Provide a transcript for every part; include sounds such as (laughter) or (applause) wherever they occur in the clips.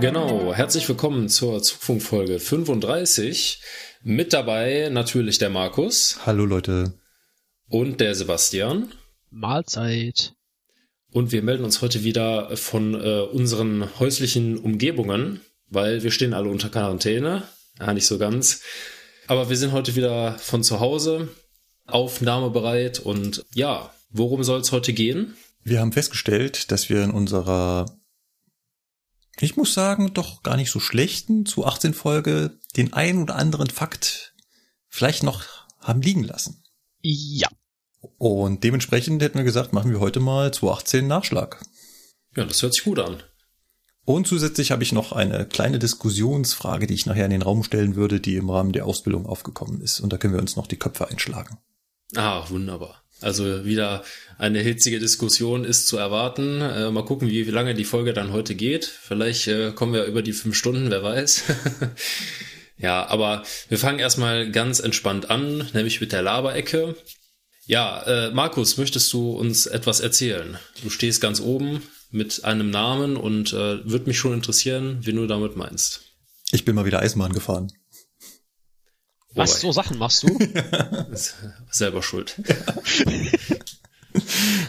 Genau, herzlich willkommen zur Zugfunkfolge 35. Mit dabei natürlich der Markus. Hallo Leute. Und der Sebastian. Mahlzeit. Und wir melden uns heute wieder von äh, unseren häuslichen Umgebungen weil wir stehen alle unter Quarantäne. Ja, nicht so ganz. Aber wir sind heute wieder von zu Hause, aufnahmebereit und ja, worum soll es heute gehen? Wir haben festgestellt, dass wir in unserer, ich muss sagen, doch gar nicht so schlechten zu 18 Folge den ein oder anderen Fakt vielleicht noch haben liegen lassen. Ja. Und dementsprechend hätten wir gesagt, machen wir heute mal 218 Nachschlag. Ja, das hört sich gut an. Und zusätzlich habe ich noch eine kleine Diskussionsfrage, die ich nachher in den Raum stellen würde, die im Rahmen der Ausbildung aufgekommen ist. Und da können wir uns noch die Köpfe einschlagen. Ah, wunderbar. Also wieder eine hitzige Diskussion ist zu erwarten. Äh, mal gucken, wie, wie, lange die Folge dann heute geht. Vielleicht äh, kommen wir über die fünf Stunden, wer weiß. (laughs) ja, aber wir fangen erstmal ganz entspannt an, nämlich mit der Laberecke. Ja, äh, Markus, möchtest du uns etwas erzählen? Du stehst ganz oben mit einem Namen und äh, würde mich schon interessieren, wie du damit meinst. Ich bin mal wieder Eisenbahn gefahren. Was, so Sachen machst du? (laughs) Selber schuld. (laughs)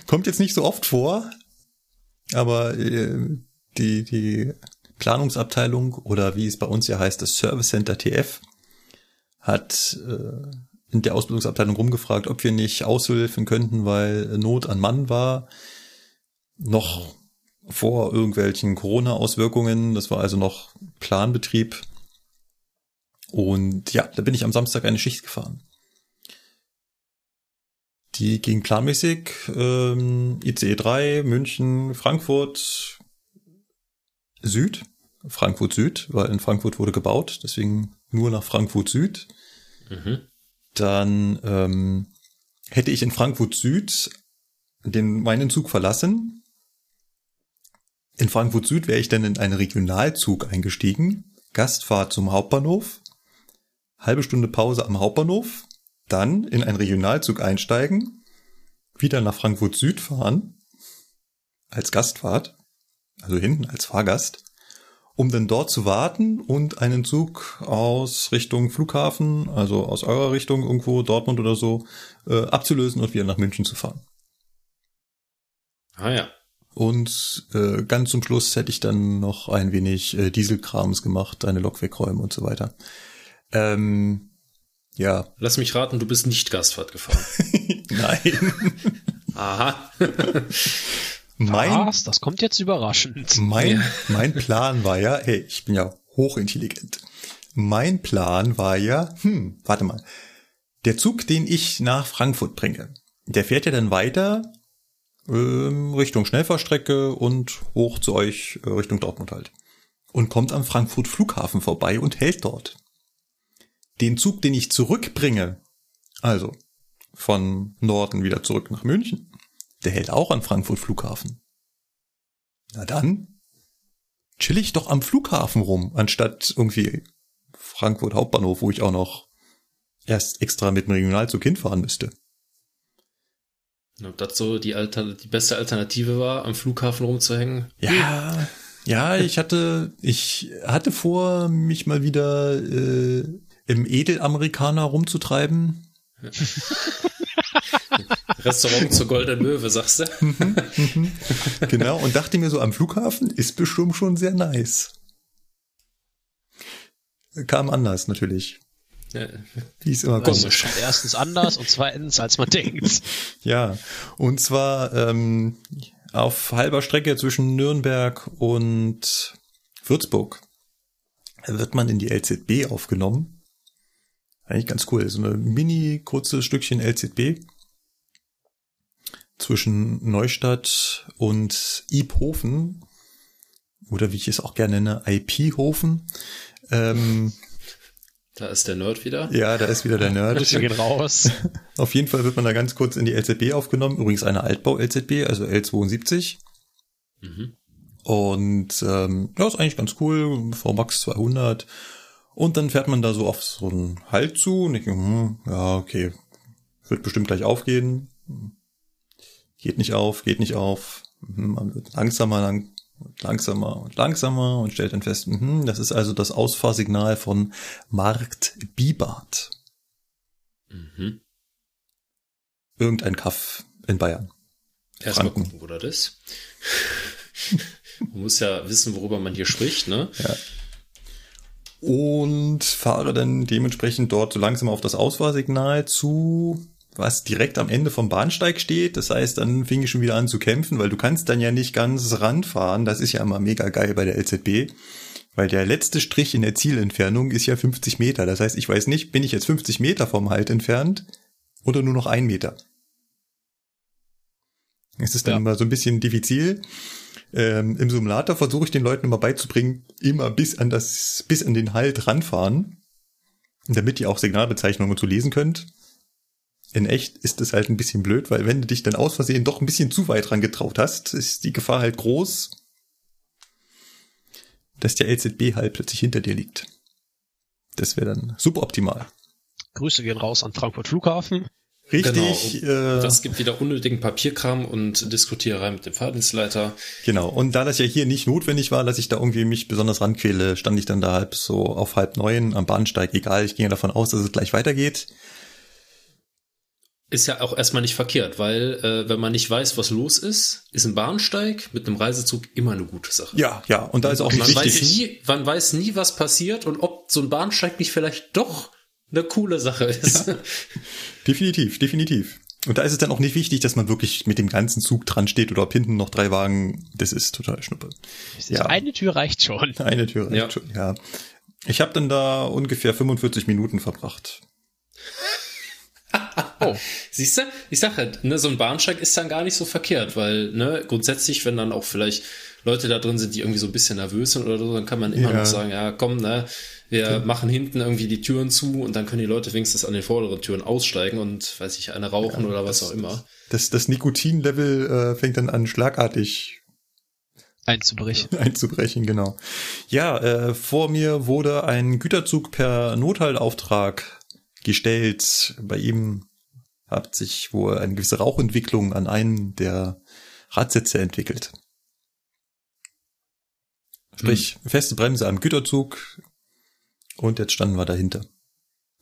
Kommt jetzt nicht so oft vor, aber äh, die, die Planungsabteilung oder wie es bei uns ja heißt, das Service Center TF hat äh, in der Ausbildungsabteilung rumgefragt, ob wir nicht aushelfen könnten, weil Not an Mann war. Noch vor irgendwelchen Corona-Auswirkungen. Das war also noch Planbetrieb. Und ja, da bin ich am Samstag eine Schicht gefahren. Die ging planmäßig ähm, ICE 3, München, Frankfurt Süd. Frankfurt Süd, weil in Frankfurt wurde gebaut, deswegen nur nach Frankfurt Süd. Mhm. Dann ähm, hätte ich in Frankfurt Süd den meinen Zug verlassen, in Frankfurt Süd wäre ich dann in einen Regionalzug eingestiegen, Gastfahrt zum Hauptbahnhof, halbe Stunde Pause am Hauptbahnhof, dann in einen Regionalzug einsteigen, wieder nach Frankfurt Süd fahren, als Gastfahrt, also hinten als Fahrgast, um dann dort zu warten und einen Zug aus Richtung Flughafen, also aus eurer Richtung irgendwo Dortmund oder so, äh, abzulösen und wieder nach München zu fahren. Ah ja. Und äh, ganz zum Schluss hätte ich dann noch ein wenig äh, Dieselkrams gemacht, eine Lok wegräumen und so weiter. Ähm, ja. Lass mich raten, du bist nicht Gastfahrt gefahren. (laughs) Nein. Aha. (laughs) mein, Was? Das kommt jetzt überraschend. Mein, mein Plan war ja, hey, ich bin ja hochintelligent. Mein Plan war ja, hm, warte mal. Der Zug, den ich nach Frankfurt bringe, der fährt ja dann weiter ähm, Richtung Schnellfahrstrecke und hoch zu euch äh, Richtung Dortmund halt. Und kommt am Frankfurt Flughafen vorbei und hält dort. Den Zug, den ich zurückbringe, also von Norden wieder zurück nach München, der hält auch am Frankfurt Flughafen. Na dann, chill ich doch am Flughafen rum, anstatt irgendwie Frankfurt Hauptbahnhof, wo ich auch noch erst extra mit dem Regionalzug hinfahren müsste. Ob das so die, Alter, die beste Alternative war, am Flughafen rumzuhängen? Ja, ja, ich hatte, ich hatte vor, mich mal wieder äh, im Edelamerikaner rumzutreiben. (laughs) Restaurant zur Golden Möwe, sagst du? Mhm, mhm. genau, und dachte mir so, am Flughafen ist bestimmt schon sehr nice. Kam anders natürlich. Wie es immer kommt. Also erstens anders und zweitens, als man denkt. Ja, und zwar ähm, auf halber Strecke zwischen Nürnberg und Würzburg wird man in die LZB aufgenommen. Eigentlich ganz cool. So eine mini kurzes Stückchen LZB. zwischen Neustadt und Iphofen oder wie ich es auch gerne nenne, IP-Hofen. Ähm, da ist der Nerd wieder. Ja, da ist wieder der Nerd. (laughs) Grüße gehen raus. (laughs) Auf jeden Fall wird man da ganz kurz in die LZB aufgenommen. Übrigens eine Altbau-LZB, also L72. Mhm. Und ähm, ja, ist eigentlich ganz cool. VMAX 200. Und dann fährt man da so auf so einen Halt zu und ich hm, ja, okay, wird bestimmt gleich aufgehen. Geht nicht auf, geht nicht auf. Hm, man wird langsamer, lang, und langsamer und langsamer und stellt dann fest, mh, das ist also das Ausfahrsignal von Markt Bibart. Mhm. Irgendein Kaff in Bayern. Erstmal gucken, wo das ist. (laughs) man muss ja wissen, worüber man hier spricht, ne? Ja. Und fahre dann dementsprechend dort so langsam auf das Ausfahrsignal zu was direkt am Ende vom Bahnsteig steht. Das heißt, dann fing ich schon wieder an zu kämpfen, weil du kannst dann ja nicht ganz ranfahren. Das ist ja immer mega geil bei der LZB. Weil der letzte Strich in der Zielentfernung ist ja 50 Meter. Das heißt, ich weiß nicht, bin ich jetzt 50 Meter vom Halt entfernt oder nur noch ein Meter. Es ist dann ja. immer so ein bisschen diffizil. Ähm, Im Simulator versuche ich den Leuten immer beizubringen, immer bis an das, bis an den Halt ranfahren, damit ihr auch Signalbezeichnungen zu lesen könnt in echt ist es halt ein bisschen blöd, weil wenn du dich dann aus Versehen doch ein bisschen zu weit dran getraut hast, ist die Gefahr halt groß, dass der LZB halt plötzlich hinter dir liegt. Das wäre dann suboptimal. Grüße gehen raus an Frankfurt Flughafen. Richtig. Genau. Äh, das gibt wieder unnötigen Papierkram und Diskutiererei mit dem Fahrdienstleiter. Genau. Und da das ja hier nicht notwendig war, dass ich da irgendwie mich besonders ranquäle, stand ich dann da halb so auf halb neun am Bahnsteig. Egal, ich ging ja davon aus, dass es gleich weitergeht ist ja auch erstmal nicht verkehrt, weil äh, wenn man nicht weiß, was los ist, ist ein Bahnsteig mit einem Reisezug immer eine gute Sache. Ja, ja, und da ist auch nicht man wichtig. Weiß nie, man weiß nie, was passiert und ob so ein Bahnsteig nicht vielleicht doch eine coole Sache ist. Ja, (laughs) definitiv, definitiv. Und da ist es dann auch nicht wichtig, dass man wirklich mit dem ganzen Zug dran steht oder ob hinten noch drei Wagen. Das ist total schnuppe. Ja. Eine Tür reicht schon. Eine Tür reicht ja. schon, ja. Ich habe dann da ungefähr 45 Minuten verbracht. (laughs) oh, siehst du? Ich sag halt, ne, so ein Bahnsteig ist dann gar nicht so verkehrt, weil, ne, grundsätzlich, wenn dann auch vielleicht Leute da drin sind, die irgendwie so ein bisschen nervös sind oder so, dann kann man immer ja. noch sagen, ja, komm, ne, wir okay. machen hinten irgendwie die Türen zu und dann können die Leute wenigstens an den vorderen Türen aussteigen und, weiß ich, eine rauchen ja, oder was das, auch immer. Das, das Nikotinlevel äh, fängt dann an, schlagartig einzubrechen. (laughs) Einzubrechen, genau. Ja, äh, vor mir wurde ein Güterzug per Nothaltauftrag gestellt. Bei ihm hat sich wohl eine gewisse Rauchentwicklung an einem der Radsätze entwickelt. Sprich, hm. feste Bremse am Güterzug und jetzt standen wir dahinter.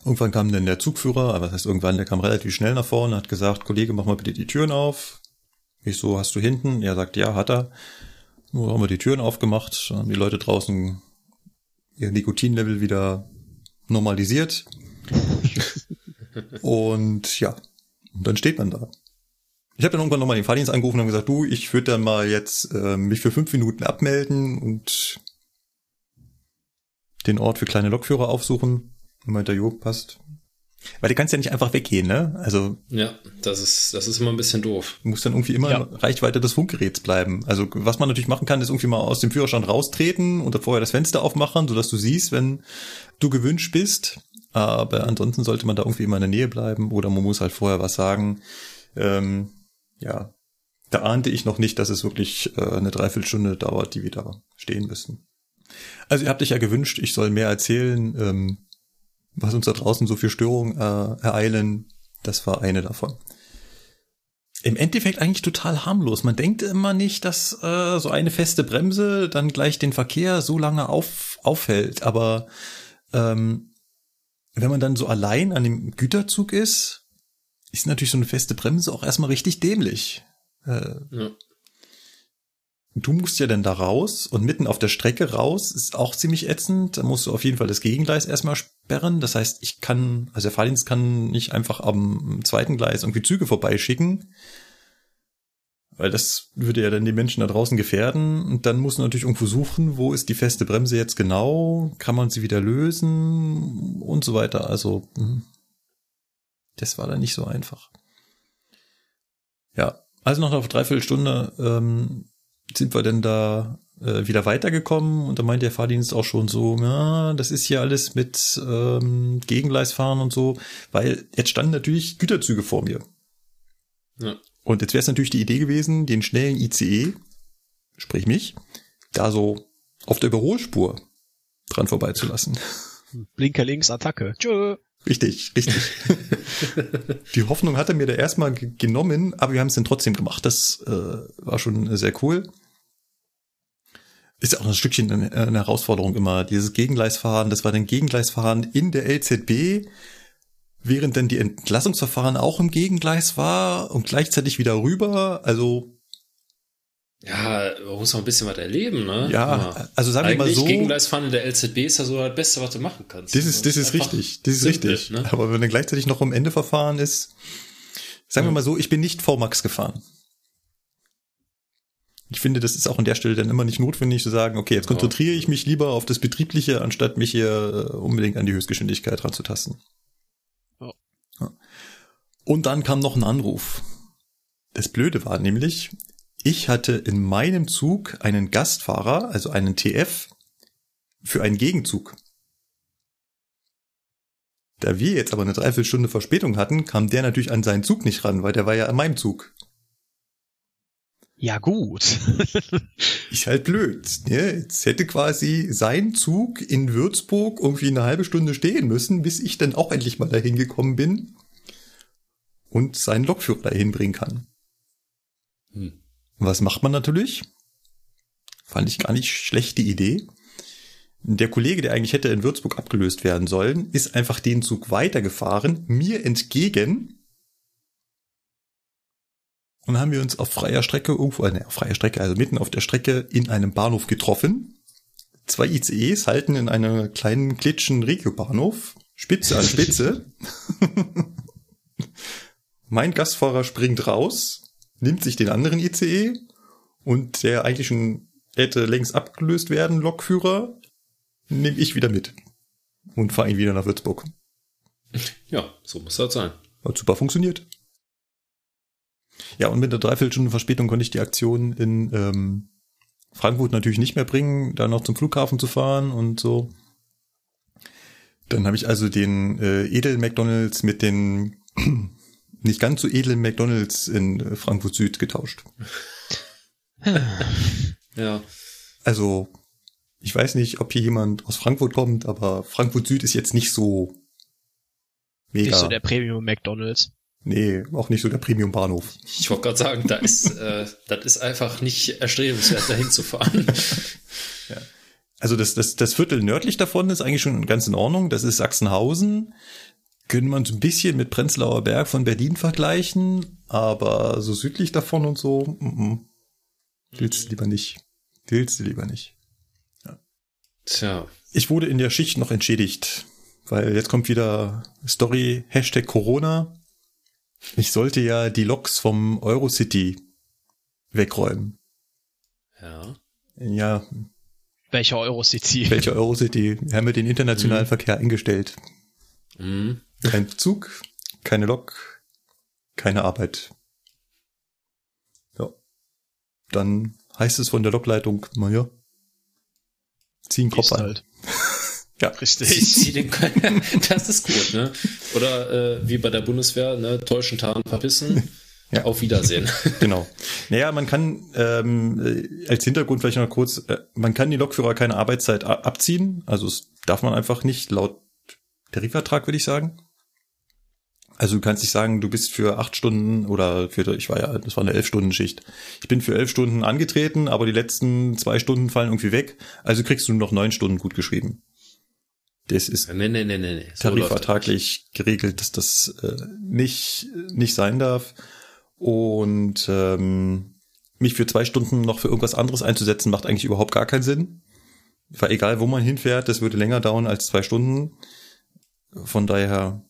Irgendwann kam dann der Zugführer, aber das heißt irgendwann, der kam relativ schnell nach vorne, hat gesagt, Kollege, mach mal bitte die Türen auf. Ich so, hast du hinten? Er sagt, ja, hat er. Nur haben wir die Türen aufgemacht, haben die Leute draußen ihr Nikotinlevel wieder normalisiert. (laughs) und ja, und dann steht man da. Ich habe dann irgendwann nochmal den Fahrdienst angerufen und gesagt, du, ich würde dann mal jetzt äh, mich für fünf Minuten abmelden und den Ort für kleine Lokführer aufsuchen. Und meinte, jo, passt. Weil du kannst ja nicht einfach weggehen, ne? Also. Ja, das ist, das ist immer ein bisschen doof. Du musst dann irgendwie immer ja. in Reichweite des Funkgeräts bleiben. Also, was man natürlich machen kann, ist irgendwie mal aus dem Führerstand raustreten und vorher das Fenster aufmachen, sodass du siehst, wenn du gewünscht bist. Aber ansonsten sollte man da irgendwie immer in der Nähe bleiben oder man muss halt vorher was sagen. Ähm, ja, da ahnte ich noch nicht, dass es wirklich äh, eine Dreiviertelstunde dauert, die wir da stehen müssen. Also ihr habt euch ja gewünscht, ich soll mehr erzählen, ähm, was uns da draußen so viel Störungen äh, ereilen. Das war eine davon. Im Endeffekt eigentlich total harmlos. Man denkt immer nicht, dass äh, so eine feste Bremse dann gleich den Verkehr so lange auf, aufhält. Aber ähm, wenn man dann so allein an dem Güterzug ist, ist natürlich so eine feste Bremse auch erstmal richtig dämlich. Äh, ja. Du musst ja dann da raus und mitten auf der Strecke raus ist auch ziemlich ätzend. Da musst du auf jeden Fall das Gegengleis erstmal sperren. Das heißt, ich kann, also der Fahrdienst kann nicht einfach am zweiten Gleis irgendwie Züge vorbeischicken. Weil das würde ja dann die Menschen da draußen gefährden. Und dann muss man natürlich irgendwo suchen, wo ist die feste Bremse jetzt genau? Kann man sie wieder lösen? Und so weiter. Also, hm. das war dann nicht so einfach. Ja, Also noch eine Dreiviertelstunde ähm, sind wir denn da äh, wieder weitergekommen und da meint der Fahrdienst auch schon so, ja, das ist hier alles mit ähm, Gegengleisfahren und so, weil jetzt standen natürlich Güterzüge vor mir. Ja. Und jetzt wäre es natürlich die Idee gewesen, den schnellen ICE, sprich mich, da so auf der Überholspur dran vorbeizulassen. Blinker links, Attacke. Tschö. Richtig, richtig. (laughs) die Hoffnung hatte mir da erstmal genommen, aber wir haben es dann trotzdem gemacht. Das äh, war schon sehr cool. Ist auch ein Stückchen eine, eine Herausforderung immer. Dieses Gegengleisfahren, das war dann Gegengleisfahren in der LZB, während dann die Entlassungsverfahren auch im Gegengleis war und gleichzeitig wieder rüber. Also ja, man muss noch ein bisschen was erleben, ne? Ja, also sagen wir mal so. Gegengleisfahren in der LZB ist ja so das Beste, was du machen kannst. Das ist, das ist richtig, das ist simpel, richtig. Ne? Aber wenn dann gleichzeitig noch um Ende verfahren ist, sagen ja. wir mal so, ich bin nicht VMAX gefahren. Ich finde, das ist auch an der Stelle dann immer nicht notwendig zu sagen, okay, jetzt konzentriere ich mich lieber auf das Betriebliche, anstatt mich hier äh, unbedingt an die Höchstgeschwindigkeit ranzutasten. Ja. Und dann kam noch ein Anruf. Das Blöde war nämlich, ich hatte in meinem Zug einen Gastfahrer, also einen TF, für einen Gegenzug. Da wir jetzt aber eine Dreiviertelstunde Verspätung hatten, kam der natürlich an seinen Zug nicht ran, weil der war ja an meinem Zug. Ja, gut. (laughs) ist halt blöd. Ne? Jetzt hätte quasi sein Zug in Würzburg irgendwie eine halbe Stunde stehen müssen, bis ich dann auch endlich mal dahin gekommen bin und seinen Lokführer dahin bringen kann. Hm. Was macht man natürlich? Fand ich gar nicht schlechte Idee. Der Kollege, der eigentlich hätte in Würzburg abgelöst werden sollen, ist einfach den Zug weitergefahren, mir entgegen. Und dann haben wir uns auf freier Strecke irgendwo, äh, ne, auf freier Strecke, also mitten auf der Strecke in einem Bahnhof getroffen. Zwei ICEs halten in einer kleinen klitschen Regiobahnhof, Spitze an Spitze. (laughs) mein Gastfahrer springt raus, nimmt sich den anderen ICE und der eigentlich schon hätte längst abgelöst werden, Lokführer, nehme ich wieder mit und fahre ihn wieder nach Würzburg. Ja, so muss das sein. Hat super funktioniert. Ja, und mit der Dreiviertelstunde Verspätung konnte ich die Aktion in ähm, Frankfurt natürlich nicht mehr bringen, da noch zum Flughafen zu fahren und so. Dann habe ich also den äh, Edel McDonalds mit den nicht ganz so edlen McDonalds in äh, Frankfurt Süd getauscht. (laughs) ja. Also, ich weiß nicht, ob hier jemand aus Frankfurt kommt, aber Frankfurt Süd ist jetzt nicht so mega. Nicht so der Premium McDonalds. Nee, auch nicht so der Premium Bahnhof. Ich wollte gerade sagen, da ist, äh, das ist einfach nicht erstrebenswert, dahin zu fahren. (laughs) ja. Also das, das, das Viertel nördlich davon ist eigentlich schon ganz in Ordnung. Das ist Sachsenhausen können man so ein bisschen mit Prenzlauer Berg von Berlin vergleichen, aber so südlich davon und so, mm -mm. willst du lieber nicht. Willst du lieber nicht. Ja. Tja. Ich wurde in der Schicht noch entschädigt, weil jetzt kommt wieder Story Hashtag Corona. Ich sollte ja die Loks vom Eurocity wegräumen. Ja. Ja. Welcher Eurocity? Welcher Eurocity? Wir haben ja den internationalen mhm. Verkehr eingestellt. Mhm. Kein Zug, keine Lok, keine Arbeit. Ja. Dann heißt es von der Lokleitung, naja, zieh (laughs) den Kopf an. Halt. ja. Richtig. Den, das ist gut, ne? Oder äh, wie bei der Bundeswehr, ne? Täuschen, Tarn, verpissen. (laughs) Ja. Auf Wiedersehen. (laughs) Genau. Naja, man kann ähm, äh, als Hintergrund vielleicht noch kurz, äh, man kann die Lokführer keine Arbeitszeit abziehen. Also es darf man einfach nicht laut Tarifvertrag, würde ich sagen. Also du kannst nicht sagen, du bist für acht Stunden oder für, ich war ja, das war eine elf Stunden Schicht. Ich bin für elf Stunden angetreten, aber die letzten zwei Stunden fallen irgendwie weg. Also kriegst du nur noch neun Stunden gut geschrieben. Das ist nee, nee, nee, nee. So tarifvertraglich geregelt, dass das äh, nicht, nicht sein darf. Und ähm, mich für zwei Stunden noch für irgendwas anderes einzusetzen, macht eigentlich überhaupt gar keinen Sinn. Weil egal, wo man hinfährt, das würde länger dauern als zwei Stunden. Von daher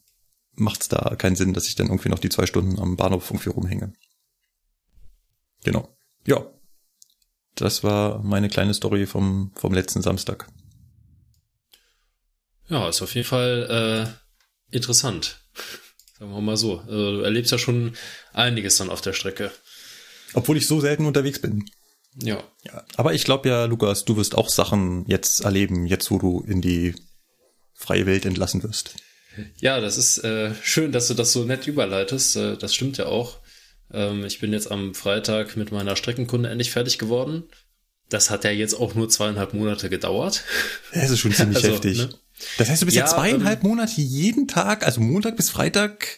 macht es da keinen Sinn, dass ich dann irgendwie noch die zwei Stunden am Bahnhof irgendwie rumhänge. Genau. Ja. Das war meine kleine Story vom, vom letzten Samstag. Ja, ist auf jeden Fall äh, interessant. Sagen wir mal so. Also, du erlebst ja schon einiges dann auf der Strecke. Obwohl ich so selten unterwegs bin. Ja. Ja, aber ich glaube ja, Lukas, du wirst auch Sachen jetzt erleben, jetzt wo du in die freie Welt entlassen wirst. Ja, das ist äh, schön, dass du das so nett überleitest. Äh, das stimmt ja auch. Ähm, ich bin jetzt am Freitag mit meiner Streckenkunde endlich fertig geworden. Das hat ja jetzt auch nur zweieinhalb Monate gedauert. Das ist schon ziemlich (laughs) Also, heftig. ne? Das heißt, du bist ja, Ja, zweieinhalb ähm, Monate jeden Tag, also Montag bis Freitag,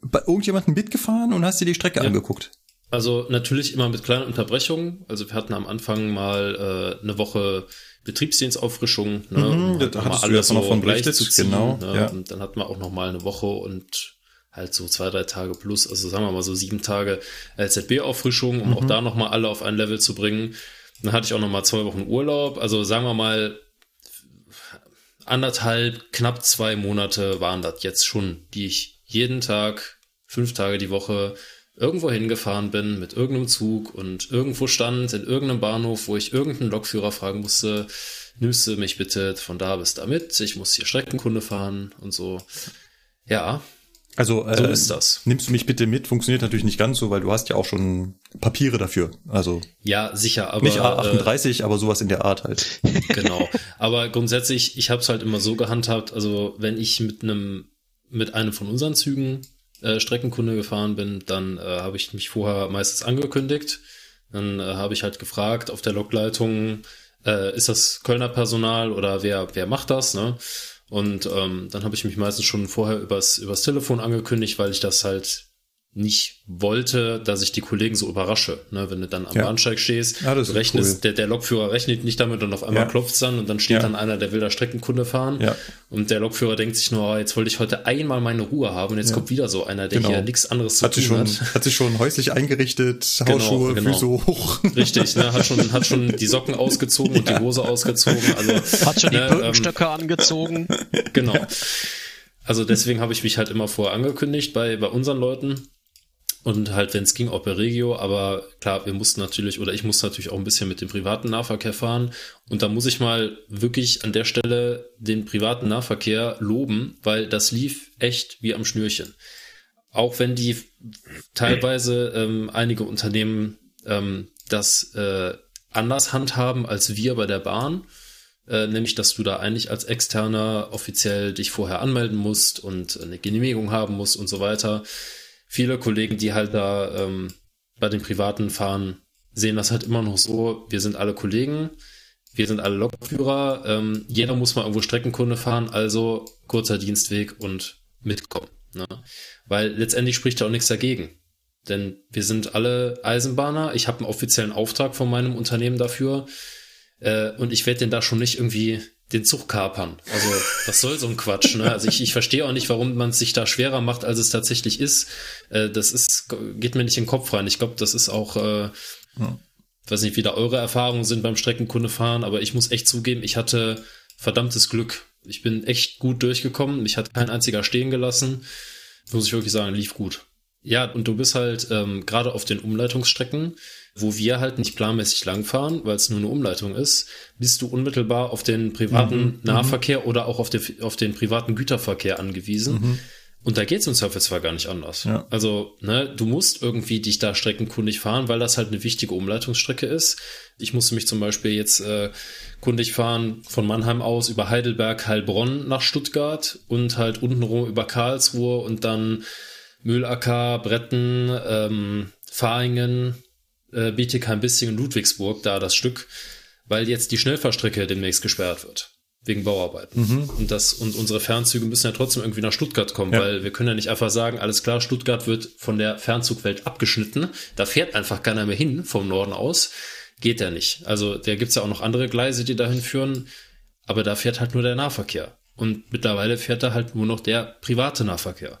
bei irgendjemandem mitgefahren und hast dir die Strecke Ja. angeguckt. Also natürlich immer mit kleinen Unterbrechungen. Also wir hatten am Anfang mal äh, eine Woche Betriebsdienstauffrischung, ne, Mhm, da hattest du ja alles noch von berichtet, zu ziehen, genau, Ne? ja. Und dann hatten wir auch noch mal eine Woche und halt so zwei, drei Tage plus, also sagen wir mal so sieben Tage LZB-Auffrischung, um Mhm. auch da noch mal alle auf ein Level zu bringen. Dann hatte ich auch noch mal zwei Wochen Urlaub. Also sagen wir mal anderthalb, knapp zwei Monate waren das jetzt schon, die ich jeden Tag, fünf Tage die Woche irgendwo hingefahren bin mit irgendeinem Zug und irgendwo stand in irgendeinem Bahnhof, wo ich irgendeinen Lokführer fragen musste, nimmst du mich bitte von da bis da mit? Ich muss hier Streckenkunde fahren und so. Ja, Also äh, so ist das. nimmst du mich bitte mit? Funktioniert natürlich nicht ganz so, weil du hast ja auch schon Papiere dafür. Also Ja, sicher, aber nicht äh, A38, aber sowas in der Art halt. (laughs) genau. Aber grundsätzlich, ich habe es halt immer so gehandhabt, also wenn ich mit einem mit einem von unseren Zügen äh, Streckenkunde gefahren bin, dann äh, habe ich mich vorher meistens angekündigt. Dann äh, habe ich halt gefragt auf der Lokleitung, äh, ist das Kölner Personal oder wer wer macht das, ne? Und ähm, dann habe ich mich meistens schon vorher übers übers Telefon angekündigt, weil ich das halt nicht wollte, dass ich die Kollegen so überrasche. Ne, wenn du dann am Ja. Bahnsteig stehst, Ja, ist rechnest, cool. der, der Lokführer rechnet nicht damit und auf einmal Ja. klopft's dann und dann steht Ja. dann einer, der will da Streckenkunde fahren. Ja. Und der Lokführer denkt sich nur, oh, jetzt wollte ich heute einmal meine Ruhe haben und jetzt kommt wieder so einer, der Genau. hier nichts anderes zu Hat sich tun schon, hat. hat sich schon häuslich eingerichtet, (laughs) Genau, Hausschuhe, genau. Füße hoch. (laughs) Richtig, ne, hat schon, hat schon die Socken ausgezogen und die Hose ausgezogen. Also, Hat schon die ne, ähm, Birkenstöcke angezogen. (laughs) Genau. Also deswegen habe ich mich halt immer vorher angekündigt bei, bei unseren Leuten. Und halt, wenn es ging, auch bei Regio, aber klar, wir mussten natürlich, oder ich musste natürlich auch ein bisschen mit dem privaten Nahverkehr fahren. Und da muss ich mal wirklich an der Stelle den privaten Nahverkehr loben, weil das lief echt wie am Schnürchen. Auch wenn die teilweise ähm, einige Unternehmen ähm, das äh, anders handhaben als wir bei der Bahn, äh, nämlich dass du da eigentlich als Externer offiziell dich vorher anmelden musst und eine Genehmigung haben musst und so weiter. Viele Kollegen, die halt da ähm, bei den Privaten fahren, sehen das halt immer noch so, wir sind alle Kollegen, wir sind alle Lokführer, ähm, jeder muss mal irgendwo Streckenkunde fahren, also kurzer Dienstweg und mitkommen. Ne? Weil letztendlich spricht da auch nichts dagegen. Denn wir sind alle Eisenbahner. Ich habe einen offiziellen Auftrag von meinem Unternehmen dafür. Äh, und ich werde den da schon nicht irgendwie den Zug kapern. Also, was soll so ein Quatsch, ne? Also ich, ich verstehe auch nicht, warum man es sich da schwerer macht, als es tatsächlich ist. Äh, das ist, geht mir nicht in den Kopf rein. Ich glaube, das ist auch, äh, weiß nicht, wie da eure Erfahrungen sind beim Streckenkundefahren, aber ich muss echt zugeben, ich hatte verdammtes Glück. Ich bin echt gut durchgekommen. Mich hat kein einziger stehen gelassen. Muss ich wirklich sagen, lief gut. Ja, und du bist halt ähm, gerade auf den Umleitungsstrecken, wo wir halt nicht planmäßig langfahren, weil es nur eine Umleitung ist, bist du unmittelbar auf den privaten Mhm, Nahverkehr oder auch auf, den auf den privaten Güterverkehr angewiesen. Und da geht's im Zweifelsfall gar nicht anders. Mhm. Ja. Also, ne, du musst irgendwie dich da streckenkundig fahren, weil das halt eine wichtige Umleitungsstrecke ist. Ich musste mich zum Beispiel jetzt äh, kundig fahren von Mannheim aus über Heidelberg, Heilbronn nach Stuttgart und halt untenrum über Karlsruhe und dann Mühlacker, Bretten, ähm, Fahingen, äh, Bietigheim-Bissingen, Ludwigsburg, da das Stück, weil jetzt die Schnellfahrstrecke demnächst gesperrt wird. Wegen Bauarbeiten. Und das, und unsere Fernzüge müssen ja trotzdem irgendwie nach Stuttgart kommen, Ja. weil wir können ja nicht einfach sagen, alles klar, Stuttgart wird von der Fernzugwelt abgeschnitten. Da fährt einfach keiner mehr hin vom Norden aus. Geht ja nicht. Also da gibt's ja auch noch andere Gleise, die dahin führen, aber da fährt halt nur der Nahverkehr. Und mittlerweile fährt da halt nur noch der private Nahverkehr.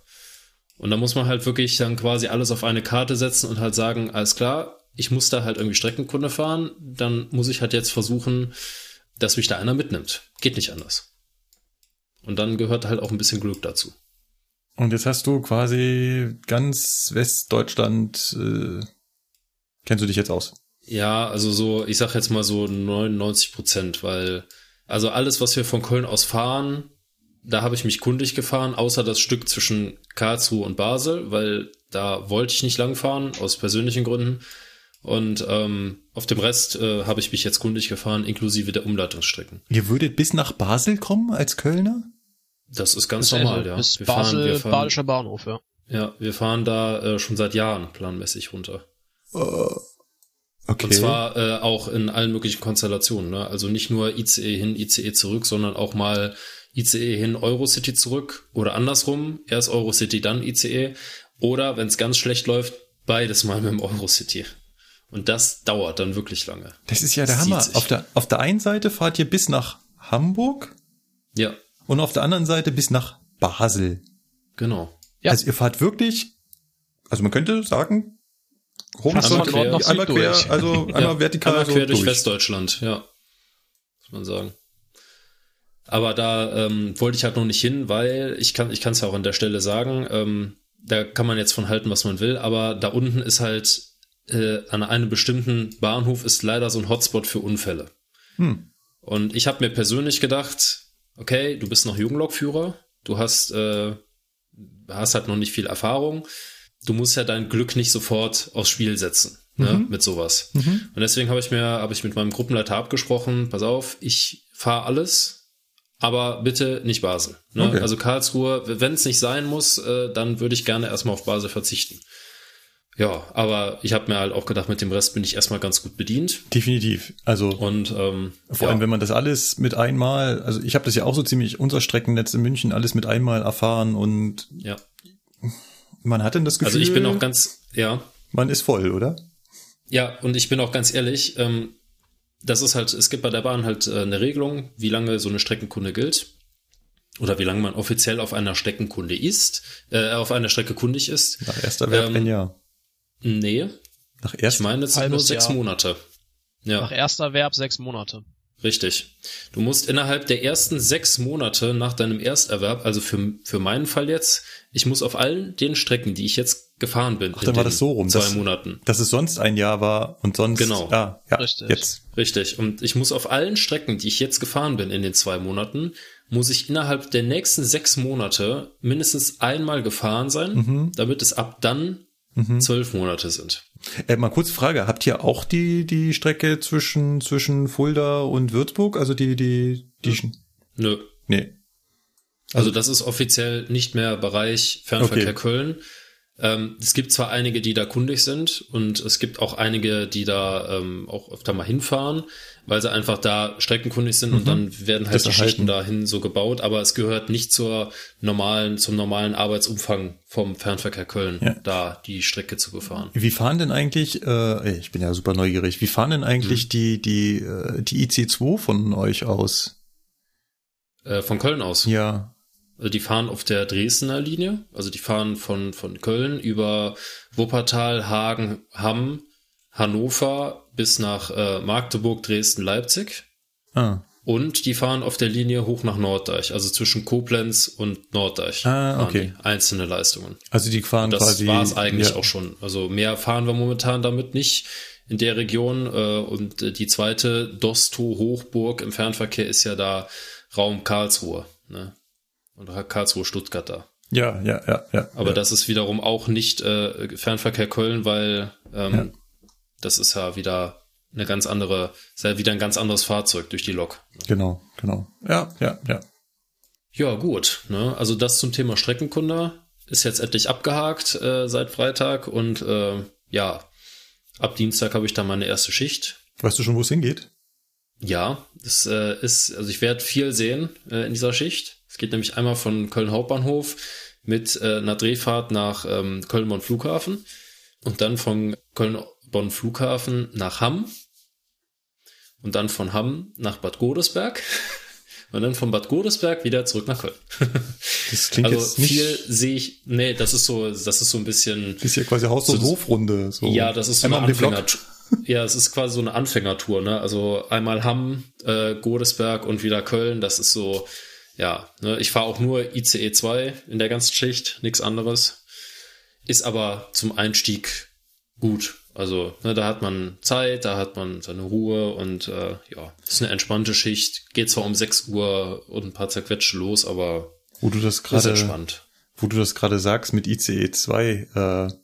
Und da muss man halt wirklich dann quasi alles auf eine Karte setzen und halt sagen, alles klar, ich muss da halt irgendwie Streckenkunde fahren, dann muss ich halt jetzt versuchen, dass mich da einer mitnimmt. Geht nicht anders. Und dann gehört halt auch ein bisschen Glück dazu. Und jetzt hast du quasi ganz Westdeutschland, äh, kennst du dich jetzt aus? Ja, also so, ich sag jetzt mal so 99 Prozent, weil, also alles, was wir von Köln aus fahren, da habe ich mich kundig gefahren, außer das Stück zwischen Karlsruhe und Basel, weil da wollte ich nicht langfahren, aus persönlichen Gründen. Und ähm, auf dem Rest äh, habe ich mich jetzt kundig gefahren, inklusive der Umleitungsstrecken. Ihr würdet bis nach Basel kommen als Kölner? Das ist ganz Das ist normal, also ja. bis Wir Basel, fahren, wir fahren, Badischer Bahnhof, ja. ja, wir fahren da äh, schon seit Jahren planmäßig runter. Okay. Und zwar äh, auch in allen möglichen Konstellationen. Ne? Also nicht nur ICE hin, ICE zurück, sondern auch mal ICE hin, Eurocity zurück oder andersrum. Erst Eurocity, dann ICE. Oder, wenn es ganz schlecht läuft, beides mal mit dem Eurocity. Und das dauert dann wirklich lange. das ist ja der Das Hammer. Auf der, auf der einen Seite fahrt ihr bis nach Hamburg Ja, und auf der anderen Seite bis nach Basel. genau. Ja. Also ihr fahrt wirklich, also man könnte sagen, von Nord horizontal, nach einmal quer, durch. also (laughs) einmal ja, vertikal einmal so quer durch durch. Westdeutschland, ja. Muss man sagen. Aber da ähm, wollte ich halt noch nicht hin, weil ich kann ich kann es ja auch an der Stelle sagen, ähm, da kann man jetzt von halten, was man will, aber da unten ist halt äh, an einem bestimmten Bahnhof ist leider so ein Hotspot für Unfälle. Hm. Und ich habe mir persönlich gedacht, okay, du bist noch Junglokführer, du hast äh, hast halt noch nicht viel Erfahrung, du musst ja dein Glück nicht sofort aufs Spiel setzen, ne, mit sowas. Und deswegen habe ich mir, habe ich mit meinem Gruppenleiter abgesprochen, pass auf, ich fahre alles, aber bitte nicht Basel. Ne? Okay. Also Karlsruhe, wenn es nicht sein muss, äh, dann würde ich gerne erstmal auf Basel verzichten. Ja, aber ich habe mir halt auch gedacht, mit dem Rest bin ich erstmal ganz gut bedient. Definitiv. Also Und ähm, vor ja, allem, wenn man das alles mit einmal, also ich habe das ja auch so ziemlich unser Streckennetz in München alles mit einmal erfahren und ja. man hat dann das Gefühl, Also ich bin auch ganz, ja, man ist voll, oder? Ja, und ich bin auch ganz ehrlich, ähm, das ist halt, es gibt bei der Bahn halt äh, eine Regelung, wie lange so eine Streckenkunde gilt. Oder wie lange man offiziell auf einer Streckenkunde ist, äh, auf einer Strecke kundig ist. Nach erster Verb Ähm, ein Jahr. Nee, Nach ich erst meine, es sind nur sechs Jahr. Monate. Ja, Nach erster Verb sechs Monate. richtig. Du musst innerhalb der ersten sechs Monate nach deinem Ersterwerb, also für, für meinen Fall jetzt, ich muss auf allen den Strecken, die ich jetzt gefahren bin, Ach, dann war den das so rum. zwei dass, Monaten, Dass es sonst ein Jahr war und sonst. Genau. Ah, ja, Richtig. Jetzt. Richtig. Und ich muss auf allen Strecken, die ich jetzt gefahren bin in den zwei Monaten, muss ich innerhalb der nächsten sechs Monate mindestens einmal gefahren sein, Mhm. damit es ab dann zwölf Monate sind. Äh, mal kurz Frage. Habt ihr auch die, die Strecke zwischen, zwischen Fulda und Würzburg? Also die, die, die, Nö. nee. Also das ist offiziell nicht mehr Bereich Fernverkehr Okay. Köln. Ähm, es gibt zwar einige, die da kundig sind und es gibt auch einige, die da ähm, auch öfter mal hinfahren, weil sie einfach da streckenkundig sind und dann werden halt Mhm. Das die erhalten. Schichten dahin so gebaut, aber es gehört nicht zur normalen, zum normalen Arbeitsumfang vom Fernverkehr Köln, Ja. da die Strecke zu befahren. Wie fahren denn eigentlich, äh, ich bin ja super neugierig, wie fahren denn Mhm. eigentlich die, die, äh, die IC2 von euch aus? Äh, von Köln aus. Ja. Also die fahren auf der Dresdner Linie, also die fahren von, von Köln über Wuppertal, Hagen, Hamm, Hannover bis nach äh, Magdeburg, Dresden, Leipzig. Ah, Und die fahren auf der Linie hoch nach Norddeich, also zwischen Koblenz und Norddeich. Ah, okay. Einzelne Leistungen. also die fahren Das quasi. war es eigentlich ja. auch schon. Also mehr fahren wir momentan damit nicht in der Region. Äh, und äh, die zweite Dosto-Hochburg im Fernverkehr ist ja da Raum Karlsruhe. Ne? Oder Karlsruhe-Stuttgart da. Ja, ja, ja, ja. Aber ja. das ist wiederum auch nicht äh, Fernverkehr Köln, weil ähm, Ja. das ist ja wieder eine ganz andere, ist ja wieder ein ganz anderes Fahrzeug durch die Lok. Genau, genau. Ja, ja, ja. Ja, gut. Ne? Also das zum Thema Streckenkunde ist jetzt endlich abgehakt äh, seit Freitag und äh, ja, ab Dienstag habe ich dann meine erste Schicht. Weißt du schon, wo es hingeht? Ja, es äh, ist, also ich werde viel sehen äh, in dieser Schicht. Es geht nämlich einmal von Köln Hauptbahnhof mit äh, einer Drehfahrt nach ähm, Köln-Bonn Flughafen und dann von Köln-Bonn Flughafen nach Hamm und dann von Hamm nach Bad Godesberg (laughs) und dann von Bad Godesberg wieder zurück nach Köln. (laughs) Das klingt also jetzt nicht. viel sehe ich, nee, das ist so, das ist so ein bisschen, Das ist ja quasi Haus- und So- Hofrunde. So. ja, das ist so eine Einmal. Anfängertour. Ja, es ist quasi so eine Anfängertour, ne? Also einmal Hamm, äh, Godesberg und wieder Köln. Das ist so, ja, ne? ich fahre auch nur ICE 2 in der ganzen Schicht, nichts anderes. Ist aber zum Einstieg gut. Also ne, da hat man Zeit, da hat man seine Ruhe und äh, ja, ist eine entspannte Schicht. Geht zwar um 6 Uhr und ein paar zerquetsche los, aber wo du das gerade entspannt. Wo du das gerade sagst mit ICE 2, äh,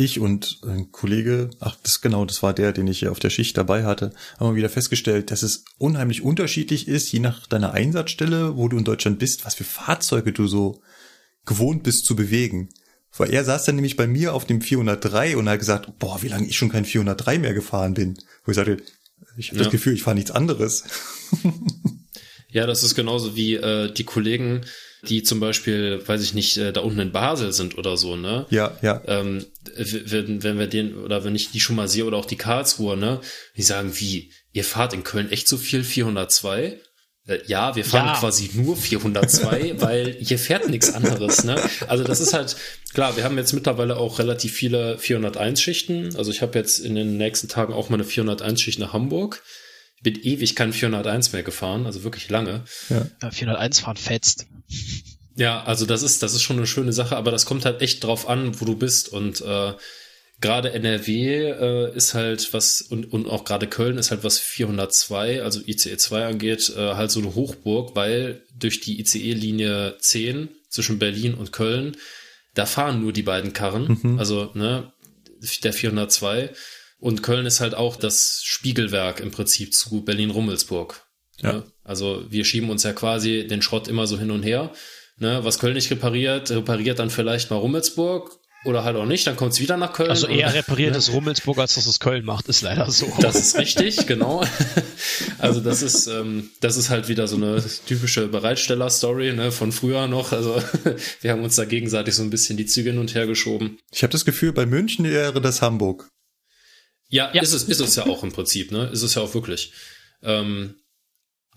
ich und ein Kollege, ach das genau, das war der, den ich hier auf der Schicht dabei hatte, haben wir wieder festgestellt, dass es unheimlich unterschiedlich ist, je nach deiner Einsatzstelle, wo du in Deutschland bist, was für Fahrzeuge du so gewohnt bist zu bewegen. Weil er saß dann nämlich bei mir auf dem 403 und hat gesagt, boah, wie lange ich schon kein 403 mehr gefahren bin. Wo ich sagte, ich habe ja. das Gefühl, ich fahre nichts anderes. ja, das ist genauso wie äh, die Kollegen, die zum Beispiel, weiß ich nicht, äh, da unten in Basel sind oder so, ne? Ja, ja. Ähm, wenn, wenn wir den, oder wenn ich die schon mal sehe, oder auch die Karlsruher, ne? Die sagen, wie, ihr fahrt in Köln echt so viel 402? Äh, ja, wir fahren ja. quasi nur 402, (laughs) weil hier fährt nichts anderes. Ne? Also das ist halt, klar, wir haben jetzt mittlerweile auch relativ viele 401-Schichten. Also ich habe jetzt in den nächsten Tagen auch mal eine 401-Schicht nach Hamburg. Ich bin ewig kein 401 mehr gefahren, also wirklich lange. Ja, ja 401 fahren fetzt. Ja, also das ist, das ist schon eine schöne Sache, aber das kommt halt echt drauf an, wo du bist und äh, gerade NRW äh, ist halt was und, und auch gerade Köln ist halt was 402, also ICE 2 angeht, äh, halt so eine Hochburg, weil durch die ICE-Linie 10 zwischen Berlin und Köln, da fahren nur die beiden Karren, mhm. also ne, der 402 und Köln ist halt auch das Spiegelwerk im Prinzip zu Berlin-Rummelsburg. Ja. Ne? Also wir schieben uns ja quasi den Schrott immer so hin und her. Ne, was Köln nicht repariert, repariert dann vielleicht mal Rummelsburg oder halt auch nicht, dann kommt es wieder nach Köln. Also eher repariert es Rummelsburg, als dass es Köln macht, ist leider so. Das ist richtig, genau. (laughs) Also das ist, ähm, das ist halt wieder so eine typische Bereitsteller-Story ne, von früher noch. Also (laughs) wir haben uns da gegenseitig so ein bisschen die Züge hin und her geschoben. Ich habe das Gefühl, bei München wäre das Hamburg. Ja, ja, ist es, ist es ja auch im Prinzip, ne? Ist es ja auch wirklich. Ähm,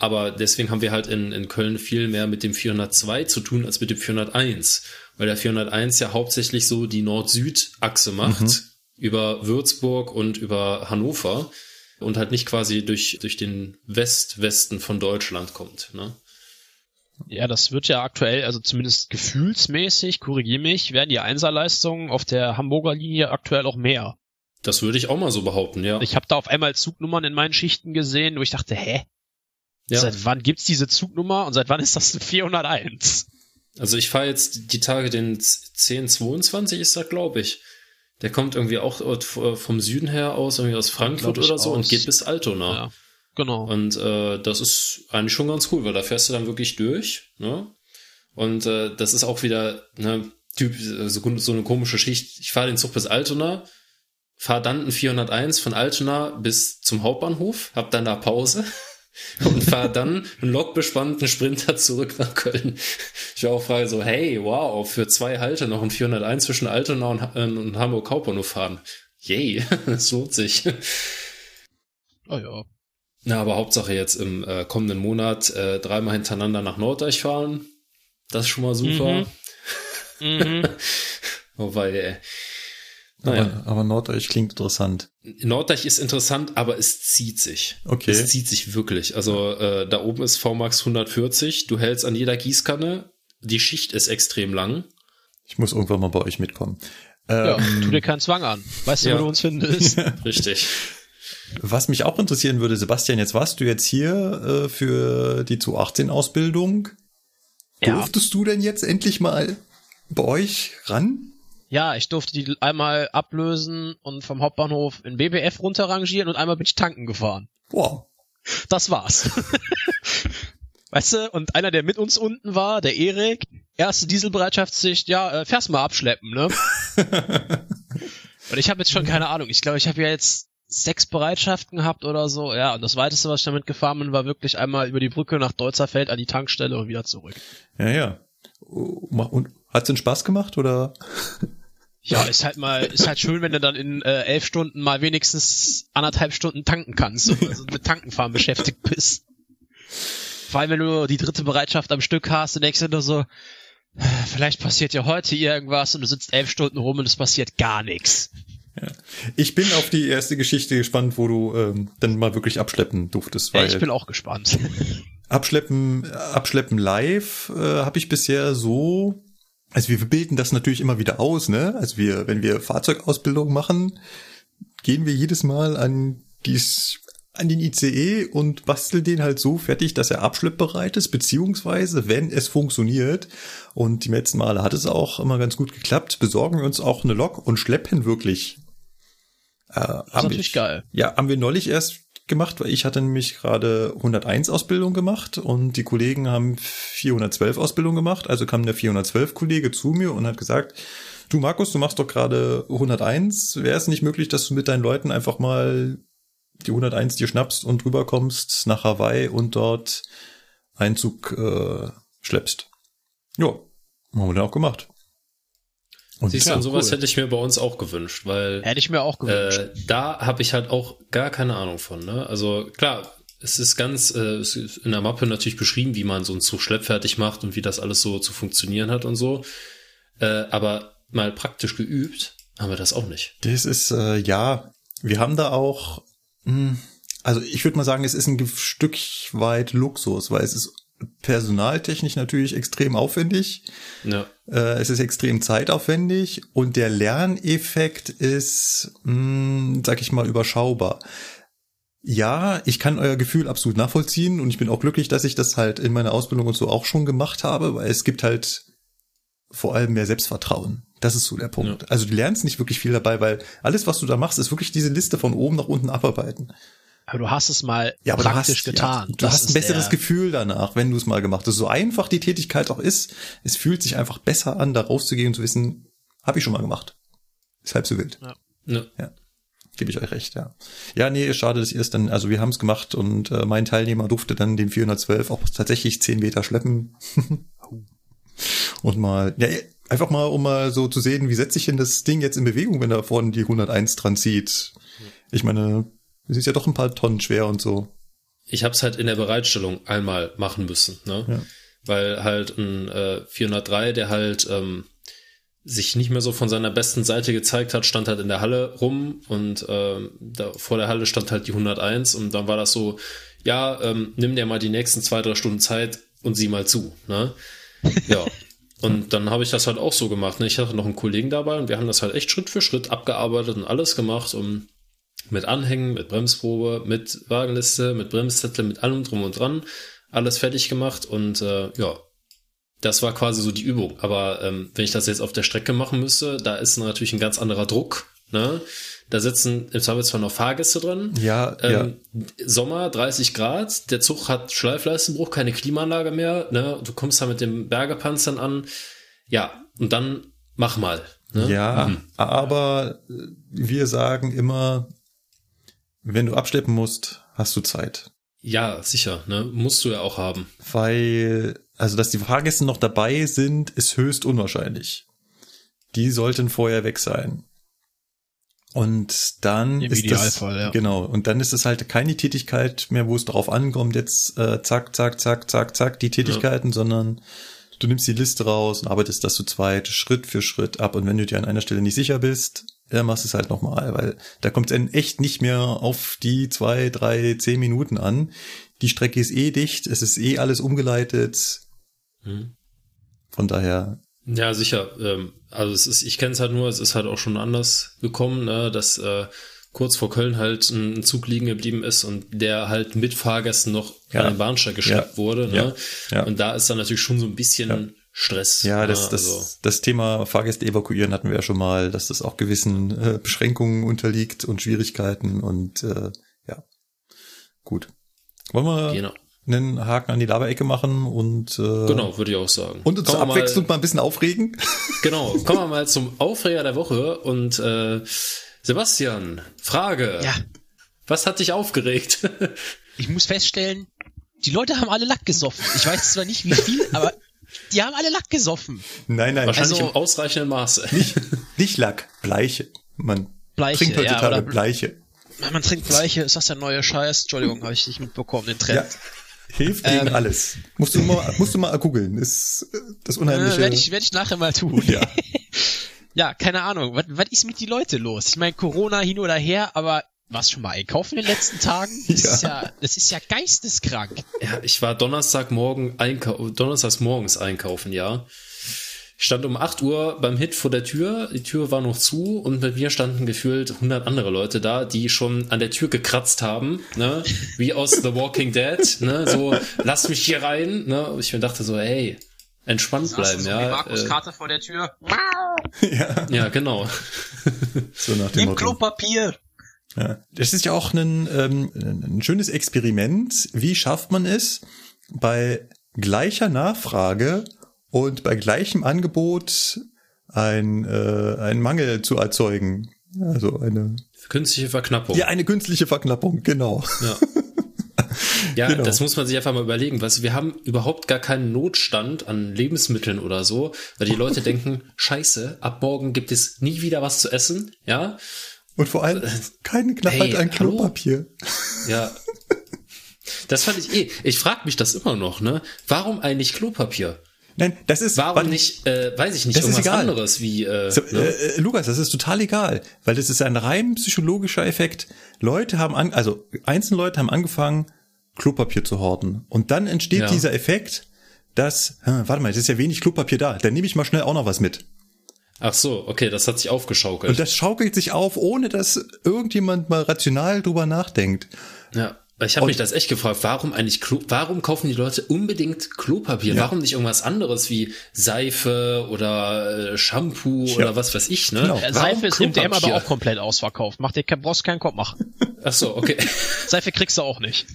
aber deswegen haben wir halt in, in Köln viel mehr mit dem 402 zu tun als mit dem 401 weil der 401 ja hauptsächlich so die Nord-Süd-Achse macht, mhm. über Würzburg und über Hannover und halt nicht quasi durch, durch den West-Westen von Deutschland kommt. Ne? Ja, das wird ja aktuell, also zumindest gefühlsmäßig, korrigier mich, werden die Einserleistungen auf der Hamburger Linie aktuell auch mehr. Das würde ich auch mal so behaupten, ja. Ich habe da auf einmal Zugnummern in meinen Schichten gesehen, wo ich dachte, hä? Ja. Seit wann gibt's diese Zugnummer und seit wann ist das 401? Also ich fahre jetzt die Tage den 1022 ist das, glaube ich. Der kommt irgendwie auch vom Süden her aus, irgendwie aus Frankfurt oder so aus. und geht bis Altona. Ja, genau. Und äh, das ist eigentlich schon ganz cool, weil da fährst du dann wirklich durch. Ne? Und äh, das ist auch wieder ne, typ, so, so eine komische Schicht. Ich fahre den Zug bis Altona, fahre dann ein 401 von Altona bis zum Hauptbahnhof, hab dann da Pause (laughs) (laughs) und fahre dann einen lokbespannten Sprinter zurück nach Köln. Ich war auch frage so, hey, wow, für zwei Halte noch ein 401 zwischen Altona und, äh, und Hamburg Hauptbahnhof fahren. Yay, (laughs) das lohnt sich. Oh ja. Na, aber Hauptsache jetzt im äh, kommenden Monat äh, dreimal hintereinander nach Norddeich fahren. Das ist schon mal super. Mhm. (laughs) mhm. Wobei, ey, naja. Aber, aber Norddeich klingt interessant. Norddeich ist interessant, aber es zieht sich. Okay. Es zieht sich wirklich. Also äh, da oben ist VMAX 140, du hältst an jeder Gießkanne, die Schicht ist extrem lang. Ich muss irgendwann mal bei euch mitkommen. Ja, ähm, tu dir keinen Zwang an. Weißt du, ja. wo du uns findest? (laughs) (laughs) Richtig. Was mich auch interessieren würde, Sebastian, jetzt warst du jetzt hier äh, für die 218-Ausbildung. Ja. Durftest du denn jetzt endlich mal bei euch ran? Ja, ich durfte die einmal ablösen und vom Hauptbahnhof in BBF runterrangieren und einmal bin ich tanken gefahren. Wow. Das war's. (laughs) weißt du, und einer, der mit uns unten war, der Erik, erste Dieselbereitschaftssicht, ja, äh, fährst mal abschleppen, ne? (laughs) und ich habe jetzt schon keine Ahnung. Ich glaube, ich habe ja jetzt sechs Bereitschaften gehabt oder so. Ja, und das weiteste, was ich damit gefahren bin, war wirklich einmal über die Brücke nach Deutzerfeld an die Tankstelle und wieder zurück. Ja, ja. Und hat's denn Spaß gemacht oder? Ja, ist halt mal, ist halt schön, wenn du dann in äh, elf Stunden mal wenigstens anderthalb Stunden tanken kannst und also mit Tankenfahren beschäftigt bist. Vor allem, wenn du die dritte Bereitschaft am Stück hast, dann denkst du nur so, vielleicht passiert ja heute irgendwas und du sitzt elf Stunden rum und es passiert gar nichts. Ja. Ich bin auf die erste Geschichte gespannt, wo du ähm, dann mal wirklich abschleppen durftest. Weil ja, ich bin auch gespannt. Abschleppen, abschleppen live äh, habe ich bisher so also wir bilden das natürlich immer wieder aus, ne? Also wir, wenn wir Fahrzeugausbildung machen, gehen wir jedes Mal an dies an den ICE und basteln den halt so fertig, dass er abschleppbereit ist, beziehungsweise, wenn es funktioniert, und die letzten Male hat es auch immer ganz gut geklappt, besorgen wir uns auch eine Lok und schleppen wirklich. Äh, das ist natürlich wir, geil. Ja, haben wir neulich erst gemacht, weil ich hatte nämlich gerade 101 Ausbildung gemacht und die Kollegen haben 412 Ausbildung gemacht. Also kam der 412 Kollege zu mir und hat gesagt, du Markus, du machst doch gerade 101. Wäre es nicht möglich, dass du mit deinen Leuten einfach mal die 101 dir schnappst und rüberkommst nach Hawaii und dort Einzug äh, schleppst? Ja, haben wir dann auch gemacht. Und Siehst du, ja, sowas cool. hätte ich mir bei uns auch gewünscht, weil hätte ich mir auch gewünscht. Äh, da habe ich halt auch gar keine Ahnung von. Ne? Also klar, es ist ganz äh, es ist in der Mappe natürlich beschrieben, wie man so einen Zug schleppfertig macht und wie das alles so zu funktionieren hat und so. Äh, aber mal praktisch geübt haben wir das auch nicht. Das ist äh, ja, wir haben da auch, mh, hm, also ich würde mal sagen, es ist ein Stück weit Luxus, weil es ist personaltechnisch natürlich extrem aufwendig. Ja. Äh, es ist extrem zeitaufwendig und der Lerneffekt ist, mh, hm, sag ich mal, überschaubar. Ja, ich kann euer Gefühl absolut nachvollziehen und ich bin auch glücklich, dass ich das halt in meiner Ausbildung und so auch schon gemacht habe, weil es gibt halt vor allem mehr Selbstvertrauen. Das ist so der Punkt. Ja. Also du lernst nicht wirklich viel dabei, weil alles, was du da machst, ist wirklich diese Liste von oben nach unten abarbeiten. Aber du hast es mal ja, praktisch hast, getan. Ja, du das hast ein besseres Gefühl danach, wenn du es mal gemacht hast. So einfach die Tätigkeit auch ist, es fühlt sich einfach besser an, da rauszugehen und zu wissen, habe ich schon mal gemacht. Ist halb so wild. Ja. ja. ja. Gebe ich euch recht, ja. Ja, nee, schade, dass ihr es dann, also wir haben es gemacht und äh, mein Teilnehmer durfte dann den 412 auch tatsächlich 10 Meter schleppen. (laughs) und mal, ja, einfach mal, um mal so zu sehen, wie setzt sich denn das Ding jetzt in Bewegung, wenn da vorne die 101 dran zieht. Ich meine, es ist ja doch ein paar Tonnen schwer und so. Ich habe es halt in der Bereitstellung einmal machen müssen, ne? Ja. Weil halt ein äh, 403, der halt ähm, sich nicht mehr so von seiner besten Seite gezeigt hat, stand halt in der Halle rum und ähm, da, vor der Halle stand halt die 101 und dann war das so, ja, ähm, nimm dir mal die nächsten zwei, drei Stunden Zeit und sieh mal zu, ne? Ja. (laughs) Und dann habe ich das halt auch so gemacht. Ne? Ich hatte noch einen Kollegen dabei und wir haben das halt echt Schritt für Schritt abgearbeitet und alles gemacht, um mit Anhängen, mit Bremsprobe, mit Wagenliste, mit Bremszettel, mit allem drum und dran, alles fertig gemacht und äh, ja, das war quasi so die Übung. Aber ähm, wenn ich das jetzt auf der Strecke machen müsste, da ist natürlich ein ganz anderer Druck. Ne? Da sitzen im Zweifelsfall noch Fahrgäste drin. Ja, ähm, ja. Sommer, 30 Grad, der Zug hat Schleifleistenbruch, keine Klimaanlage mehr. Ne? Du kommst da mit dem Bergepanzern an. Ja, und dann mach mal. Ne? Ja, mhm. aber wir sagen immer, wenn du abschleppen musst, hast du Zeit. Ja, sicher, ne? Musst du ja auch haben. Weil, also, dass die Fahrgäste noch dabei sind, ist höchst unwahrscheinlich. Die sollten vorher weg sein. Und dann Im ist Idealfall, das, ja. genau, und dann ist es halt keine Tätigkeit mehr, wo es darauf ankommt, jetzt äh, zack, zack, zack, zack, zack, die Tätigkeiten, ja. sondern du nimmst die Liste raus und arbeitest das zu zweit, Schritt für Schritt ab. Und wenn du dir an einer Stelle nicht sicher bist, dann machst du es halt nochmal, weil da kommt es echt nicht mehr auf die zwei, drei, zehn Minuten an. Die Strecke ist eh dicht, es ist eh alles umgeleitet. Hm. Von daher. Ja, sicher. Ähm, also es ist, ich kenne es halt nur, es ist halt auch schon anders gekommen, ne, dass äh, kurz vor Köln halt ein Zug liegen geblieben ist und der halt mit Fahrgästen noch ja. an den Bahnsteig geschleppt ja. wurde. Ne? Ja. Und da ist dann natürlich schon so ein bisschen Stress. Ja, das, das, also. das Thema Fahrgäste evakuieren hatten wir ja schon mal, dass das auch gewissen äh, Beschränkungen unterliegt und Schwierigkeiten und äh, ja, gut. Wollen wir genau. einen Haken an die Laberecke machen und äh, genau, würde ich auch sagen. Und uns zur Abwechslung mal, mal ein bisschen aufregen. Genau, (laughs) kommen wir mal zum Aufreger der Woche und äh, Sebastian, Frage. Ja. Was hat dich aufgeregt? (laughs) ich muss feststellen, die Leute haben alle Lack gesoffen. Ich weiß zwar nicht wie viel, aber die haben alle Lack gesoffen. Nein, nein. Wahrscheinlich also, im ausreichenden Maße. Nicht, nicht Lack, Bleiche. Man Bleiche, trinkt heutzutage ja, Bleiche. Man trinkt Bleiche, ist das der neue Scheiß? Entschuldigung, habe ich nicht mitbekommen, den Trend. Ja, hilft gegen ähm, alles. Musst du mal, musst du mal googeln. Ist das unheimliche. Äh, werde ich, werd ich nachher mal tun. Ja. (laughs) ja, keine Ahnung. Was, was ist mit die Leute los? Ich meine, Corona hin oder her, aber warst schon mal einkaufen in den letzten Tagen? (laughs) Das, ja. Ist, ja, das ist ja geisteskrank. Ja, ich war Donnerstagmorgen einkaufen, donnerstags morgens einkaufen, ja. Ich stand um 8 Uhr beim Hit vor der Tür, die Tür war noch zu und mit mir standen gefühlt 100 andere Leute da, die schon an der Tür gekratzt haben, ne? wie aus The Walking Dead, ne? so lass mich hier rein. Ne? Ich mir dachte so, hey, entspannt bleiben, so ja. Wie Markus äh, Kater vor der Tür. (laughs) ja, ja, genau. so nach dem Nimm Motto. Klopapier. Ja. Das ist ja auch ein, ähm, ein schönes Experiment. Wie schafft man es, bei gleicher Nachfrage und bei gleichem Angebot ein, äh, einen Mangel zu erzeugen? Also eine, Künstliche Verknappung. ja, eine künstliche Verknappung, genau. Ja. (laughs) Ja, Genau. das muss man sich einfach mal überlegen. Weißt wir haben überhaupt gar keinen Notstand an Lebensmitteln oder so, weil die Leute (laughs) denken, scheiße, ab morgen gibt es nie wieder was zu essen, ja? Und vor allem keine Knappheit Hey, an hallo? Klopapier. Ja. (laughs) Das fand ich eh. Ich frage mich das immer noch, ne? Warum eigentlich Klopapier? Nein, das ist Warum warte, nicht, äh, weiß ich nicht, Das ist irgendwas egal. anderes wie, äh, So, ne? äh, äh, Lukas, das ist total egal, weil das ist ein rein psychologischer Effekt. Leute haben an, also einzelne Leute haben angefangen, Klopapier zu horten. Und dann entsteht Ja. dieser Effekt, dass, hm, warte mal, es ist ja wenig Klopapier da, dann nehme ich mal schnell auch noch was mit. Ach so, okay, das hat sich aufgeschaukelt. Und das schaukelt sich auf, ohne dass irgendjemand mal rational drüber nachdenkt. Ja, ich habe mich das echt gefragt, warum eigentlich Klo warum kaufen die Leute unbedingt Klopapier? Ja. Warum nicht irgendwas anderes wie Seife oder äh, Shampoo oder was weiß ich, ne? Genau. Äh, Warum Seife ist im DM aber auch komplett ausverkauft. Mach dir, kein- brauchst keinen Kopf machen. Ach so, okay. (laughs) Seife kriegst du auch nicht.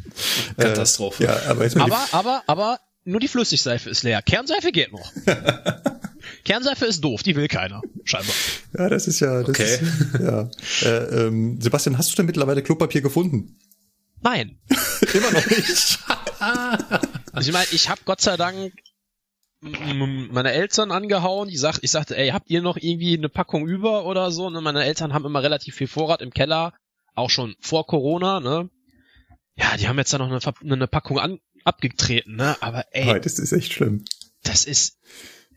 Katastrophe. Ja, aber Aber, aber, aber nur die Flüssigseife ist leer. Kernseife geht noch. (laughs) Kernseife ist doof, die will keiner. Scheinbar. Ja, das ist ja, das Okay. ist, ja. Äh, ähm, Sebastian, hast du denn mittlerweile Klopapier gefunden? Nein. (laughs) Immer noch nicht. Also ich meine, ich habe Gott sei Dank meine Eltern angehauen. Die sagt, ich sagte, ey, habt ihr noch irgendwie eine Packung über oder so? Und meine Eltern haben immer relativ viel Vorrat im Keller, auch schon vor Corona, ne? Ja, die haben jetzt da noch eine, eine Packung an, abgetreten, ne? Aber ey, Ah, das ist echt schlimm. das ist.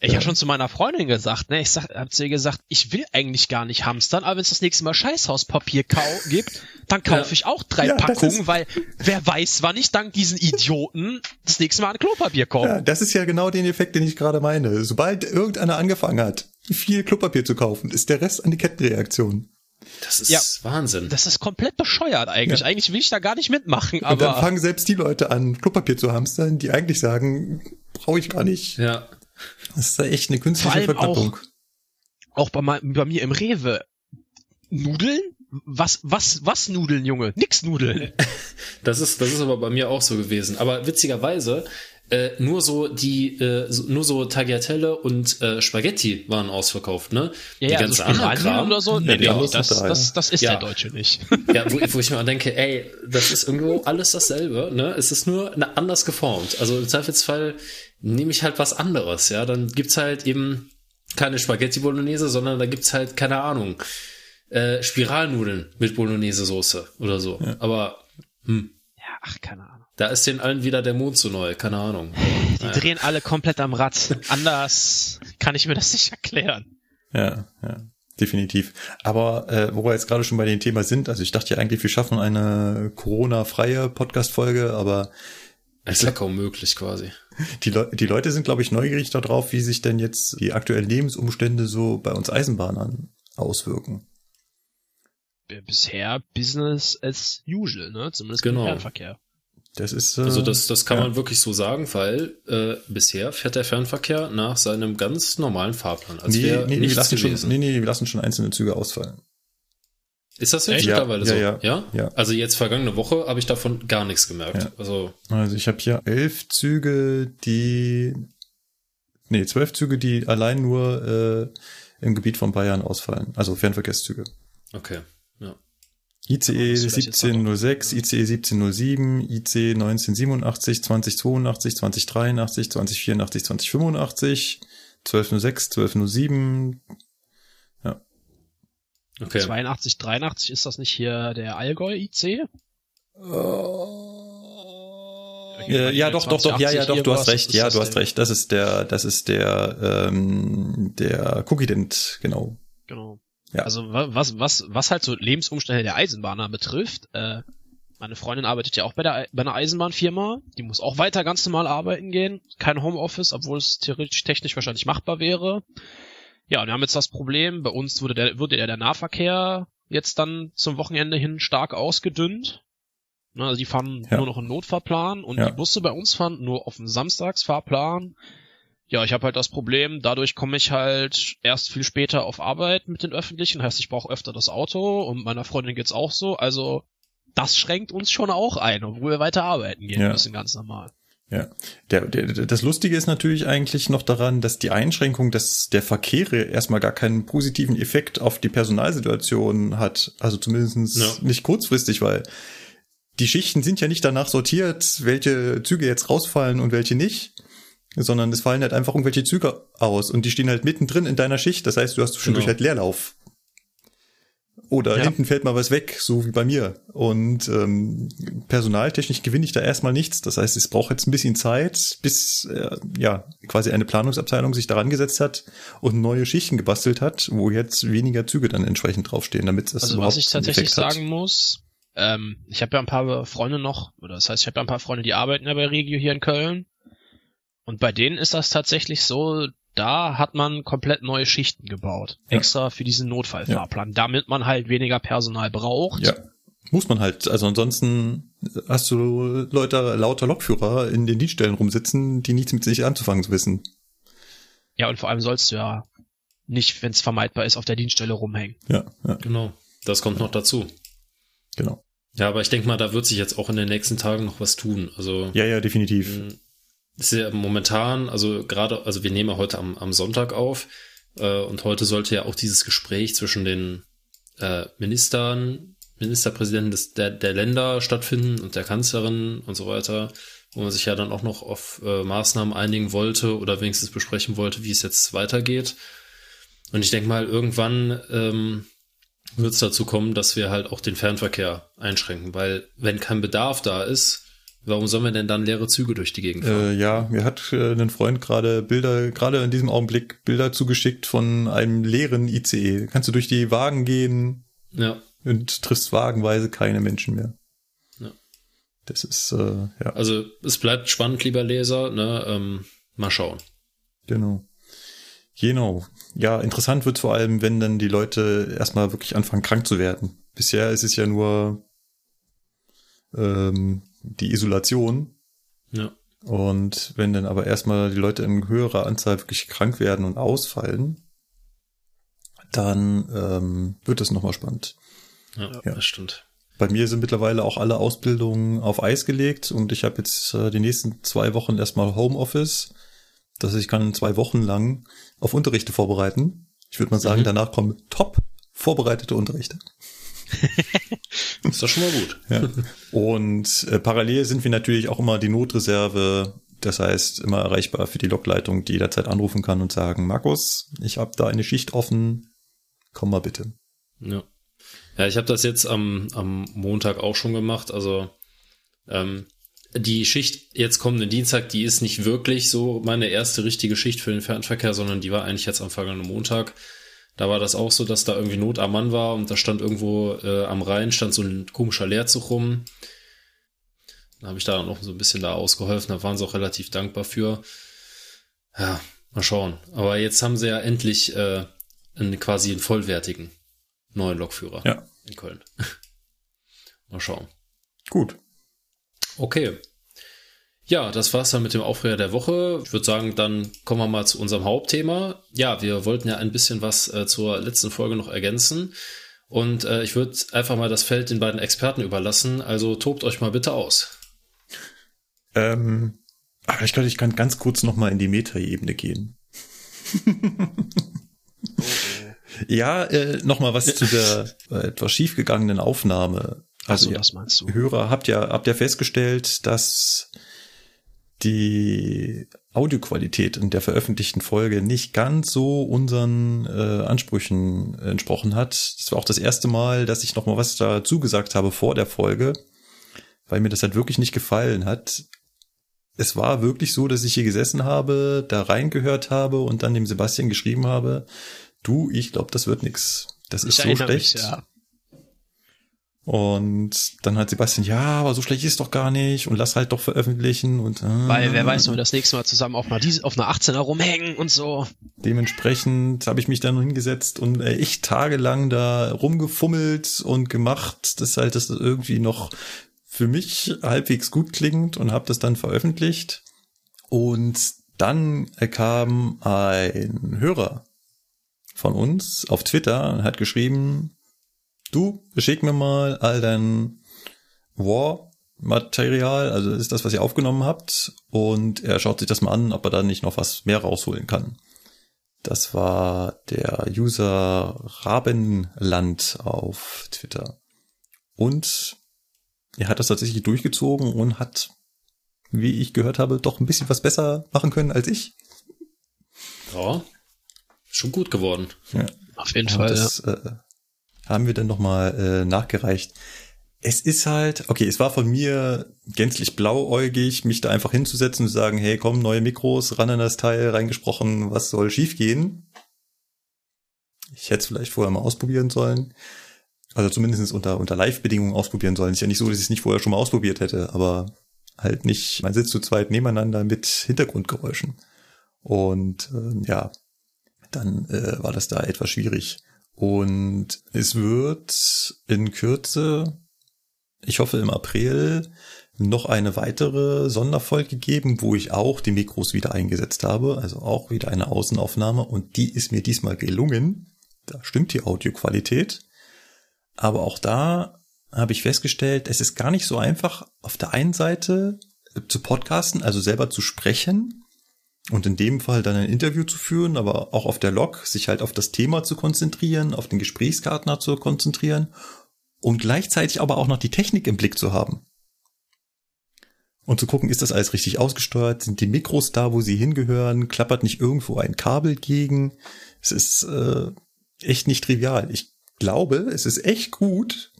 Ich habe schon zu meiner Freundin gesagt, ne, ich sag, hab zu ihr gesagt, ich will eigentlich gar nicht hamstern, aber wenn es das nächste Mal Scheißhauspapier kau gibt, dann kaufe Ja. ich auch drei Ja, Packungen, weil wer weiß, wann ich dank diesen Idioten das nächste Mal an Klopapier komme. Ja, das ist ja genau den Effekt, den ich gerade meine. Sobald irgendeiner angefangen hat, viel Klopapier zu kaufen, ist der Rest an die Kettenreaktion. Das ist Ja. Wahnsinn. Das ist komplett bescheuert eigentlich. Eigentlich will ich da gar nicht mitmachen, Und dann aber fangen selbst die Leute an, Klopapier zu hamstern, die eigentlich sagen, brauche ich gar nicht. ja. Das ist ja echt eine künstliche Verknappung. auch bei, mei- bei mir im Rewe. Nudeln? Was, was, was Nudeln, Junge? Nix Nudeln. (laughs) Das ist, das ist aber bei mir auch so gewesen. Aber witzigerweise, äh, nur so die, äh, so, nur so Tagliatelle und äh, Spaghetti waren ausverkauft, ne? Ja, die ja, ganze so andere Kram. oder so. Nee, Nee, nee, das, das, ja. das ist Ja. der Deutsche nicht. (laughs) Ja, wo, wo ich mir mal denke, ey, das ist irgendwo alles dasselbe, ne? Es ist nur eine, anders geformt. Also im Zweifelsfall nehme ich halt was anderes, ja? Dann gibt's halt eben keine Spaghetti Bolognese, sondern da gibt's halt, keine Ahnung, äh, Spiralnudeln mit Bolognese-Soße oder so. Aber hm, Ja, ach, keine Ahnung. Da ist denen allen wieder der Mond zu neu, keine Ahnung. Die drehen alle komplett am Rad. Anders kann ich mir das nicht erklären. Ja, ja, definitiv. Aber äh, wo wir jetzt gerade schon bei dem Thema sind, also ich dachte ja eigentlich, wir schaffen eine Corona-freie Podcast-Folge, aber Das ist ja kaum möglich quasi. (laughs) die, Le die Leute sind, glaube ich, neugierig darauf, wie sich denn jetzt die aktuellen Lebensumstände so bei uns Eisenbahnern auswirken. Bisher Business as usual, ne? Zumindest Genau. im Fernverkehr. Das ist äh, Also das, das kann ja. man wirklich so sagen, weil äh, bisher fährt der Fernverkehr nach seinem ganz normalen Fahrplan. Als nee, nee, nee, wir lassen schon, nee, nee, wir lassen schon einzelne Züge ausfallen. Ist das jetzt Echt? Ja, mittlerweile so? ja, ja. Ja. Also jetzt vergangene Woche habe ich davon gar nichts gemerkt. Also Also ich habe hier elf Züge, die nee, zwölf Züge, die allein nur äh, im Gebiet von Bayern ausfallen. Also Fernverkehrszüge. okay. Ja. ICE Das ist vielleicht jetzt 1706, ICE 1707, IC 1987, 2082, 2083, 2084, 2085, 1206, 1207. Okay. 82, 83, ist das nicht hier der Allgäu IC? Äh, ja, doch, doch, doch, ja, ja, doch, du hast recht, ja, das du hast recht. Das ist der, das ist der, ähm, der Cookie-Dent, genau. Genau. Ja. Also wa- was, was, was halt so Lebensumstände der Eisenbahner betrifft, äh, Meine Freundin arbeitet ja auch bei, der, bei einer Eisenbahnfirma. Die muss auch weiter ganz normal arbeiten gehen. Kein Homeoffice, obwohl es theoretisch technisch wahrscheinlich machbar wäre. Ja, und wir haben jetzt das Problem, bei uns wurde der, wurde ja der Nahverkehr jetzt dann zum Wochenende hin stark ausgedünnt. Ne, Also die fahren Ja. nur noch einen Notfahrplan und Ja. die Busse bei uns fahren nur auf dem Samstagsfahrplan. Ja, ich habe halt das Problem, dadurch komme ich halt erst viel später auf Arbeit mit den Öffentlichen, heißt ich brauche öfter das Auto und meiner Freundin geht's auch so. Also das schränkt uns schon auch ein, obwohl wir weiter arbeiten gehen Ja. müssen, ganz normal. Ja. Der, der, das Lustige ist natürlich eigentlich noch daran, dass die Einschränkung des, der Verkehre erstmal gar keinen positiven Effekt auf die Personalsituation hat. Also zumindest Ja. nicht kurzfristig, weil die Schichten sind ja nicht danach sortiert, welche Züge jetzt rausfallen und welche nicht, sondern es fallen halt einfach irgendwelche Züge aus und die stehen halt mittendrin in deiner Schicht. Das heißt, du hast schon Genau. durch halt Leerlauf. Oder Ja. hinten fällt mal was weg, so wie bei mir. Und ähm, personaltechnisch gewinne ich da erstmal nichts. Das heißt, es braucht jetzt ein bisschen Zeit, bis äh, ja quasi eine Planungsabteilung sich daran gesetzt hat und neue Schichten gebastelt hat, wo jetzt weniger Züge dann entsprechend draufstehen, damit das Also überhaupt was ich tatsächlich sagen muss, ähm, ich habe ja ein paar Freunde noch, oder das heißt, ich habe ja ein paar Freunde, die arbeiten ja bei Regio hier in Köln. Und bei denen ist das tatsächlich so, da hat man komplett neue Schichten gebaut. Ja. Extra für diesen Notfallfahrplan, damit man halt weniger Personal braucht. Ja, muss man halt. Also ansonsten hast du Leute, lauter Lokführer in den Dienststellen rumsitzen, die nichts mit sich anzufangen wissen. ja, und vor allem sollst du ja nicht, wenn es vermeidbar ist, auf der Dienststelle rumhängen. Ja, ja, Genau. Das kommt noch dazu. genau. Ja, aber ich denke mal, da wird sich jetzt auch in den nächsten Tagen noch was tun. Also Ja, ja, definitiv. Ist ja momentan, also gerade, also wir nehmen ja heute am, am Sonntag auf äh, und heute sollte ja auch dieses Gespräch zwischen den äh, Ministern, Ministerpräsidenten des, der, der Länder stattfinden und der Kanzlerin und so weiter, wo man sich ja dann auch noch auf äh, Maßnahmen einigen wollte oder wenigstens besprechen wollte, wie es jetzt weitergeht. Und ich denke mal, irgendwann ähm, wird es dazu kommen, dass wir halt auch den Fernverkehr einschränken, weil wenn kein Bedarf da ist, warum sollen wir denn dann leere Züge durch die Gegend fahren? Äh, ja, mir hat äh, ein Freund gerade Bilder, gerade in diesem Augenblick Bilder zugeschickt von einem leeren ICE. Kannst du durch die Wagen gehen ja, und triffst wagenweise keine Menschen mehr. Ja. Das ist, äh, ja, also es bleibt spannend, lieber Leser, ne? Ähm, mal schauen. genau. Genau. Ja, interessant wird vor allem, wenn dann die Leute erstmal wirklich anfangen, krank zu werden. Bisher ist es ja nur ähm, die Isolation. Ja. Und wenn dann aber erstmal die Leute in höherer Anzahl wirklich krank werden und ausfallen, dann ähm, wird es nochmal spannend. Ja, Ja. das stimmt. Bei mir sind mittlerweile auch alle Ausbildungen auf Eis gelegt und ich habe jetzt äh, die nächsten zwei Wochen erstmal Homeoffice. Das heißt, ich kann zwei Wochen lang auf Unterrichte vorbereiten. Ich würde mal sagen, Mhm. danach kommen top vorbereitete Unterrichte. (laughs) Ist doch schon mal gut. Ja. Und äh, parallel sind wir natürlich auch immer die Notreserve. Das heißt, immer erreichbar für die Lokleitung, die jederzeit anrufen kann und sagen, Markus, ich habe da eine Schicht offen, komm mal bitte. Ja. Ja, ich habe das jetzt am, am Montag auch schon gemacht. Also ähm, die Schicht jetzt kommenden Dienstag, die ist nicht wirklich so meine erste richtige Schicht für den Fernverkehr, sondern die war eigentlich jetzt am vergangenen Montag. Da war das auch so, dass da irgendwie Not am Mann war und da stand irgendwo äh, am Rhein stand so ein komischer Leerzug rum. Dann habe ich da noch so ein bisschen da ausgeholfen, da waren sie auch relativ dankbar für. Ja, mal schauen. Aber jetzt haben sie ja endlich äh, einen, quasi einen vollwertigen neuen Lokführer Ja, in Köln. (laughs) mal schauen. gut. Okay. Ja, das war's dann mit dem Aufreger der Woche. Ich würde sagen, dann kommen wir mal zu unserem Hauptthema. Ja, wir wollten ja ein bisschen was äh, zur letzten Folge noch ergänzen. Und äh, ich würde einfach mal das Feld den beiden Experten überlassen. Also tobt euch mal bitte aus. Ähm, aber ich glaube, ich kann ganz kurz noch mal in die Metaebene gehen. (laughs) Ja, äh, noch mal was zu der (laughs) äh, etwas schiefgegangenen Aufnahme. Also ihr das meinst du? Hörer habt ja habt ja festgestellt, dass die Audioqualität in der veröffentlichten Folge nicht ganz so unseren äh, Ansprüchen entsprochen hat. Das war auch das erste Mal, dass ich noch mal was dazu gesagt habe vor der Folge, weil mir das halt wirklich nicht gefallen hat. Es war wirklich so, dass ich hier gesessen habe, da reingehört habe und dann dem Sebastian geschrieben habe, du, ich glaube, das wird nix. Das ist Ich so erinnere mich, schlecht. ja. Und dann hat Sebastian, ja, aber so schlecht ist es doch gar nicht und lass halt doch veröffentlichen und äh, Weil wer weiß, ob wir das nächste Mal zusammen auf einer, auf einer 18er rumhängen und so. dementsprechend habe ich mich dann hingesetzt und äh, echt tagelang da rumgefummelt und gemacht, dass halt das irgendwie noch für mich halbwegs gut klingt und habe das dann veröffentlicht. Und dann kam ein Hörer von uns auf Twitter und hat geschrieben, du, schick mir mal all dein War-Material, also das ist das, was ihr aufgenommen habt, und er schaut sich das mal an, ob er da nicht noch was mehr rausholen kann. Das war der User Rabenland auf Twitter. Und er hat das tatsächlich durchgezogen und hat, wie ich gehört habe, doch ein bisschen was besser machen können als ich. Ja, schon gut geworden. Ja. Auf jeden Und Fall, das äh, haben wir dann nochmal äh, nachgereicht. Es ist halt, okay, es war von mir gänzlich blauäugig, mich da einfach hinzusetzen und zu sagen, hey, komm, neue Mikros, ran an das Teil, reingesprochen, was soll schiefgehen? Ich hätte es vielleicht vorher mal ausprobieren sollen. Also zumindest unter, unter Live-Bedingungen ausprobieren sollen. Ist ja nicht so, dass ich es nicht vorher schon mal ausprobiert hätte, aber halt nicht, man sitzt zu zweit nebeneinander mit Hintergrundgeräuschen. Und ähm, ja, dann äh, war das da etwas schwierig. Und es wird in Kürze, ich hoffe im April, noch eine weitere Sonderfolge geben, wo ich auch die Mikros wieder eingesetzt habe, also auch wieder eine Außenaufnahme und die ist mir diesmal gelungen. Da stimmt die Audioqualität. Aber auch da habe ich festgestellt, es ist gar nicht so einfach, auf der einen Seite zu podcasten, also selber zu sprechen und in dem Fall dann ein Interview zu führen, aber auch auf der Log sich halt auf das Thema zu konzentrieren, auf den Gesprächspartner zu konzentrieren und gleichzeitig aber auch noch die Technik im Blick zu haben. Und zu gucken, ist das alles richtig ausgesteuert? Sind die Mikros da, wo sie hingehören? Klappert nicht irgendwo ein Kabel gegen? Es ist äh, echt nicht trivial. Ich glaube, es ist echt gut,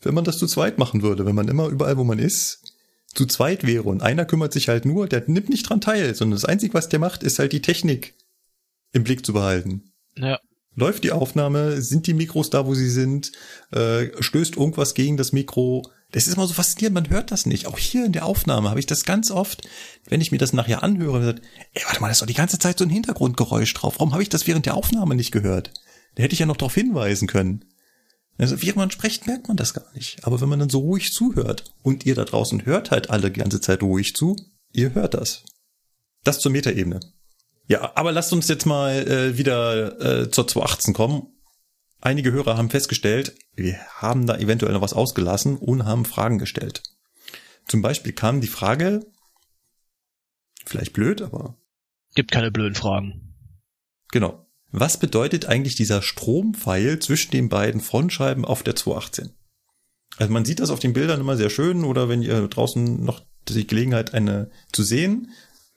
wenn man das zu zweit machen würde, wenn man immer überall, wo man ist, zu zweit wäre und einer kümmert sich halt nur, der nimmt nicht dran teil, sondern das Einzige, was der macht, ist halt die Technik im Blick zu behalten. Ja. Läuft die Aufnahme, sind die Mikros da, wo sie sind, äh, stößt irgendwas gegen das Mikro. Das ist immer so faszinierend, man hört das nicht. Auch hier in der Aufnahme habe ich das ganz oft, wenn ich mir das nachher anhöre, gesagt, ey, warte mal, da ist doch die ganze Zeit so ein Hintergrundgeräusch drauf. Warum habe ich das während der Aufnahme nicht gehört? Da hätte ich ja noch darauf hinweisen können. Also, während man spricht, merkt man das gar nicht. Aber wenn man dann so ruhig zuhört und ihr da draußen hört halt alle die ganze Zeit ruhig zu, ihr hört das. Das zur Metaebene. Ja, aber lasst uns jetzt mal äh, wieder äh, zur 218 kommen. Einige Hörer haben festgestellt, wir haben da eventuell noch was ausgelassen und haben Fragen gestellt. Zum Beispiel kam die Frage, vielleicht blöd, aber Gibt keine blöden Fragen. genau. Was bedeutet eigentlich dieser Strompfeil zwischen den beiden Frontscheiben auf der 218? Also man sieht das auf den Bildern immer sehr schön oder wenn ihr draußen noch die Gelegenheit eine zu sehen,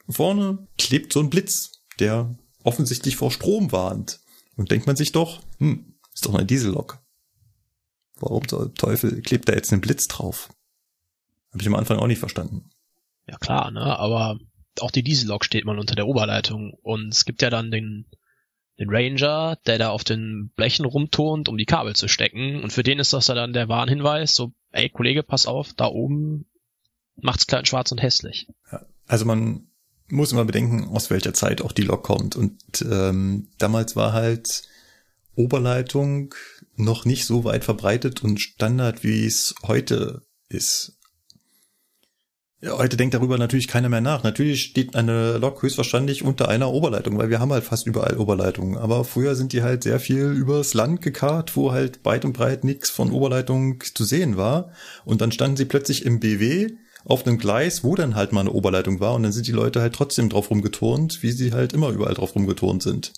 vorne klebt so ein Blitz, der offensichtlich vor Strom warnt. Und denkt man sich doch, hm, ist doch eine Diesellok. Warum zum Teufel klebt da jetzt ein Blitz drauf? Habe ich am Anfang auch nicht verstanden. Ja klar, ne? Aber auch die Diesellok steht mal unter der Oberleitung. Und es gibt ja dann den, den Ranger, der da auf den Blechen rumturnt, um die Kabel zu stecken. Und für den ist das dann der Warnhinweis, so, ey Kollege, pass auf, da oben macht's klein, schwarz und hässlich. Also man muss immer bedenken, aus welcher Zeit auch die Lok kommt. Und ähm, damals war halt Oberleitung noch nicht so weit verbreitet und Standard, wie es heute ist. Ja, heute denkt darüber natürlich keiner mehr nach. Natürlich steht eine Lok höchstwahrscheinlich unter einer Oberleitung, weil wir haben halt fast überall Oberleitungen. Aber früher sind die halt sehr viel übers Land gekarrt, wo halt weit und breit nichts von Oberleitung zu sehen war. Und dann standen sie plötzlich im BW auf einem Gleis, wo dann halt mal eine Oberleitung war. Und dann sind die Leute halt trotzdem drauf rumgeturnt, wie sie halt immer überall drauf rumgeturnt sind.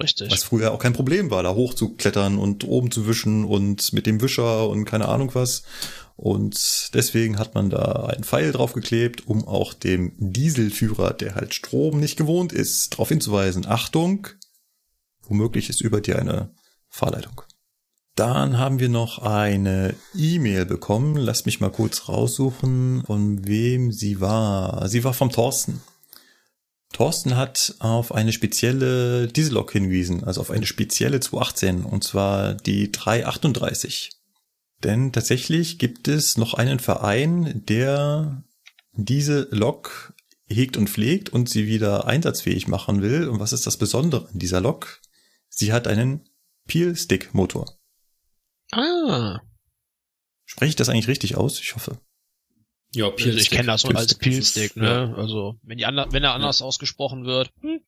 Richtig. Was früher auch kein Problem war, da hochzuklettern und oben zu wischen und mit dem Wischer und keine Ahnung was. Und deswegen hat man da einen Pfeil draufgeklebt, um auch dem Dieselführer, der halt Strom nicht gewohnt ist, darauf hinzuweisen. Achtung, womöglich ist über dir eine Fahrleitung. Dann haben wir noch eine E-Mail bekommen. Lasst mich mal kurz raussuchen, von wem sie war. Sie war vom Thorsten. Thorsten hat auf eine spezielle Diesellok hingewiesen, also auf eine spezielle 218, und zwar die 338. Denn tatsächlich gibt es noch einen Verein, der diese Lok hegt und pflegt und sie wieder einsatzfähig machen will. Und was ist das Besondere an dieser Lok? Sie hat einen Peel-Stick-Motor. Ah. Spreche ich das eigentlich richtig aus? Ich hoffe. Ja, Also ich kenne das so als Peelstick, ne? Ja. Also wenn, die wenn er anders ausgesprochen wird. Hm.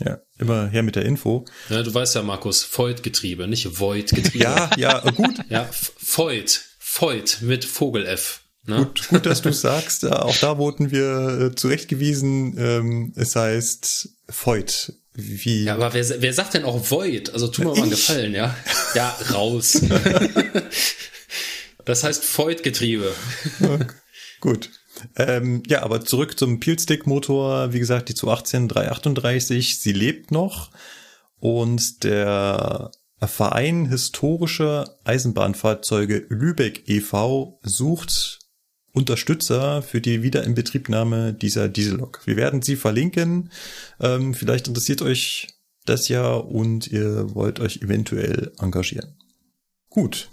Ja, immer her mit der Info. Ja, du weißt ja, Markus, Void-Getriebe, nicht Void-Getriebe. Ja, ja, gut, (laughs) Ja, Void. Void mit Vogel F. Ne? gut, gut, dass du sagst. Auch da wurden wir äh, zurechtgewiesen. Ähm, es heißt Void. Wie? Ja, aber wer, wer sagt denn auch Void? Also tu mir mal einen Ich. Gefallen, ja? Ja, raus. (laughs) das heißt Void-Getriebe. Gut. Ähm, ja, aber zurück zum Peelstick-Motor. Wie gesagt, die 218 338, sie lebt noch. Und der Verein Historische Eisenbahnfahrzeuge Lübeck e.V. sucht Unterstützer für die Wiederinbetriebnahme dieser Diesellok. Wir werden sie verlinken. Ähm, vielleicht interessiert euch das ja und ihr wollt euch eventuell engagieren. Gut.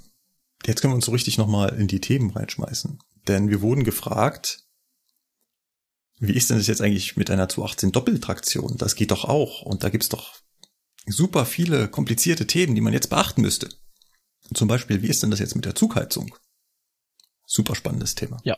Jetzt können wir uns so richtig nochmal in die Themen reinschmeißen. Denn wir wurden gefragt, wie ist denn das jetzt eigentlich mit einer 218 Doppeltraktion? Das geht doch auch. Und da gibt's doch super viele komplizierte Themen, die man jetzt beachten müsste. Zum Beispiel, wie ist denn das jetzt mit der Zugheizung? Super spannendes Thema. Ja.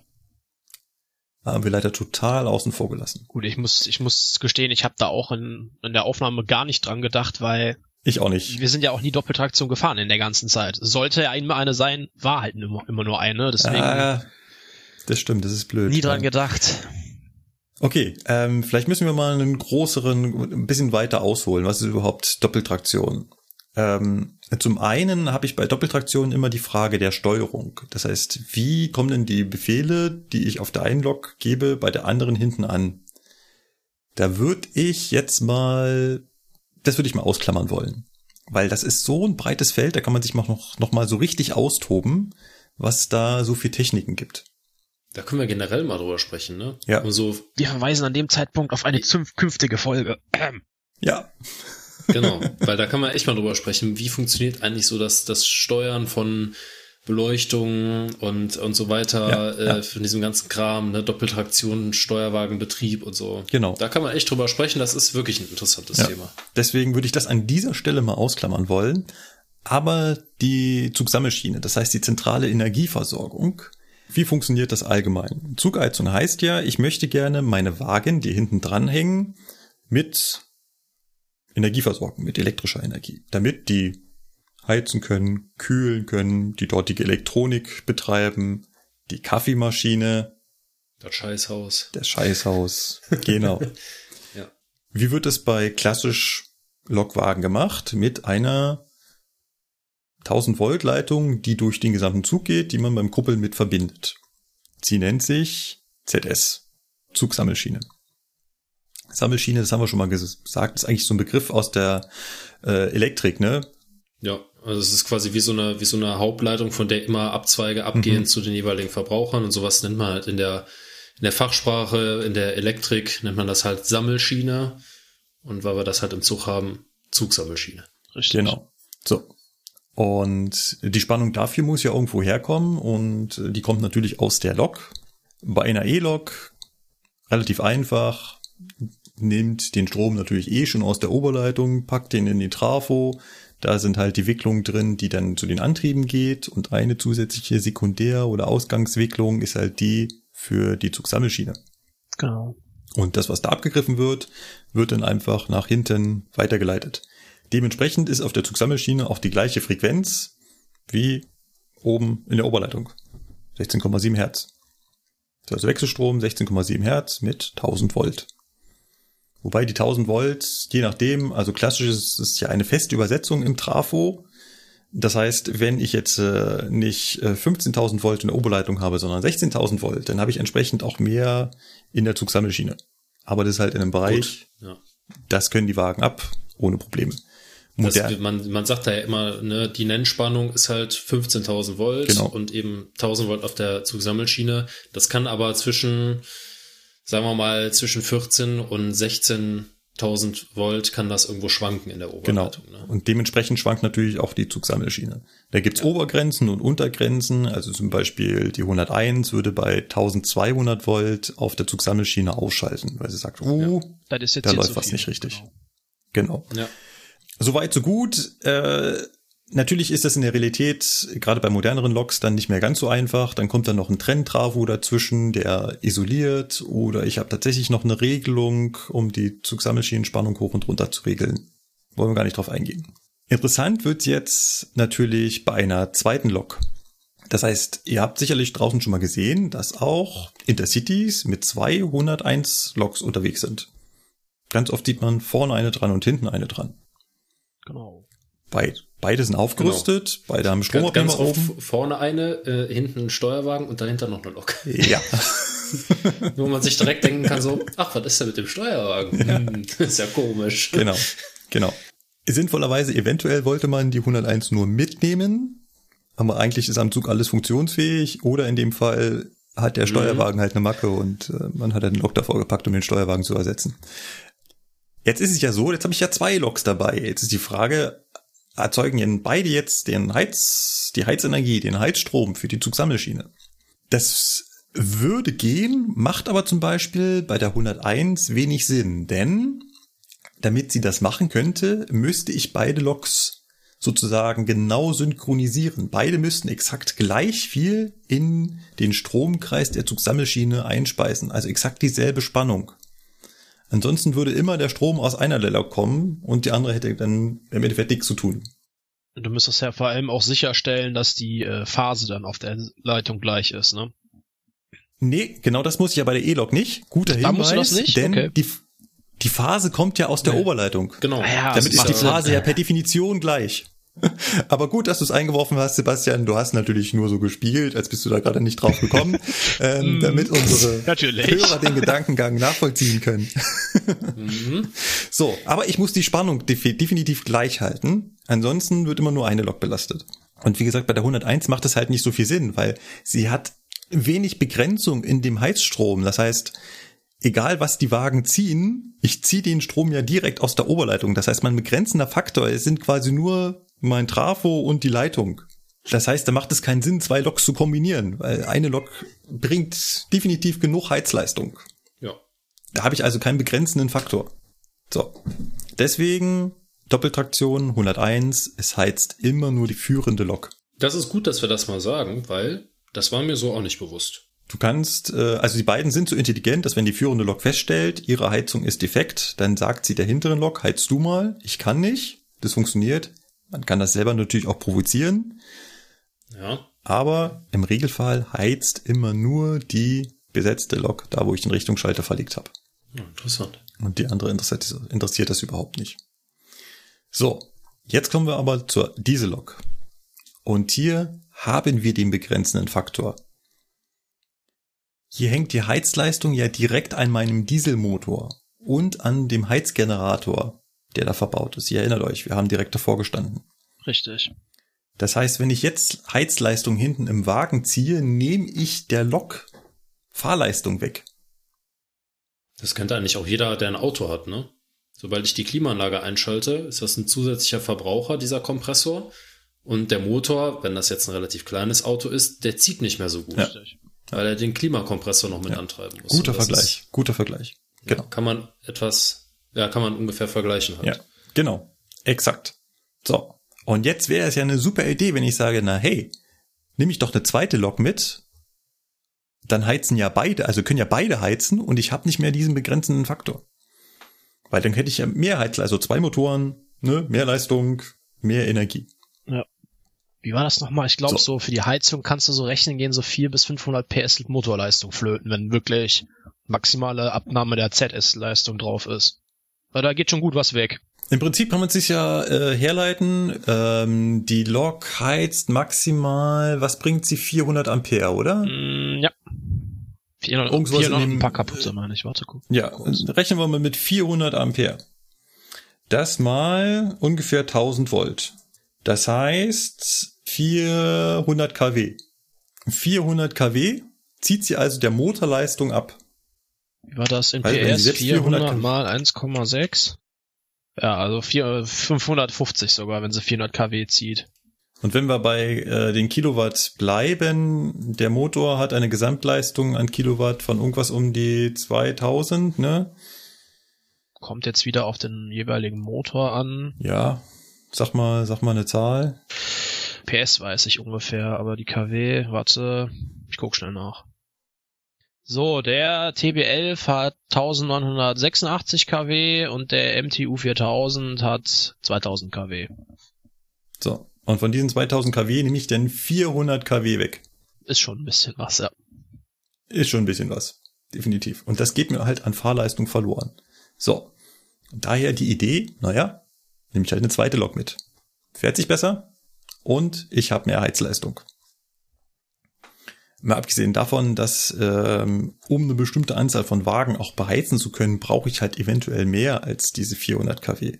Haben wir leider total außen vor gelassen. Gut, ich muss, ich muss gestehen, ich habe da auch in, in der Aufnahme gar nicht dran gedacht, weil Ich auch nicht. wir sind ja auch nie Doppeltraktion gefahren in der ganzen Zeit. Sollte ja einmal eine sein, war halt immer, immer nur eine, deswegen Ah, das stimmt, das ist blöd. nie dran gedacht. Okay, ähm, vielleicht müssen wir mal einen größeren, ein bisschen weiter ausholen. Was ist überhaupt Doppeltraktion? Ähm, zum einen habe ich bei Doppeltraktion immer die Frage der Steuerung. Das heißt, wie kommen denn die Befehle, die ich auf der einen Lok gebe, bei der anderen hinten an? Da würde ich jetzt mal, das würde ich mal ausklammern wollen. Weil das ist so ein breites Feld, da kann man sich mal noch, noch mal so richtig austoben, was da so viel Techniken gibt. Da können wir generell mal drüber sprechen, ne? Ja. Und so, Wir verweisen an dem Zeitpunkt auf eine künftige Folge. (clears throat) Ja, genau. (laughs) Weil da kann man echt mal drüber sprechen, wie funktioniert eigentlich so das, das Steuern von Beleuchtung und, und so weiter, Ja, äh, ja. von diesem ganzen Kram, ne? Doppeltraktion, Steuerwagenbetrieb und so. Genau. Da kann man echt drüber sprechen, das ist wirklich ein interessantes Ja. Thema. Deswegen würde ich das an dieser Stelle mal ausklammern wollen. Aber die Zugsammelschiene, das heißt die zentrale Energieversorgung, wie funktioniert das allgemein? Zugheizung heißt ja, ich möchte gerne meine Wagen, die hinten dranhängen, mit Energie versorgen, mit elektrischer Energie, damit die heizen können, kühlen können, die dortige Elektronik betreiben, die Kaffeemaschine, Das Scheißhaus. das Scheißhaus. Genau. (laughs) Ja. Wie wird es bei klassisch Lokwagen gemacht? Mit einer 1000 Volt Leitung, die durch den gesamten Zug geht, die man beim Kuppeln mit verbindet. Sie nennt sich ZS. Zugsammelschiene. Sammelschiene, das haben wir schon mal gesagt, ist eigentlich so ein Begriff aus der äh, Elektrik, ne? Ja, also es ist quasi wie so eine, wie so eine Hauptleitung, von der immer Abzweige abgehen Mhm. zu den jeweiligen Verbrauchern und sowas nennt man halt in der, in der Fachsprache, in der Elektrik nennt man das halt Sammelschiene und weil wir das halt im Zug haben, Zugsammelschiene. Richtig. Genau. So. Und die Spannung dafür muss ja irgendwo herkommen und die kommt natürlich aus der Lok. Bei einer E-Lok relativ einfach, nimmt den Strom natürlich eh schon aus der Oberleitung, packt den in die Trafo. Da sind halt die Wicklung drin, die dann zu den Antrieben geht und eine zusätzliche Sekundär- oder Ausgangswicklung ist halt die für die Zugsammelschiene. Genau. Und das, was da abgegriffen wird, wird dann einfach nach hinten weitergeleitet. Dementsprechend ist auf der Zugsammelschiene auch die gleiche Frequenz wie oben in der Oberleitung. 16,7 Hertz. Also Wechselstrom 16,7 Hertz mit 1000 Volt. Wobei die 1000 Volt, je nachdem, also klassisch ist es ja eine feste Übersetzung im Trafo. Das heißt, wenn ich jetzt äh, nicht äh, 15.000 Volt in der Oberleitung habe, sondern 16.000 Volt, dann habe ich entsprechend auch mehr in der Zugsammelschiene. Aber das ist halt in einem Bereich, ja. das können die Wagen ab, ohne Probleme. Das, man, man sagt da ja immer, ne, die Nennspannung ist halt 15.000 Volt Genau. und eben 1000 Volt auf der Zugsammelschiene. Das kann aber zwischen, sagen wir mal, zwischen 14 und 16 1000 Volt kann das irgendwo schwanken in der Genau. Oberleitung. Ne? Und dementsprechend schwankt natürlich auch die Zugsammelschiene. Da gibt's Obergrenzen und Untergrenzen. Also zum Beispiel die 101 würde bei 1200 Volt auf der Zugsammelschiene ausschalten, weil sie sagt, uh, Das ist jetzt da läuft zu was viel. nicht richtig. Genau. Genau. Ja. Soweit, so gut. Äh, natürlich ist das in der Realität, gerade bei moderneren Loks, dann nicht mehr ganz so einfach. Dann kommt dann noch ein Trenntrafo dazwischen, der isoliert. Oder ich habe tatsächlich noch eine Regelung, um die Zugsammelschienenspannung hoch und runter zu regeln. Wollen wir gar nicht drauf eingehen. Interessant wird jetzt natürlich bei einer zweiten Lok. Das heißt, ihr habt sicherlich draußen schon mal gesehen, dass auch Intercities mit 201 Loks unterwegs sind. Ganz oft sieht man vorne eine dran und hinten eine dran. Genau. Beid, beide sind aufgerüstet, beide haben Ganz, Stromabnehmer ganz oft oben. vorne eine, äh, hinten ein Steuerwagen und dahinter noch eine Lok. Ja, (laughs) Wo man sich direkt denken kann so, ach, was ist denn mit dem Steuerwagen? Hm, ist ja komisch. genau, genau. Sinnvollerweise, eventuell wollte man die 101 nur mitnehmen, aber eigentlich ist am Zug alles funktionsfähig oder in dem Fall hat der Steuerwagen halt eine Macke und äh, man hat halt einen Lok davor gepackt, um den Steuerwagen zu ersetzen. Jetzt ist es ja so, jetzt habe ich ja zwei Loks dabei. Jetzt ist die Frage, erzeugen denn beide jetzt den Heiz, die Heizenergie, den Heizstrom für die Zugsammelschiene? Das würde gehen, macht aber zum Beispiel bei der 101 wenig Sinn, denn damit sie das machen könnte, müsste ich beide Loks sozusagen genau synchronisieren. Beide müssten exakt gleich viel in den Stromkreis der Zugsammelschiene einspeisen, also exakt dieselbe Spannung. Ansonsten würde immer der Strom aus einer Lok kommen und die andere hätte dann im Endeffekt nichts zu tun. Du müsstest ja vor allem auch sicherstellen, dass die äh, Phase dann auf der Leitung gleich ist, ne? Nee, genau das muss ich ja bei der E-Lok nicht. Guter Da Hinweis, musst du das nicht? denn Okay. die, die Phase kommt ja aus der Nee. Oberleitung. Genau. Ah ja, Damit ist die. Phase ja per Definition gleich. (laughs) Aber gut, dass du es eingeworfen hast, Sebastian. Du hast natürlich nur so gespielt, als bist du da gerade nicht drauf gekommen, (laughs) ähm, damit unsere (laughs) Natürlich. Hörer den Gedankengang nachvollziehen können. Mhm. So, aber ich muss die Spannung defi- definitiv gleich halten. Ansonsten wird immer nur eine Lok belastet. Und wie gesagt, bei der 101 macht es halt nicht so viel Sinn, weil sie hat wenig Begrenzung in dem Heizstrom. Das heißt, egal was die Wagen ziehen, ich ziehe den Strom ja direkt aus der Oberleitung. Das heißt, mein begrenzender Faktor sind quasi nur mein Trafo und die Leitung. Das heißt, da macht es keinen Sinn, zwei Loks zu kombinieren, weil eine Lok bringt definitiv genug Heizleistung. Ja. Da habe ich also keinen begrenzenden Faktor. So. Deswegen Doppeltraktion 101, es heizt immer nur die führende Lok. Das ist gut, dass wir das mal sagen, weil das war mir so auch nicht bewusst. Du kannst, äh, also die beiden sind so intelligent, dass wenn die führende Lok feststellt, ihre Heizung ist defekt, dann sagt sie der hinteren Lok, heizt du mal, ich kann nicht, das funktioniert. Man kann das selber natürlich auch provozieren, Ja. aber im Regelfall heizt immer nur die besetzte Lok, da wo ich den Richtungsschalter verlegt habe. interessant. Und die andere interessiert, interessiert das überhaupt nicht. So, jetzt kommen wir aber zur Diesellok. Und hier haben wir den begrenzenden Faktor. Hier hängt die Heizleistung ja direkt an meinem Dieselmotor und an dem Heizgenerator, der da verbaut ist. Ihr erinnert euch, wir haben direkt davor gestanden. Richtig. Das heißt, wenn ich jetzt Heizleistung hinten im Wagen ziehe, nehme ich der Lok Fahrleistung weg. Das kennt eigentlich auch jeder, der ein Auto hat, ne? Sobald ich die Klimaanlage einschalte, ist das ein zusätzlicher Verbraucher, dieser Kompressor. Und der Motor, wenn das jetzt ein relativ kleines Auto ist, der zieht nicht mehr so gut, Ja. Richtig. weil er den Klimakompressor noch mit antreiben muss. Guter Vergleich, guter Vergleich. Ist, Genau. Kann man etwas, ja, kann man ungefähr vergleichen halt. Ja, genau. Exakt. So. Und jetzt wäre es ja eine super Idee, wenn ich sage, na hey, nehme ich doch eine zweite Lok mit, dann heizen ja beide, also können ja beide heizen und ich habe nicht mehr diesen begrenzenden Faktor. Weil dann hätte ich ja mehr Heizleistung, also zwei Motoren, ne, mehr Leistung, mehr Energie. Wie war das nochmal? Ich glaube, So. so. für die Heizung kannst du so rechnen gehen, so 4 bis 500 PS Motorleistung flöten, wenn wirklich maximale Abnahme der ZS-Leistung drauf ist. Weil da geht schon gut was weg. Im Prinzip kann man sich ja äh, herleiten, ähm, die Lok heizt maximal, was bringt sie, 400 Ampere, oder? Mm, ja. 400, Irgendwas 400 in dem- ein paar kaputte, meine ich. Warte, guck. Ja, rechnen wir mal mit 400 Ampere. Das mal ungefähr 1000 Volt. Das heißt 400 kW. 400 kW zieht sie also der Motorleistung ab. Wie war das wenn PS? sie jetzt 400 400 mal 1,6? Ja, also vier- 550 sogar, wenn sie 400 kW zieht. Und wenn wir bei äh, den Kilowatt bleiben, der Motor hat eine Gesamtleistung an Kilowatt von irgendwas um die 2000, ne? Kommt jetzt wieder auf den jeweiligen Motor an. Ja, sag mal, sag mal eine Zahl. PS weiß ich ungefähr, aber die KW, warte, ich guck schnell nach. So, der TB11 hat 1986 kW und der MTU 4000 hat 2000 kW. So. Und von diesen 2000 kW nehme ich dann 400 kW weg. Ist schon ein bisschen was, ja. Ist schon ein bisschen was. Definitiv. Und das geht mir halt an Fahrleistung verloren. So. Daher die Idee, naja, nehme ich halt eine zweite Lok mit. Fährt sich besser und ich habe mehr Heizleistung. Mal abgesehen davon, dass ähm, um eine bestimmte Anzahl von Wagen auch beheizen zu können, brauche ich halt eventuell mehr als diese 400 kW.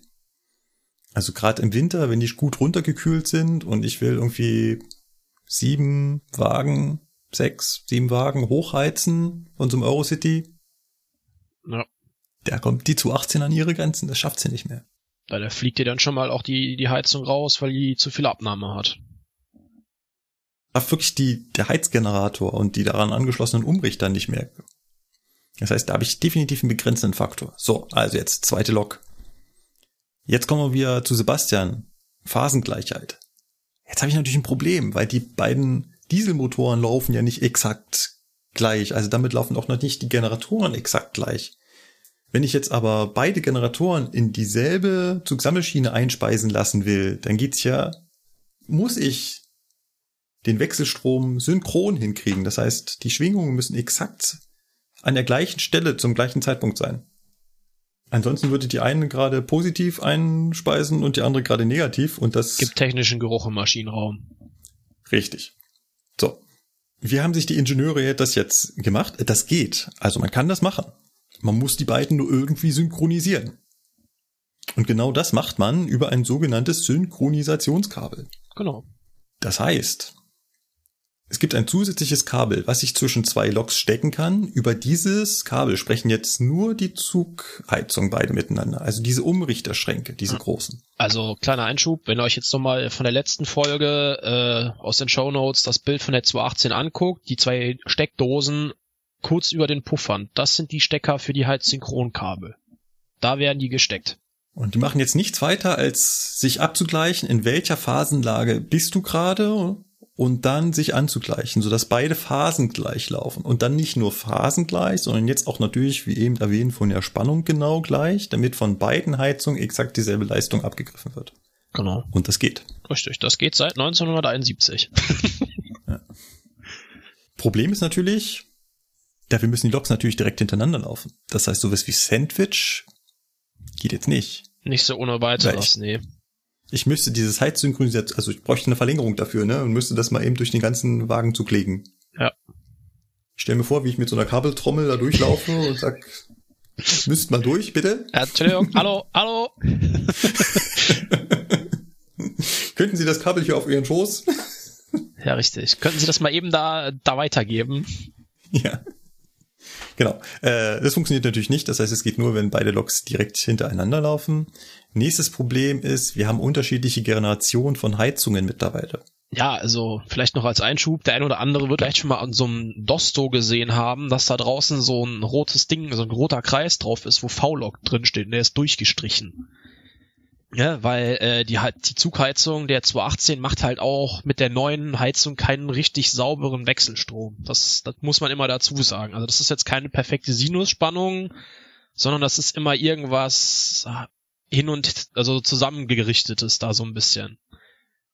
Also gerade im Winter, wenn die gut runtergekühlt sind und ich will irgendwie sieben Wagen, sechs, sieben Wagen hochheizen von so einem Eurocity, ja. da kommt die zu 18 an ihre Grenzen, das schafft sie nicht mehr. Da fliegt dir dann schon mal auch die, die Heizung raus, weil die zu viel Abnahme hat. Schafft wirklich die, der Heizgenerator und die daran angeschlossenen Umrichter nicht mehr. Das heißt, da habe ich definitiv einen begrenzenden Faktor. So, also jetzt zweite Lok. Jetzt kommen wir zu Sebastian. Phasengleichheit. Jetzt habe ich natürlich ein Problem, weil die beiden Dieselmotoren laufen ja nicht exakt gleich. Also damit laufen auch noch nicht die Generatoren exakt gleich. Wenn ich jetzt aber beide Generatoren in dieselbe Zugsammelschiene einspeisen lassen will, dann geht's ja, muss ich den Wechselstrom synchron hinkriegen. Das heißt, die Schwingungen müssen exakt an der gleichen Stelle zum gleichen Zeitpunkt sein. Ansonsten würde die eine gerade positiv einspeisen und die andere gerade negativ und das Gibt technischen Geruch im Maschinenraum. richtig. So. Wie haben sich die Ingenieure das jetzt gemacht? Das geht. Also man kann das machen. Man muss die beiden nur irgendwie synchronisieren. Und genau das macht man über ein sogenanntes Synchronisationskabel. Genau. Das heißt, es gibt ein zusätzliches Kabel, was ich zwischen zwei Loks stecken kann. Über dieses Kabel sprechen jetzt nur die Zugheizung beide miteinander. Also diese Umrichterschränke, diese großen. Also kleiner Einschub, wenn ihr euch jetzt nochmal von der letzten Folge äh, aus den Show Notes das Bild von der 218 anguckt, die zwei Steckdosen kurz über den Puffern, das sind die Stecker für die Heizsynchronkabel. Da werden die gesteckt. Und die machen jetzt nichts weiter, als sich abzugleichen, in welcher Phasenlage bist du gerade und dann sich anzugleichen, sodass beide Phasen gleich laufen. Und dann nicht nur phasengleich, sondern jetzt auch natürlich, wie eben erwähnt, von der Spannung genau gleich, damit von beiden Heizungen exakt dieselbe Leistung abgegriffen wird. Genau. Und das geht. Richtig, das geht seit 1971. (laughs) Problem ist natürlich, dafür müssen die Loks natürlich direkt hintereinander laufen. Das heißt, sowas wie Sandwich geht jetzt nicht. Nicht so ohne weiteres, nee. Ich müsste dieses Heizsynchronisation, also ich bräuchte eine Verlängerung dafür, ne? Und müsste das mal eben durch den ganzen Wagen zuklegen. Ja. Ich stelle mir vor, wie ich mit so einer Kabeltrommel da durchlaufe und sag, müsst mal durch, bitte. Ja, Entschuldigung, hallo, hallo. (laughs) Könnten Sie das Kabel hier auf Ihren Schoß? Ja, richtig. Könnten Sie das mal eben da, da weitergeben? ja. Genau. Äh, das funktioniert natürlich nicht. Das heißt, es geht nur, wenn beide Loks direkt hintereinander laufen. Nächstes Problem ist, wir haben unterschiedliche Generationen von Heizungen mittlerweile. Ja, also vielleicht noch als Einschub, der ein oder andere wird vielleicht schon mal an so einem Dosto gesehen haben, dass da draußen so ein rotes Ding, so ein roter Kreis drauf ist, wo V-Log drinsteht und der ist durchgestrichen. Ja, weil äh, die, die Zugheizung der 218 macht halt auch mit der neuen Heizung keinen richtig sauberen Wechselstrom. Das, das muss man immer dazu sagen. Also das ist jetzt keine perfekte Sinusspannung, sondern das ist immer irgendwas ah, hin und also zusammengerichtetes da so ein bisschen.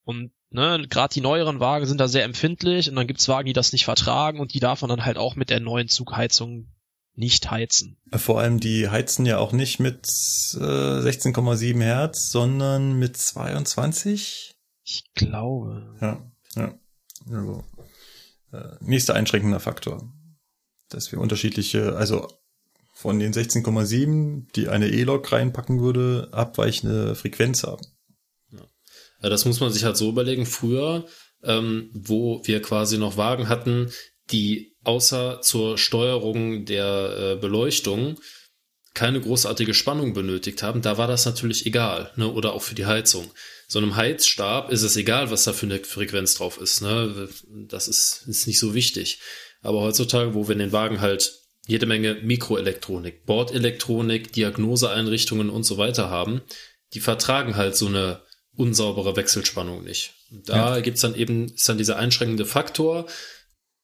Und ne, gerade die neueren Wagen sind da sehr empfindlich und dann gibt's Wagen, die das nicht vertragen und die darf man dann halt auch mit der neuen Zugheizung nicht heizen. Vor allem, die heizen ja auch nicht mit äh, 16,7 Hertz, sondern mit 22. Ich glaube. Ja, ja. Also, äh, nächster einschränkender Faktor. Dass wir unterschiedliche, also von den 16,7, die eine E-Log reinpacken würde, abweichende Frequenz haben. Ja, das muss man sich halt so überlegen. Früher, ähm, wo wir quasi noch Wagen hatten, die außer zur Steuerung der äh, Beleuchtung keine großartige Spannung benötigt haben, da war das natürlich egal, ne? Oder auch für die Heizung. So einem Heizstab ist es egal, was da für eine Frequenz drauf ist, ne? Das ist, ist nicht so wichtig. Aber heutzutage, wo wir den Wagen halt jede Menge Mikroelektronik, Bordelektronik, Diagnoseeinrichtungen und so weiter haben, die vertragen halt so eine unsaubere Wechselspannung nicht. Da ja. gibt's dann eben, ist dann dieser einschränkende Faktor,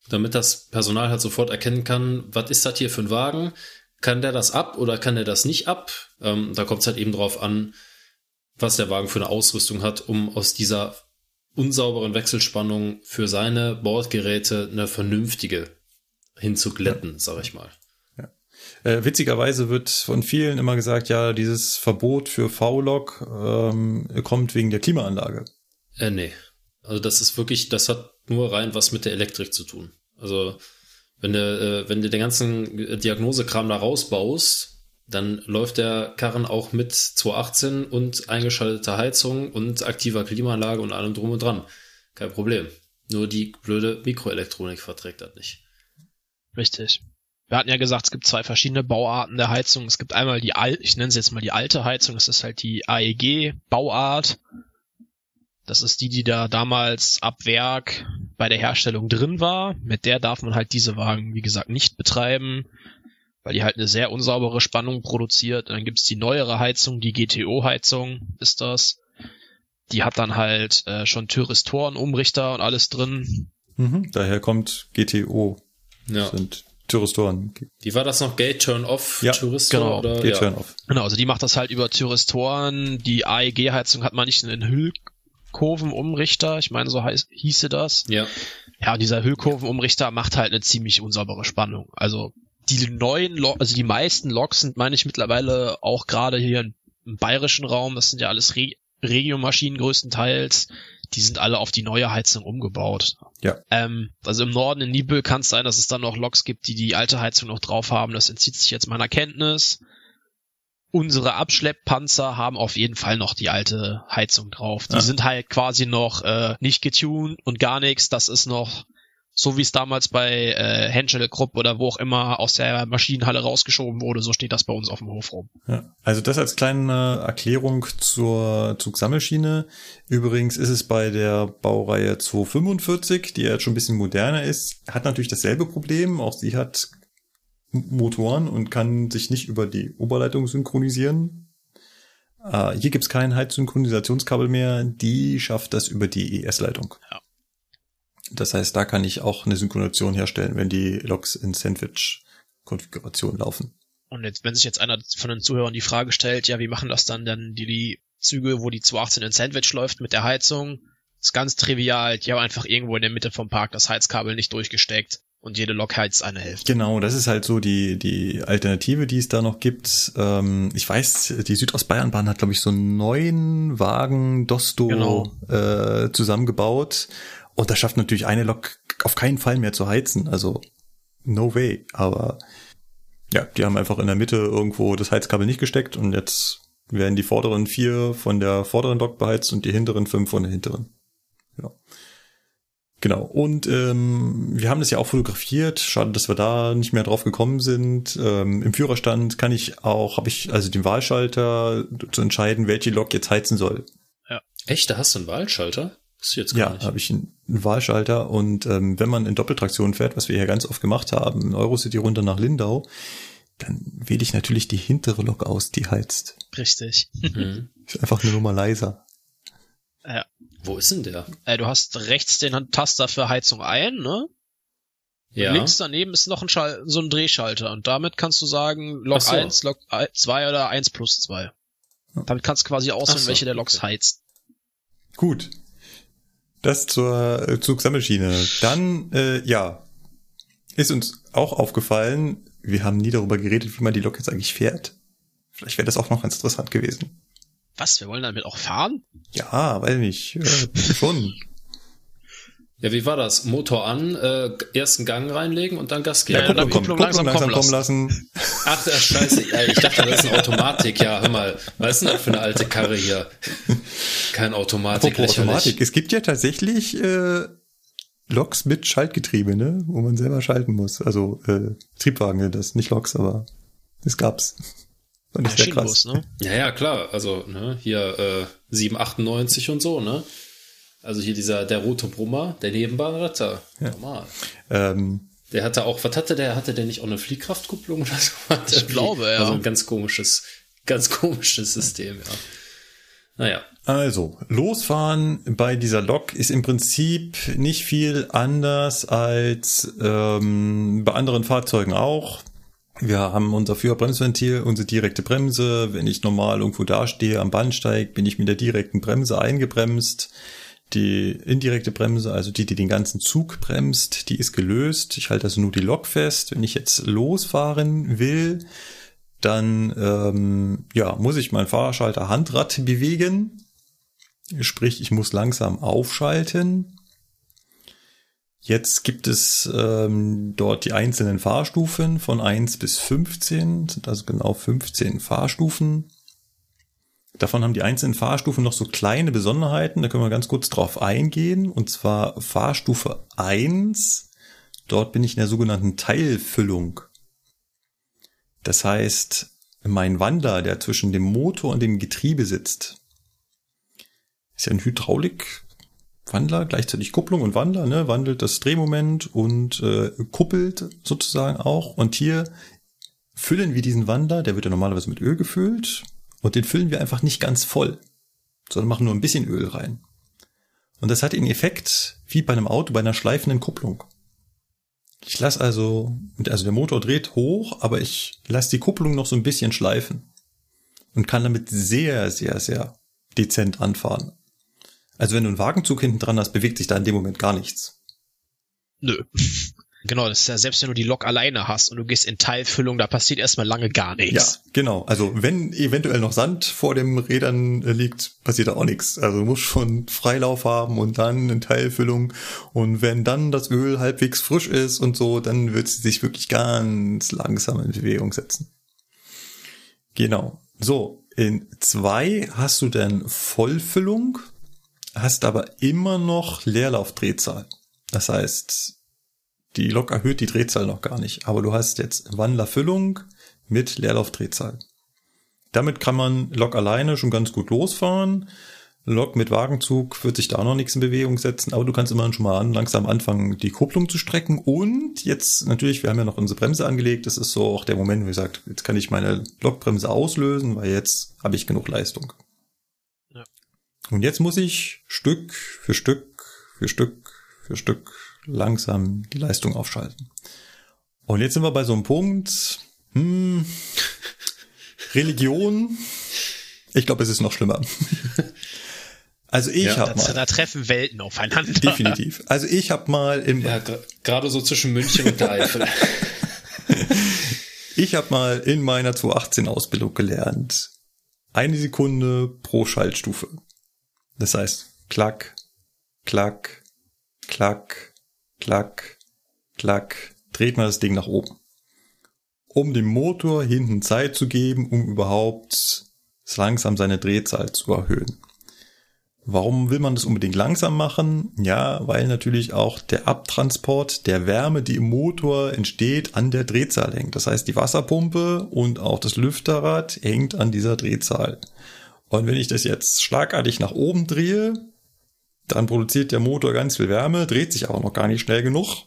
damit das Personal halt sofort erkennen kann, was ist das hier für ein Wagen? Kann der das ab oder kann der das nicht ab? Ähm, da kommt es halt eben drauf an, was der Wagen für eine Ausrüstung hat, um aus dieser unsauberen Wechselspannung für seine Bordgeräte eine vernünftige hinzuglätten, ja. sag ich mal. Ja. Äh, witzigerweise wird von vielen immer gesagt, ja, dieses Verbot für V-Log ähm, kommt wegen der Klimaanlage. Äh, nee. Also das ist wirklich, das hat nur rein was mit der Elektrik zu tun. Also wenn du, äh, wenn du den ganzen Diagnosekram da rausbaust, dann läuft der Karren auch mit 218 und eingeschalteter Heizung und aktiver Klimaanlage und allem drum und dran. Kein Problem. Nur die blöde Mikroelektronik verträgt das nicht. Richtig. Wir hatten ja gesagt, es gibt zwei verschiedene Bauarten der Heizung. Es gibt einmal die alte, ich nenne sie jetzt mal die alte Heizung, das ist halt die AEG-Bauart. Das ist die, die da damals ab Werk bei der Herstellung drin war. Mit der darf man halt diese Wagen, wie gesagt, nicht betreiben, weil die halt eine sehr unsaubere Spannung produziert. Und dann gibt's die neuere Heizung, die GTO-Heizung ist das. Die hat dann halt äh, schon Thyristoren, Umrichter und alles drin. Mhm, daher kommt GTO. Ja. Sind Thyristoren. Die war das noch Gate Turn Off ja, Thyristor genau, oder Gate ja. Turn Off. Genau, also die macht das halt über Thyristoren. Die AEG-Heizung hat man nicht einen Hüll Hüllkurvenumrichter, ich meine, so heiß, hieße das. Ja. Ja, und dieser Hüllkurvenumrichter macht halt eine ziemlich unsaubere Spannung. Also die neuen, Lok, also die meisten Loks sind, meine ich, mittlerweile auch gerade hier im, im bayerischen Raum, das sind ja alles Re Regiomaschinen größtenteils, die sind alle auf die neue Heizung umgebaut. Ja. Ähm, also im Norden in Nibel kann es sein, dass es dann noch Loks gibt, die die alte Heizung noch drauf haben. Das entzieht sich jetzt meiner Kenntnis unsere Abschlepppanzer haben auf jeden Fall noch die alte Heizung drauf. Die ja. sind halt quasi noch äh, nicht getuned und gar nichts. Das ist noch so wie es damals bei äh, Henschel Krupp oder wo auch immer aus der Maschinenhalle rausgeschoben wurde, so steht das bei uns auf dem Hof rum. Ja, also das als kleine Erklärung zur Zugsammelschiene. Übrigens ist es bei der Baureihe 245, die ja jetzt schon ein bisschen moderner ist, hat natürlich dasselbe Problem. Auch sie hat Motoren und kann sich nicht über die Oberleitung synchronisieren. Äh, hier gibt's kein Heizsynchronisationskabel mehr, die schafft das über die ES-Leitung. Ja. Das heißt, da kann ich auch eine Synchronisation herstellen, wenn die Loks in Sandwich-Konfiguration laufen. Und jetzt, wenn sich jetzt einer von den Zuhörern die Frage stellt, ja, wie machen das dann denn die, die Züge, wo die 218 in Sandwich läuft mit der Heizung? ist ganz trivial. Die haben einfach irgendwo in der Mitte vom Park das Heizkabel nicht durchgesteckt und jede Lok heizt eine Hälfte. Genau, das ist halt so die, die Alternative, die es da noch gibt. Ähm, ich weiß, die Südostbayernbahn hat, glaube ich, so neun Wagen Dosto Genau. äh, zusammengebaut. Und das schafft natürlich eine Lok auf keinen Fall mehr zu heizen. Also, no way. Aber ja, die haben einfach in der Mitte irgendwo das Heizkabel nicht gesteckt und jetzt werden die vorderen vier von der vorderen Lok beheizt und die hinteren fünf von der hinteren. Ja. Genau. Und ähm, wir haben das ja auch fotografiert. Schade, dass wir da nicht mehr drauf gekommen sind. Ähm, Im Führerstand kann ich auch, habe ich also den Wahlschalter zu entscheiden, welche Lok jetzt heizen soll. Echt, da hast du einen Wahlschalter? Das ist jetzt gar Ja, nicht. habe ich einen Wahlschalter und ähm, wenn man in Doppeltraktion fährt, was wir hier ganz oft gemacht haben, in Eurocity runter nach Lindau, dann wähle ich natürlich die hintere Lok aus, die heizt. Richtig. Mhm. (laughs) Ist einfach eine Nummer leiser. Ja. Wo ist denn der? Äh, du hast rechts den Taster für Heizung ein, ne? Ja. Links daneben ist noch ein Schal so ein Drehschalter und damit kannst du sagen Lok so. 1, Lok 2 oder 1 plus 2. Damit kannst du quasi auswählen, so, welche der Loks okay. heizt. Gut. Das zur äh, Zugsammelschiene. Dann, äh, ja, ist uns auch aufgefallen, wir haben nie darüber geredet, wie man die Lok jetzt eigentlich fährt. Vielleicht wäre das auch noch ganz interessant gewesen. Was, wir wollen damit auch fahren? Ja, weil nicht. Äh, schon. (laughs) Ja, wie war das? Motor an, äh, ersten Gang reinlegen und dann Gas geben. Ja, kommt- Kupplung langsam kommen lassen. Ach, der Scheiße. Ja, ich dachte, das ist eine Automatik. Ja, hör mal. Was ist denn das für eine alte Karre hier? Kein Automatik. Apropos. Automatik. Es gibt ja tatsächlich äh, Loks mit Schaltgetriebe, ne? Wo man selber schalten muss. Also äh, Triebwagen, das nicht Loks, aber das gab's. Fand ich sehr krass. Ne? Ja, ja, klar. Also ne, hier äh, 798 und so, ne? Also hier dieser, der rote Brummer, der Nebenbahnretter. Ja. Normal. Ähm, der hatte auch, was hatte der? Hatte der nicht auch eine Fliehkraftkupplung oder so? (laughs) Ich glaube, ja. Also ein ganz komisches, ganz (laughs) komisches System, ja. Naja. Also, losfahren bei dieser Lok ist im Prinzip nicht viel anders als ähm, bei anderen Fahrzeugen auch. Wir haben unser Führerbremsventil, unsere direkte Bremse. Wenn ich normal irgendwo dastehe am Bahnsteig, bin ich mit der direkten Bremse eingebremst. Die indirekte Bremse, also die, die den ganzen Zug bremst, die ist gelöst. Ich halte also nur die Lok fest. Wenn ich jetzt losfahren will, dann ähm, ja, muss ich mein Fahrschalter Handrad bewegen. Sprich, ich muss langsam aufschalten. Jetzt gibt es ähm, dort die einzelnen Fahrstufen von 1 bis 15, sind also genau 15 Fahrstufen. Davon haben die einzelnen Fahrstufen noch so kleine Besonderheiten, da können wir ganz kurz drauf eingehen. Und zwar Fahrstufe 1, dort bin ich in der sogenannten Teilfüllung. Das heißt, mein Wandler, der zwischen dem Motor und dem Getriebe sitzt, ist ja ein Hydraulikwandler, gleichzeitig Kupplung und Wandler, ne, wandelt das Drehmoment und äh, kuppelt sozusagen auch. Und hier füllen wir diesen Wandler, der wird ja normalerweise mit Öl gefüllt, und den füllen wir einfach nicht ganz voll, sondern machen nur ein bisschen Öl rein. Und das hat den Effekt wie bei einem Auto bei einer schleifenden Kupplung. Ich lasse also, also der Motor dreht hoch, aber ich lasse die Kupplung noch so ein bisschen schleifen und kann damit sehr, sehr, sehr dezent anfahren. Also wenn du einen Wagenzug hinten dran hast, bewegt sich da in dem Moment gar nichts. Nö. Genau, das ist ja selbst wenn du die Lok alleine hast und du gehst in Teilfüllung, da passiert erstmal lange gar nichts. Ja, genau. Also wenn eventuell noch Sand vor dem Rädern liegt, passiert da auch nichts. Also du musst schon Freilauf haben und dann in Teilfüllung. Und wenn dann das Öl halbwegs frisch ist und so, dann wird sie sich wirklich ganz langsam in Bewegung setzen. Genau. So, in zwei hast du dann Vollfüllung, hast aber immer noch Leerlaufdrehzahl. Das heißt, die Lok erhöht die Drehzahl noch gar nicht, aber du hast jetzt Wandlerfüllung mit Leerlaufdrehzahl. Damit kann man Lok alleine schon ganz gut losfahren. Lok mit Wagenzug wird sich da noch nichts in Bewegung setzen, aber du kannst immerhin schon mal an, langsam anfangen, die Kupplung zu strecken. Und jetzt natürlich, wir haben ja noch unsere Bremse angelegt. Das ist so auch der Moment, wo ich sage, jetzt kann ich meine Lokbremse auslösen, weil jetzt habe ich genug Leistung. Ja. Und jetzt muss ich Stück für Stück für Stück für Stück langsam die Leistung aufschalten. Und jetzt sind wir bei so einem Punkt, hm, Religion, ich glaube, es ist noch schlimmer. Also ich ja, habe mal. Da treffen Welten aufeinander. Definitiv. Also ich habe mal im. Ja, gerade so zwischen München und der Eifel. (laughs) ich habe mal in meiner 218 Ausbildung gelernt. Eine Sekunde pro Schaltstufe. Das heißt, klack, klack, klack, klack, klack, dreht man das Ding nach oben. Um dem Motor hinten Zeit zu geben, um überhaupt langsam seine Drehzahl zu erhöhen. Warum will man das unbedingt langsam machen? Ja, weil natürlich auch der Abtransport der Wärme, die im Motor entsteht, an der Drehzahl hängt. Das heißt, die Wasserpumpe und auch das Lüfterrad hängt an dieser Drehzahl. Und wenn ich das jetzt schlagartig nach oben drehe, dann produziert der Motor ganz viel Wärme, dreht sich aber noch gar nicht schnell genug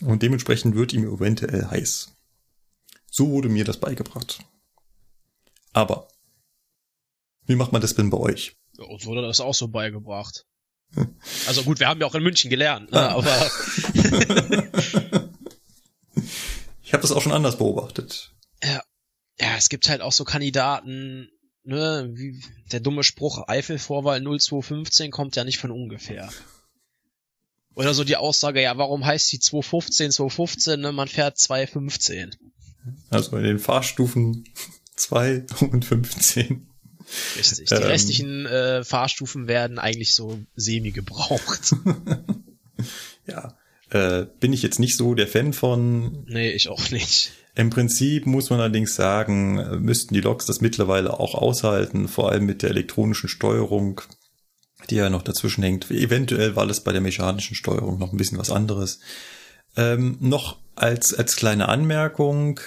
und dementsprechend wird ihm eventuell heiß. So wurde mir das beigebracht. Aber wie macht man das denn bei euch? Ja, uns wurde das auch so beigebracht. Also gut, wir haben ja auch in München gelernt, ne? Ah. aber (laughs) ich habe das auch schon anders beobachtet. Ja, ja, es gibt halt auch so Kandidaten, ne, wie der dumme Spruch Eifelvorwahl 0215 kommt ja nicht von ungefähr. Oder so die Aussage, ja, warum heißt die 215 215, ne, man fährt 215. Also in den Fahrstufen (laughs) 2 und 15. Richtig. Die ähm, restlichen äh, Fahrstufen werden eigentlich so semi gebraucht. (laughs) ja. Äh, bin ich jetzt nicht so der Fan von. Nee, ich auch nicht. Im Prinzip muss man allerdings sagen, müssten die Loks das mittlerweile auch aushalten, vor allem mit der elektronischen Steuerung. die ja noch dazwischen hängt. Eventuell war das bei der mechanischen Steuerung noch ein bisschen was anderes. Ähm, noch als, als kleine Anmerkung,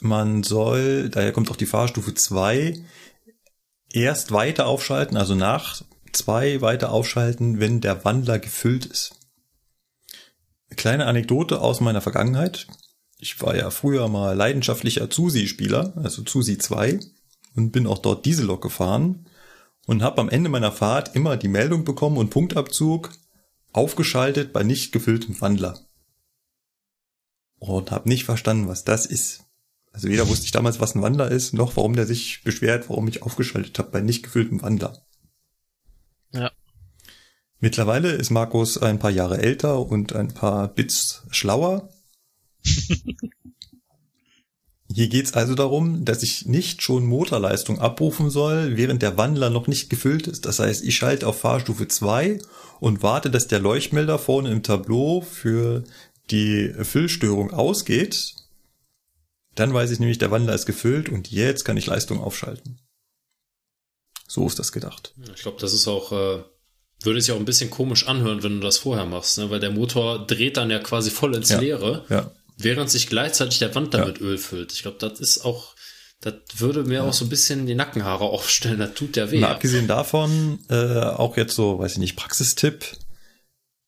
man soll, daher kommt auch die Fahrstufe 2, erst weiter aufschalten, also nach 2 weiter aufschalten, wenn der Wandler gefüllt ist. Kleine Anekdote aus meiner Vergangenheit. Ich war ja früher mal leidenschaftlicher Zusi-Spieler, also Zusi 2, und bin auch dort Diesellok gefahren und habe am Ende meiner Fahrt immer die Meldung bekommen und Punktabzug aufgeschaltet bei nicht gefülltem Wandler. Und habe nicht verstanden, was das ist. Also weder wusste ich damals, was ein Wandler ist, noch warum der sich beschwert, warum ich aufgeschaltet habe bei nicht gefülltem Wandler. Ja. Mittlerweile ist Markus ein paar Jahre älter und ein paar Bits schlauer. (laughs) Hier geht's also darum, dass ich nicht schon Motorleistung abrufen soll, während der Wandler noch nicht gefüllt ist. Das heißt, ich schalte auf Fahrstufe 2 und warte, dass der Leuchtmelder vorne im Tableau für die Füllstörung ausgeht. Dann weiß ich nämlich, der Wandler ist gefüllt und jetzt kann ich Leistung aufschalten. So ist das gedacht. Ich glaube, das ist auch, äh, würde sich auch ein bisschen komisch anhören, wenn du das vorher machst, ne? weil der Motor dreht dann ja quasi voll ins Ja. Leere, Ja. während sich gleichzeitig der Wandler Ja. mit Öl füllt. Ich glaube, das ist auch, das würde mir auch so ein bisschen die Nackenhaare (laughs) aufstellen. Das tut ja weh. Mal abgesehen davon, äh, auch jetzt so, weiß ich nicht, Praxistipp.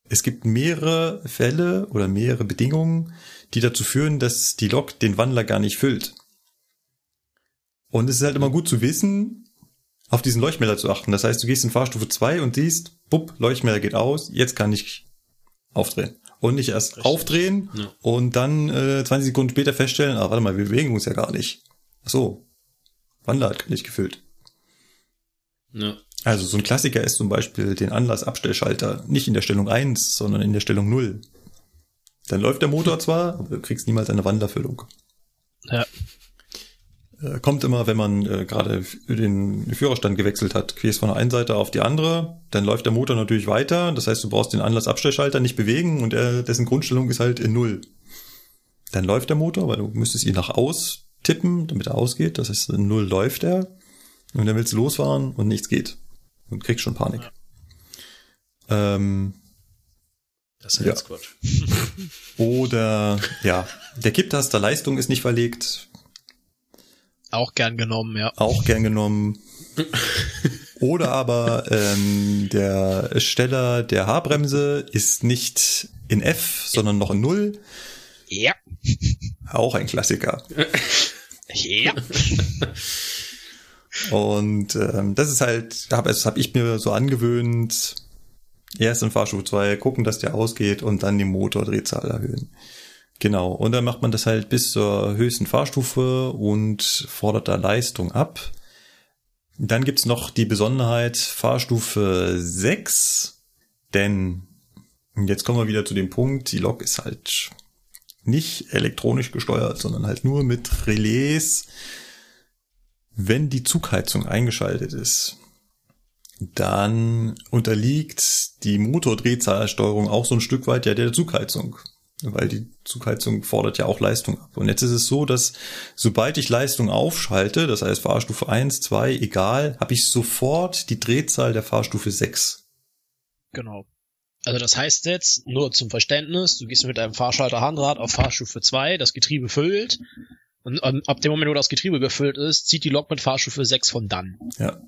Es gibt mehrere Fälle oder mehrere Bedingungen, die dazu führen, dass die Lok den Wandler gar nicht füllt. Und es ist halt immer gut zu wissen, auf diesen Leuchtmelder zu achten. Das heißt, du gehst in Fahrstufe 2 und siehst, bupp, Leuchtmelder geht aus, jetzt kann ich aufdrehen. Und nicht erst Richtig. aufdrehen Ja. und dann äh, 20 Sekunden später feststellen, ah, warte mal, wir bewegen uns ja gar nicht. Ach so, Wandler nicht gefüllt. Ja. Also so ein Klassiker ist zum Beispiel den Anlassabstellschalter nicht in der Stellung 1, sondern in der Stellung 0. Dann läuft der Motor zwar, aber du kriegst niemals eine Wandlerfüllung. Ja. Äh, Kommt immer, wenn man äh, gerade den Führerstand gewechselt hat, gehst von der einen Seite auf die andere, dann läuft der Motor natürlich weiter. Das heißt, du brauchst den Anlassabstellschalter nicht bewegen und er, dessen Grundstellung ist halt in Null. Dann läuft der Motor, weil du müsstest ihn nach aus tippen, damit er ausgeht. Das heißt, in Null läuft er. Und dann willst du losfahren und nichts geht. Und kriegst schon Panik. Ähm, Das ist ja Ja. jetzt Quatsch. oder ja, der Kipptaster Leistung ist nicht verlegt. Auch gern genommen, ja. auch gern genommen. Oder aber ähm, der Steller der Haarbremse ist nicht in F, sondern noch in Null. Ja. Auch ein Klassiker. Ja. Und ähm, das ist halt, das habe ich mir so angewöhnt. Erst in Fahrstufe 2 gucken, dass der ausgeht und dann die Motordrehzahl erhöhen. Genau. Und dann macht man das halt bis zur höchsten Fahrstufe und fordert da Leistung ab. Dann gibt's noch die Besonderheit Fahrstufe 6, denn jetzt kommen wir wieder zu dem Punkt, die Lok ist halt nicht elektronisch gesteuert, sondern halt nur mit Relais. Wenn die Zugheizung eingeschaltet ist, dann unterliegt die Motordrehzahlsteuerung auch so ein Stück weit ja der Zugheizung. Weil die Zugheizung fordert ja auch Leistung ab. Und jetzt ist es so, dass sobald ich Leistung aufschalte, das heißt Fahrstufe 1, 2, egal, habe ich sofort die Drehzahl der Fahrstufe 6. Genau. Also das heißt jetzt, nur zum Verständnis, du gehst mit einem Fahrschalter Handrad auf Fahrstufe 2, das Getriebe füllt, und ab dem Moment, wo das Getriebe gefüllt ist, zieht die Lok mit Fahrstufe 6 von dann. Ja.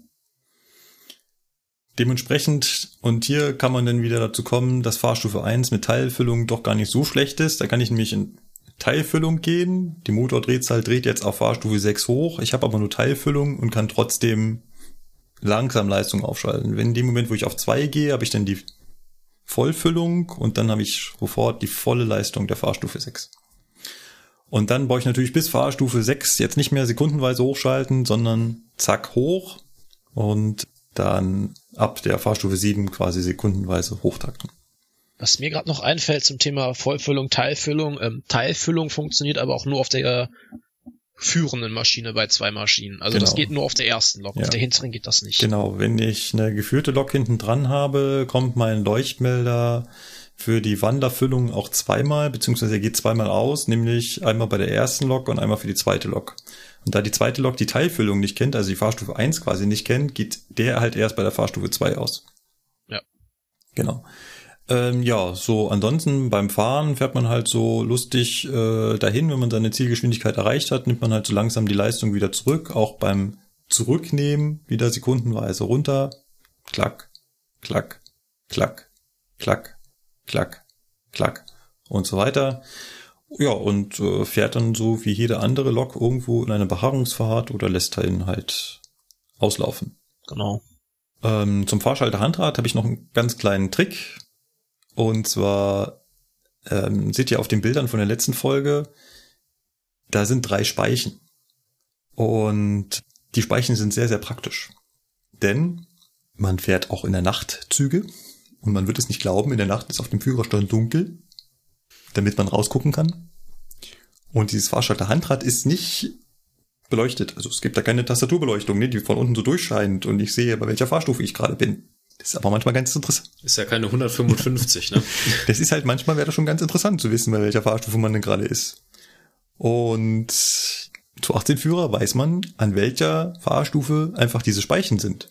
Dementsprechend, und hier kann man dann wieder dazu kommen, dass Fahrstufe 1 mit Teilfüllung doch gar nicht so schlecht ist. Da kann ich nämlich in Teilfüllung gehen. Die Motordrehzahl dreht jetzt auf Fahrstufe 6 hoch. Ich habe aber nur Teilfüllung und kann trotzdem langsam Leistung aufschalten. Wenn in dem Moment, wo ich auf 2 gehe, habe ich dann die Vollfüllung und dann habe ich sofort die volle Leistung der Fahrstufe 6. Und dann brauche ich natürlich bis Fahrstufe 6 jetzt nicht mehr sekundenweise hochschalten, sondern zack hoch und dann ab der Fahrstufe 7 quasi sekundenweise hochtakten. Was mir gerade noch einfällt zum Thema Vollfüllung, Teilfüllung, ähm, Teilfüllung funktioniert aber auch nur auf der führenden Maschine bei zwei Maschinen. Also das Genau. geht nur auf der ersten Lok, Ja. auf der hinteren geht das nicht. Genau, wenn ich eine geführte Lok hinten dran habe, kommt mein Leuchtmelder für die Wanderfüllung auch zweimal, beziehungsweise er geht zweimal aus, nämlich einmal bei der ersten Lok und einmal für die zweite Lok. Und da die zweite Lok die Teilfüllung nicht kennt, also die Fahrstufe 1 quasi nicht kennt, geht der halt erst bei der Fahrstufe 2 aus. Genau. Ähm, ja, so ansonsten beim Fahren fährt man halt so lustig äh, dahin, wenn man seine Zielgeschwindigkeit erreicht hat, nimmt man halt so langsam die Leistung wieder zurück. Auch beim Zurücknehmen wieder sekundenweise runter. Klack, klack, klack, klack, klack, klack und so weiter. Ja, und äh, fährt dann so wie jede andere Lok irgendwo in eine Beharrungsfahrt oder lässt ihn halt auslaufen. Genau. Ähm, zum Fahrschalter Handrad habe ich noch einen ganz kleinen Trick. Und zwar ähm, seht ihr auf den Bildern von der letzten Folge, da sind drei Speichen. Und die Speichen sind sehr, sehr praktisch. Denn man fährt auch in der Nacht Züge. Und man wird es nicht glauben, in der Nacht ist auf dem Führerstand dunkel, damit man rausgucken kann. Und dieses Fahrschalter Handrad ist nicht beleuchtet. Also es gibt da keine Tastaturbeleuchtung, ne, die von unten so durchscheint und ich sehe, bei welcher Fahrstufe ich gerade bin. Das ist aber manchmal ganz interessant. Ist ja keine 155, ne? (laughs) Das ist halt manchmal wäre das schon ganz interessant zu wissen, bei welcher Fahrstufe man denn gerade ist. Und zu 18 Führer weiß man, an welcher Fahrstufe einfach diese Speichen sind.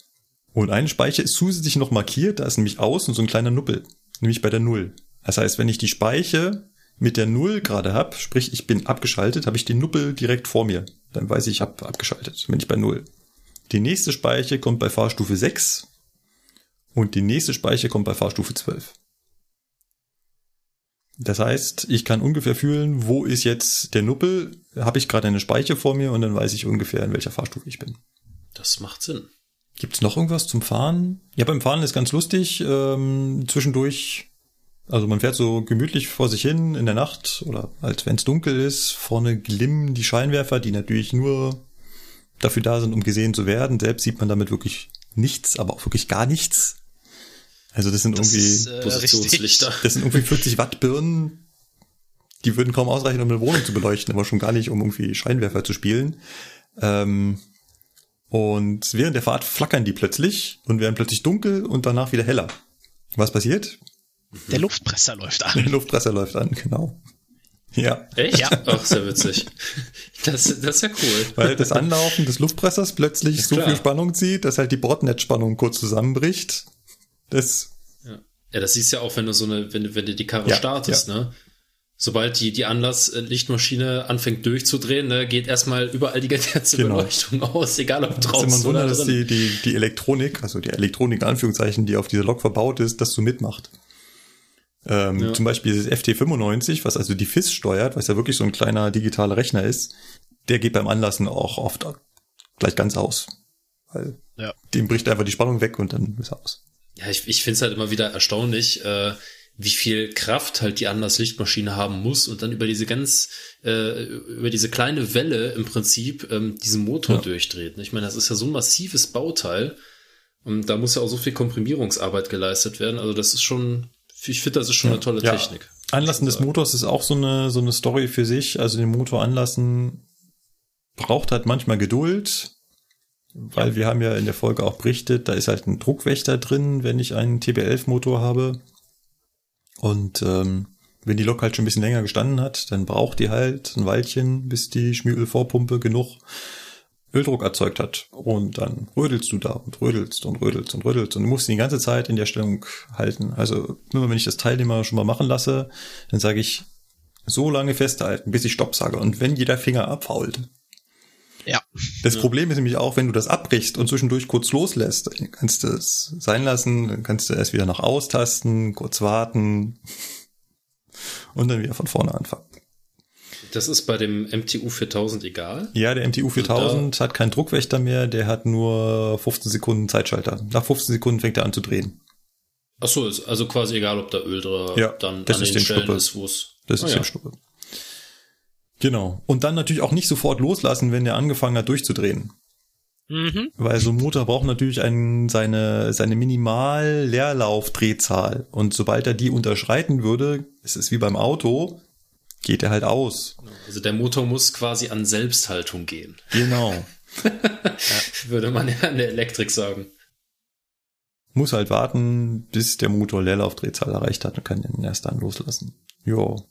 Und eine Speiche ist zusätzlich noch markiert, da ist nämlich außen so ein kleiner Nuppel, nämlich bei der Null. Das heißt, wenn ich die Speiche mit der Null gerade hab, sprich ich bin abgeschaltet, habe ich den Nuppel direkt vor mir. Dann weiß ich, ich habe abgeschaltet, bin ich bei Null. Die nächste Speiche kommt bei Fahrstufe 6 und die nächste Speiche kommt bei Fahrstufe 12. Das heißt, ich kann ungefähr fühlen, wo ist jetzt der Nuppel, habe ich gerade eine Speiche vor mir und dann weiß ich ungefähr, in welcher Fahrstufe ich bin. Das macht Sinn. Gibt's noch irgendwas zum Fahren? Ja, beim Fahren ist ganz lustig. Ähm, zwischendurch, also man fährt so gemütlich vor sich hin in der Nacht oder als wenn es dunkel ist. Vorne glimmen die Scheinwerfer, die natürlich nur dafür da sind, um gesehen zu werden. Selbst sieht man damit wirklich nichts, aber auch wirklich gar nichts. Also das sind Das irgendwie, ist, äh, Positionslichter. das sind irgendwie 40 Watt Birnen. Die würden kaum ausreichen, um eine Wohnung zu beleuchten, aber schon gar nicht, um irgendwie Scheinwerfer zu spielen. Ähm, und während der Fahrt flackern die plötzlich und werden plötzlich dunkel und danach wieder heller. Was passiert? Der Luftpresser läuft Der an. Luftpresser läuft an, genau. Ja, Echt? Ja. Ach, sehr witzig. Das, das ist ja cool. weil das Anlaufen des Luftpressers plötzlich Ist so klar. viel Spannung zieht, dass halt die Bordnetzspannung kurz zusammenbricht. Das, Ja. ja, das siehst du ja auch, wenn du so eine, wenn, du- wenn du die Karre Ja, startest, ne? Sobald die, die Anlasslichtmaschine anfängt durchzudrehen, ne, geht erstmal überall die ganze Genau. Beleuchtung aus, egal ob das ist draußen immer ein Wunder, oder dass die, die, die Elektronik, also die Elektronik in Anführungszeichen, die auf dieser Lok verbaut ist, das so mitmacht. Ähm, Ja. Zum Beispiel das FT95, was also die FIS steuert, was ja wirklich so ein kleiner digitaler Rechner ist, der geht beim Anlassen auch oft gleich ganz aus. Weil Ja. dem bricht einfach die Spannung weg und dann ist er aus. Ja, ich, ich finde es halt immer wieder erstaunlich, äh, wie viel Kraft halt die Anlasslichtmaschine haben muss und dann über diese ganz, äh, über diese kleine Welle im Prinzip ähm, diesen Motor Ja. durchdreht. Ich meine, das ist ja so ein massives Bauteil und da muss ja auch so viel Komprimierungsarbeit geleistet werden. Also das ist schon, ich finde, das ist schon eine tolle Ja. Technik. Anlassen des Motors ist auch so eine, so eine Story für sich. Also den Motor anlassen braucht halt manchmal Geduld, weil wir haben ja in der Folge auch berichtet, da ist halt ein Druckwächter drin, wenn ich einen TB11-Motor habe. Und ähm, wenn die Lok halt schon ein bisschen länger gestanden hat, dann braucht die halt ein Weilchen, bis die Schmierölvorpumpe genug Öldruck erzeugt hat. Und dann rödelst du da und rödelst und rödelst und rödelst und du musst die ganze Zeit in der Stellung halten. Also immer wenn ich das Teilnehmer schon mal machen lasse, dann sage ich, so lange festhalten, bis ich Stopp sage. Und wenn jeder Finger abfault. Ja. Das Problem ist nämlich auch, wenn du das abbrichst und zwischendurch kurz loslässt, dann kannst du es sein lassen, dann kannst du erst wieder nach austasten, kurz warten und dann wieder von vorne anfangen. Das ist bei dem MTU 4000 egal. Ja, der MTU 4000 hat keinen Druckwächter mehr, der hat nur 15 Sekunden Zeitschalter. Nach 15 Sekunden fängt er an zu drehen. Ach so, ist also quasi egal, ob da Öl drin Ja, dann das an ist den Stellen Schnuppe. ist, wo es. Das Ah ist ja. der Schnuppe. Genau. Und dann natürlich auch nicht sofort loslassen, wenn der angefangen hat durchzudrehen. Mhm. Weil so ein Motor braucht natürlich einen, seine, seine Minimal-Leerlaufdrehzahl. Und sobald er die unterschreiten würde, ist es wie beim Auto, geht er halt aus. Also der Motor muss quasi an Selbsthaltung gehen, Genau. (laughs) würde man ja in der Elektrik sagen. Muss halt warten, bis der Motor Leerlaufdrehzahl erreicht hat und kann den erst dann loslassen. Jo.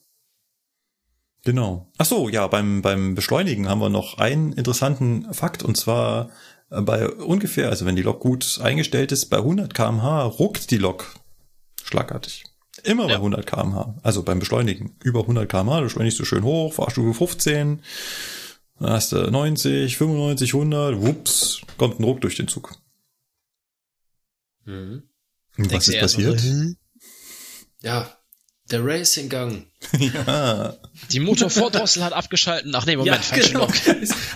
Genau. Ach so, ja, beim, beim Beschleunigen haben wir noch einen interessanten Fakt und zwar äh, bei ungefähr, also wenn die Lok gut eingestellt ist, bei 100 kmh ruckt die Lok Schlagartig. Immer bei Ja. 100 kmh. Also beim Beschleunigen. Über 100 kmh, du beschleunigst du schön hoch, Fahrstufe 15, dann hast du 90, 95, 100, wups, kommt ein Ruck durch den Zug. Mhm. Was Denkst ist passiert? So, hm? Ja, der Racing-Gang. (laughs) ja, die Motorvordrossel hat abgeschalten. Ach nee, Moment, falsche Lok.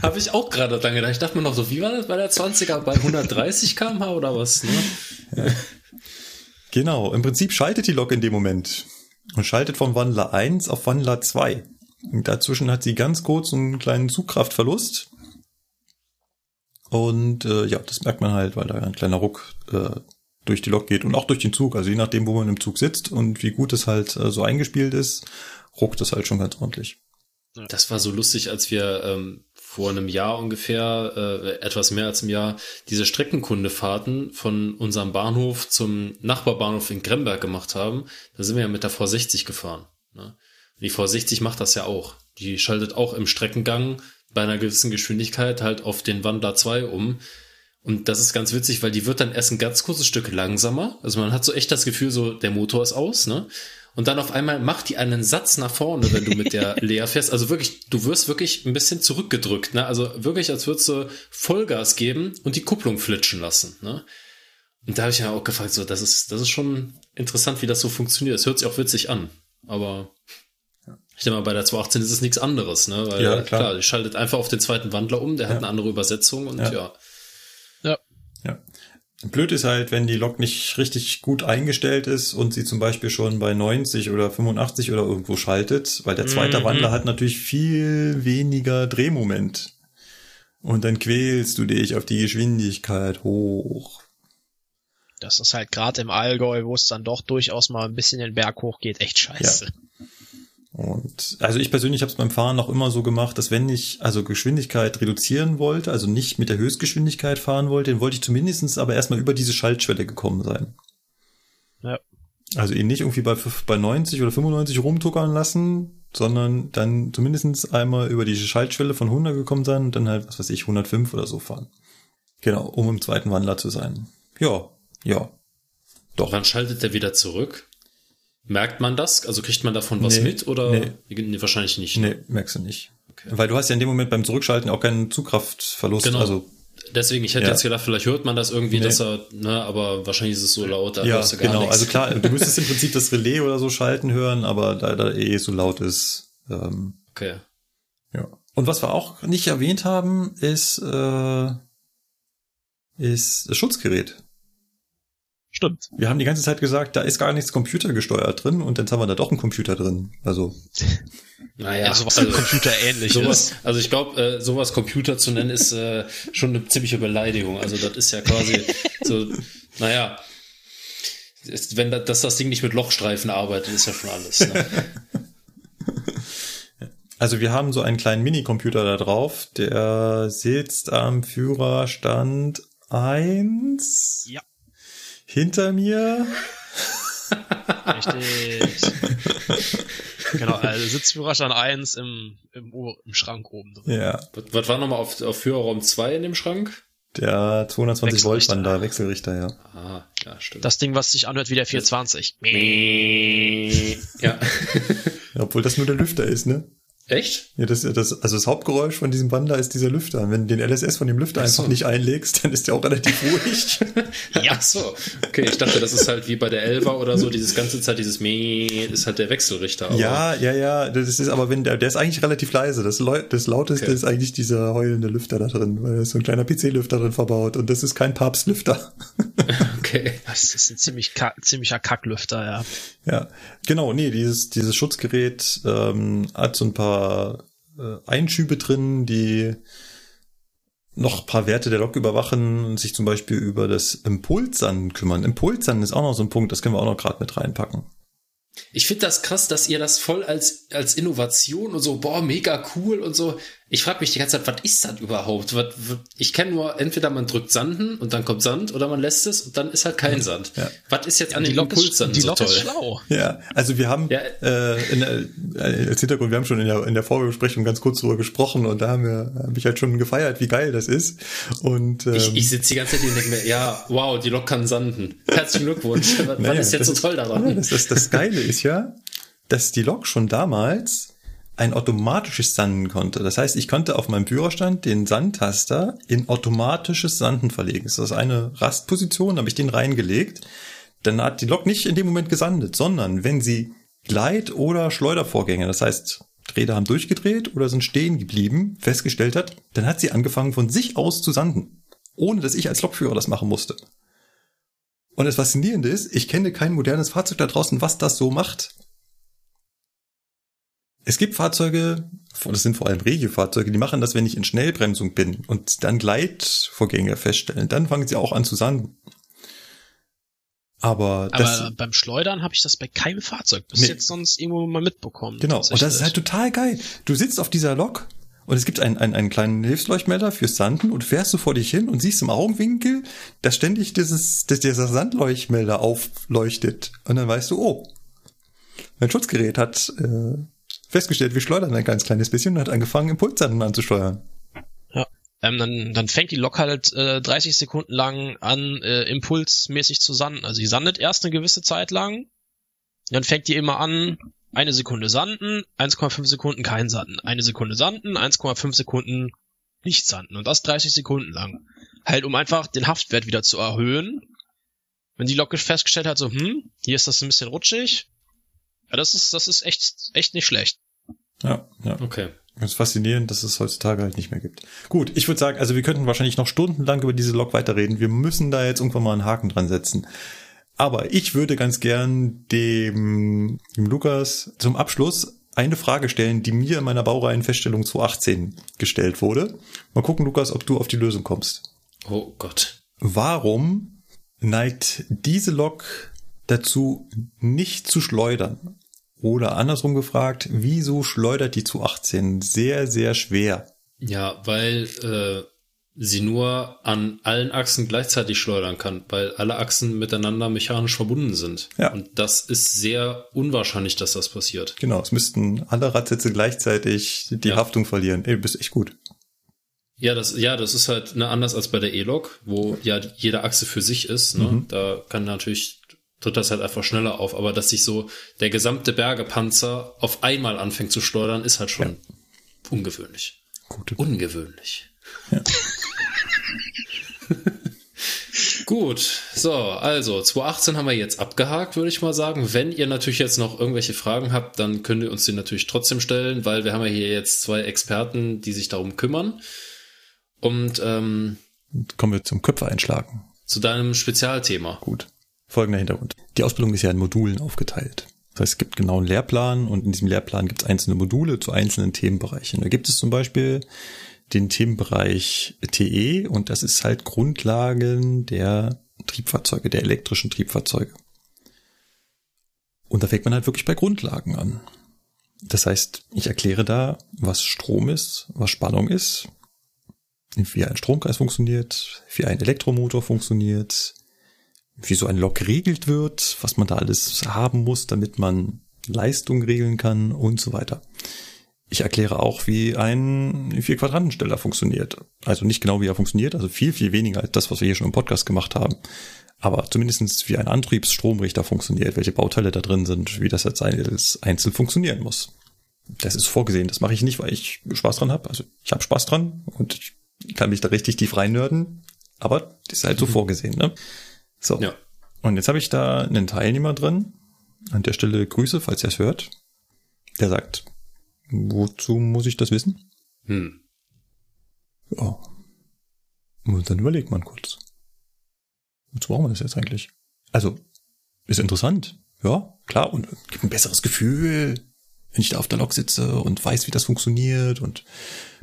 Habe ich auch gerade dran gedacht. Ich dachte mir noch so, wie war das bei der 20er? Bei 130 km/h oder was? Ne? Genau. Im Prinzip schaltet die Lok in dem Moment und schaltet vom Wandler 1 auf Wandler 2. Und dazwischen hat sie ganz kurz einen kleinen Zugkraftverlust. Und äh, ja, das merkt man halt, weil da ein kleiner Ruck äh, durch die Lok geht und auch durch den Zug. Also je nachdem, wo man im Zug sitzt und wie gut es halt äh, so eingespielt ist, ruckt es halt schon ganz ordentlich. Das war so lustig, als wir ähm, vor einem Jahr ungefähr, äh, etwas mehr als einem Jahr, diese Streckenkundefahrten von unserem Bahnhof zum Nachbarbahnhof in Gremberg gemacht haben. Da sind wir ja mit der V60 gefahren. Ne? Die V60 macht das ja auch. Die schaltet auch im Streckengang bei einer gewissen Geschwindigkeit halt auf den Wandler 2 um. Und das ist ganz witzig, weil die wird dann erst ein ganz kurzes Stück langsamer. Also man hat so echt das Gefühl, so der Motor ist aus, ne? Und dann auf einmal macht die einen Satz nach vorne, wenn du mit der (laughs) leer fährst. Also wirklich, du wirst wirklich ein bisschen zurückgedrückt, ne? Also wirklich, als würdest du Vollgas geben und die Kupplung flitschen lassen, ne? Und da habe ich ja auch gefragt, so, das ist, das ist schon interessant, wie das so funktioniert. Es hört sich auch witzig an, aber ich denke mal, bei der 218 ist es nichts anderes, ne? Weil Ja, ja, klar. klar. die schaltet einfach auf den zweiten Wandler um, der hat Ja. eine andere Übersetzung und Ja. ja. Ja. Ja. Blöd ist halt, wenn die Lok nicht richtig gut eingestellt ist und sie zum Beispiel schon bei 90 oder 85 oder irgendwo schaltet, weil der zweite Mhm. Wandler hat natürlich viel weniger Drehmoment. Und dann quälst du dich auf die Geschwindigkeit hoch. Das ist halt gerade im Allgäu, wo es dann doch durchaus mal ein bisschen den Berg hoch geht, echt scheiße. Und also ich persönlich habe es beim Fahren noch immer so gemacht, dass wenn ich also Geschwindigkeit reduzieren wollte, also nicht mit der Höchstgeschwindigkeit fahren wollte, dann wollte ich zumindestens aber erstmal über diese Schaltschwelle gekommen sein. Ja. Also ihn nicht irgendwie bei, bei 90 oder 95 rumtuckern lassen, sondern dann zumindestens einmal über diese Schaltschwelle von 100 gekommen sein und dann halt, was weiß ich, 105 oder so fahren. Genau, um im zweiten Wandler zu sein. Ja, ja. Doch. Wann schaltet der wieder zurück? Merkt man das? Also kriegt man davon was Nee, mit oder? nee. Nee, wahrscheinlich nicht. Nee, merkst du nicht. Okay. Weil du hast ja in dem Moment beim Zurückschalten auch keinen Zugkraftverlust. Genau. Also Deswegen, ich hätte Ja. jetzt gedacht, vielleicht hört man das irgendwie, Nee. dass er, ne, aber wahrscheinlich ist es so laut, da ja, hörst du gar genau. nichts. Also klar, du müsstest im (laughs) Prinzip das Relais oder so schalten hören, aber da da eh so laut ist. Ähm, Okay. ja. Und was wir auch nicht erwähnt haben, ist äh, ist das Schutzgerät. Stimmt. Wir haben die ganze Zeit gesagt, da ist gar nichts computergesteuert drin und jetzt haben wir da doch einen Computer drin. Also (laughs) Naja, Ja, sowas also, Computer ähnlich sowas, ist. also ich glaube, äh, sowas Computer zu nennen, ist äh, schon eine ziemliche Beleidigung. Also das ist ja quasi so, naja, ist, wenn da, dass das Ding nicht mit Lochstreifen arbeitet, ist ja schon alles. Ne? (laughs) Also wir haben so einen kleinen Minicomputer da drauf, der sitzt am Führerstand eins Ja. Hinter mir. Richtig. genau, also Sitzführerstand 1 im, im, im Schrank oben drin. Ja, Was, was war nochmal auf, auf Führerraum 2 in dem Schrank? der 220 Volt Wechselrichter. Wander Wechselrichter, ja. Ah, ja, stimmt. Das Ding, was sich anhört wie der 420. ja. Ja, (laughs) Obwohl das nur der Lüfter ist, ne? Echt? Ja, das, das, also das Hauptgeräusch von diesem Wander ist dieser Lüfter. Und wenn du den LSS von dem Lüfter so. einfach nicht einlegst, dann ist der auch relativ ruhig. (laughs) Ja. Ach so. Okay, ich dachte, das ist halt wie bei der Elva oder so, dieses ganze Zeit, dieses Meh, ist halt der Wechselrichter. Aber ja, ja, ja. Das ist aber wenn der, der ist eigentlich relativ leise. Das, Leu- das lauteste Okay. ist eigentlich dieser heulende Lüfter da drin, weil da ist so ein kleiner PC-Lüfter drin verbaut und das ist kein Papstlüfter. (laughs) (laughs) Okay. Das ist ein ziemlich kack, ziemlicher Kacklüfter, ja. Ja, genau, nee, dieses, dieses Schutzgerät ähm, hat so ein paar äh, Einschübe drin, die noch ein paar Werte der Lok überwachen und sich zum Beispiel über das Impulssannen kümmern. Impulssannen ist auch noch so ein Punkt, das können wir auch noch gerade mit reinpacken. Ich finde das krass, dass ihr das voll als, als Innovation und so, boah, mega cool und so. Ich frage mich die ganze Zeit, was ist das überhaupt? Was, was, ich kenne nur, entweder man drückt Sanden und dann kommt Sand oder man lässt es und dann ist halt kein Sand. Ja. Was ist jetzt an Die den Lok ist, Impulssanden die so Lok toll? ist schlau. Ja, also wir haben Ja. äh, in, der- äh, als Hintergrund, wir haben schon in der, in der Vorbesprechung ganz kurz drüber gesprochen und da haben wir, habe ich halt schon gefeiert, wie geil das ist. Und ähm, Ich, ich sitze die ganze Zeit hier und denke mir, ja, wow, die Lok kann sanden. Herzlichen Glückwunsch. (laughs) Was, was naja, ist jetzt das so toll daran? Ja, das, das, das Geile ist ja, dass die Lok schon damals ein automatisches Sanden konnte. Das heißt, ich konnte auf meinem Führerstand den Sandtaster in automatisches Sanden verlegen. Das ist eine Rastposition, habe ich den reingelegt. Dann hat die Lok nicht in dem Moment gesandet, sondern wenn sie Gleit- oder Schleudervorgänge, das heißt, Räder haben durchgedreht oder sind stehen geblieben, festgestellt hat, dann hat sie angefangen von sich aus zu sanden. Ohne dass ich als Lokführer das machen musste. Und das Faszinierende ist, ich kenne kein modernes Fahrzeug da draußen, was das so macht. Es gibt Fahrzeuge, das sind vor allem Regiofahrzeuge, die machen das, wenn ich in Schnellbremsung bin und dann Gleitvorgänge feststellen. Dann fangen sie auch an zu sanden. Aber, das, Aber beim Schleudern habe ich das bei keinem Fahrzeug bis Nee. jetzt sonst irgendwo mal mitbekommen. Genau, und das ist halt total geil. Du sitzt auf dieser Lok und es gibt einen, einen, einen kleinen Hilfsleuchtmelder fürs Sanden und fährst du vor dich hin und siehst im Augenwinkel, dass ständig dieses, dass dieser Sandleuchtmelder aufleuchtet. Und dann weißt du, oh, mein Schutzgerät hat äh, festgestellt, wir schleudern ein ganz kleines bisschen und hat angefangen, Impulssanden anzusteuern. Ähm, dann, dann fängt die Lok halt äh, 30 Sekunden lang an, äh, impulsmäßig zu sanden. Also die sandet erst eine gewisse Zeit lang, dann fängt die immer an, eine Sekunde sanden, 1,5 Sekunden kein Sanden, eine Sekunde sanden, 1,5 Sekunden nicht sanden. Und das 30 Sekunden lang. Halt, um einfach den Haftwert wieder zu erhöhen. Wenn die Lok festgestellt hat, so, hm, hier ist das ein bisschen rutschig. Ja, das ist, das ist echt, echt nicht schlecht. Ja, ja. Okay. Das ist faszinierend, dass es heutzutage halt nicht mehr gibt. Gut, ich würde sagen, also wir könnten wahrscheinlich noch stundenlang über diese Lok weiterreden. Wir müssen da jetzt irgendwann mal einen Haken dran setzen. Aber ich würde ganz gern dem, dem Lukas zum Abschluss eine Frage stellen, die mir in meiner Baureihenfeststellung 2018 gestellt wurde. Mal gucken, Lukas, ob du auf die Lösung kommst. Oh Gott. Warum neigt diese Lok dazu, nicht zu schleudern? Oder andersrum gefragt, wieso schleudert die zu 18 sehr, sehr schwer? Ja, weil äh, sie nur an allen Achsen gleichzeitig schleudern kann, weil alle Achsen miteinander mechanisch verbunden sind. Ja. Und das ist sehr unwahrscheinlich, dass das passiert. Genau, es müssten alle Radsätze gleichzeitig die Ja. Haftung verlieren. Ey, du bist echt gut. Ja, das, ja, das ist halt ne, anders als bei der E-Lok, wo ja jede Achse für sich ist. Ne? Mhm. Da kann natürlich, tritt das halt einfach schneller auf. Aber dass sich so der gesamte Bergepanzer auf einmal anfängt zu schleudern, ist halt schon ungewöhnlich. Gute. Ungewöhnlich. Ja. (laughs) Gut, so, also 2018 haben wir jetzt abgehakt, würde ich mal sagen. Wenn ihr natürlich jetzt noch irgendwelche Fragen habt, dann könnt ihr uns die natürlich trotzdem stellen, weil wir haben ja hier jetzt zwei Experten, die sich darum kümmern. Und ähm, Kommen wir zum Köpfe einschlagen. zu deinem Spezialthema. Gut. Folgender Hintergrund. Die Ausbildung ist ja in Modulen aufgeteilt. Das heißt, es gibt genau einen Lehrplan und in diesem Lehrplan gibt es einzelne Module zu einzelnen Themenbereichen. Da gibt es zum Beispiel den Themenbereich TE und das ist halt Grundlagen der Triebfahrzeuge, der elektrischen Triebfahrzeuge. Und da fängt man halt wirklich bei Grundlagen an. Das heißt, ich erkläre da, was Strom ist, was Spannung ist, wie ein Stromkreis funktioniert, wie ein Elektromotor funktioniert, wie so ein Lok geregelt wird, was man da alles haben muss, damit man Leistung regeln kann und so weiter. Ich erkläre auch, wie ein Vier-Quadrantensteller funktioniert. Also nicht genau, wie er funktioniert, also viel, viel weniger als das, was wir hier schon im Podcast gemacht haben. Aber zumindestens wie ein Antriebsstromrichter funktioniert, welche Bauteile da drin sind, wie das jetzt einzeln funktionieren muss. Das ist vorgesehen. Das mache ich nicht, weil ich Spaß dran habe. Also ich habe Spaß dran und ich kann mich da richtig tief reinnörden. Aber das ist halt so vorgesehen, ne? So. Ja. Und jetzt habe ich da einen Teilnehmer drin. An der Stelle Grüße, falls er es hört. Der sagt, wozu muss ich das wissen? Hm. Ja. Und dann überlegt man kurz. Wozu brauchen wir das jetzt eigentlich? Also, ist interessant. Ja, klar. Und gibt ein besseres Gefühl, wenn ich da auf der Lok sitze und weiß, wie das funktioniert und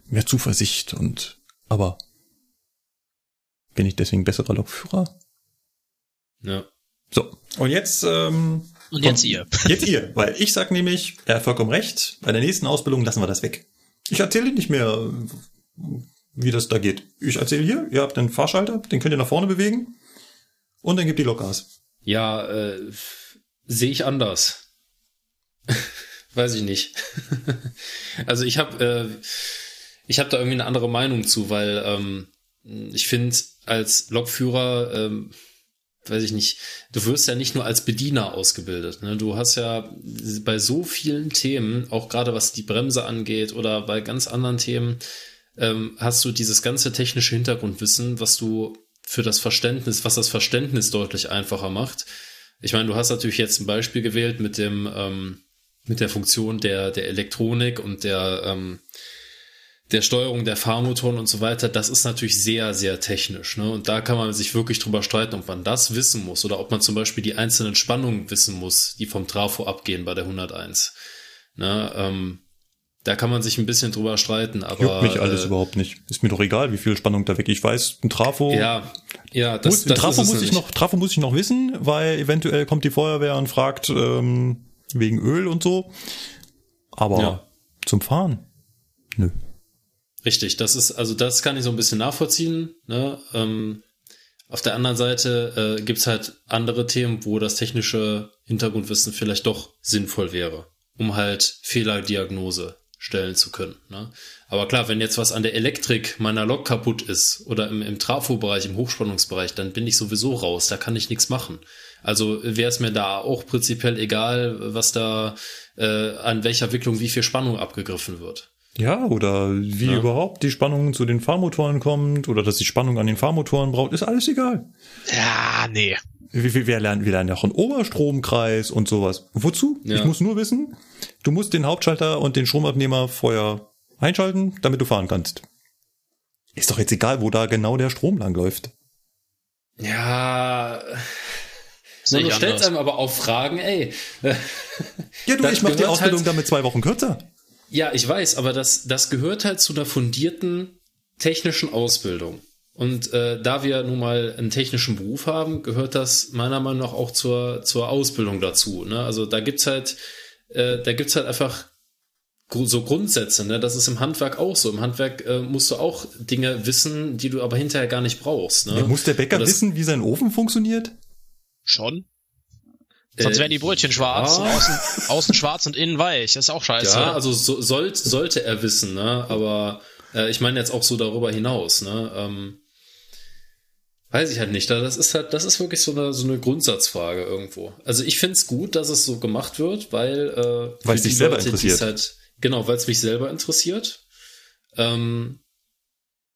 mehr Zuversicht und, aber bin ich deswegen besserer Lokführer? Ja. So. Und jetzt, ähm, Und jetzt ihr. (laughs) Jetzt ihr, weil ich sag nämlich, er hat vollkommen recht, bei der nächsten Ausbildung lassen wir das weg. Ich erzähle nicht mehr, wie das da geht. Ich erzähle hier, ihr habt einen Fahrschalter, den könnt ihr nach vorne bewegen und dann gibt die Lok Gas. Ja, äh, sehe ich anders. (laughs) Weiß ich nicht. (laughs) also ich habe äh, ich habe da irgendwie eine andere Meinung zu, weil ähm, ich finde als Lokführer ähm, weiß ich nicht, du wirst ja nicht nur als Bediener ausgebildet. Ne? Du hast ja bei so vielen Themen, auch gerade was die Bremse angeht oder bei ganz anderen Themen, ähm, hast du dieses ganze technische Hintergrundwissen, was du für das Verständnis, was das Verständnis deutlich einfacher macht. Ich meine, du hast natürlich jetzt ein Beispiel gewählt mit dem, ähm, mit der Funktion der, der Elektronik und der, ähm, der Steuerung der Fahrmotoren und so weiter, das ist natürlich sehr, sehr technisch. Ne? Und da kann man sich wirklich drüber streiten, ob man das wissen muss oder ob man zum Beispiel die einzelnen Spannungen wissen muss, die vom Trafo abgehen bei der 101. Ne? Ähm, da kann man sich ein bisschen drüber streiten, aber. Juckt mich alles äh, überhaupt nicht. Ist mir doch egal, wie viel Spannung da weg. Ich weiß, ein Trafo. Ja, ja, das, muss, das Trafo ist muss ich noch, Trafo muss ich noch wissen, weil eventuell kommt die Feuerwehr und fragt ähm, wegen Öl und so. Aber ja. zum Fahren, nö. Richtig, das ist, also das kann ich so ein bisschen nachvollziehen. Ne? Ähm, auf der anderen Seite äh, gibt's halt andere Themen, wo das technische Hintergrundwissen vielleicht doch sinnvoll wäre, um halt Fehlerdiagnose stellen zu können. Ne? Aber klar, wenn jetzt was an der Elektrik meiner Lok kaputt ist oder im, im Trafo-Bereich, im Hochspannungsbereich, dann bin ich sowieso raus, da kann ich nichts machen. Also wäre es mir da auch prinzipiell egal, was da äh, an welcher Wicklung wie viel Spannung abgegriffen wird. Ja, oder wie ja. überhaupt die Spannung zu den Fahrmotoren kommt oder dass die Spannung an den Fahrmotoren braucht, ist alles egal. Ja, nee. Wir, wir, wir lernen, wir lernen ja auch einen Oberstromkreis und sowas. Wozu? Ja. Ich muss nur wissen, du musst den Hauptschalter und den Stromabnehmer vorher einschalten, damit du fahren kannst. Ist doch jetzt egal, wo da genau der Strom lang läuft. Ja. So, du stellst einem aber auch Fragen, ey. Ja, du, ich mach die Ausbildung halt, damit zwei Wochen kürzer. Ja, ich weiß, aber das, das gehört halt zu einer fundierten technischen Ausbildung. Und äh, da wir nun mal einen technischen Beruf haben, gehört das meiner Meinung nach auch zur, zur Ausbildung dazu. Ne? Also da gibt's halt, äh, da gibt's halt einfach so Grundsätze, ne? Das ist im Handwerk auch so. Im Handwerk äh, musst du auch Dinge wissen, die du aber hinterher gar nicht brauchst. Ne? Ja, muss der Bäcker das, wissen, wie sein Ofen funktioniert? Schon. Sonst wären die Brötchen schwarz, ja. außen, außen schwarz und innen weich. Das ist auch scheiße. Ja, also so, sollt, sollte er wissen, ne? Aber äh, ich meine jetzt auch so darüber hinaus, ne? Ähm, weiß ich halt nicht. Das ist halt, das ist wirklich so eine, so eine Grundsatzfrage irgendwo. Also ich find's gut, dass es so gemacht wird, weil äh, weil es dich selber Leute, interessiert. Halt, genau, weil es mich selber interessiert. Ähm,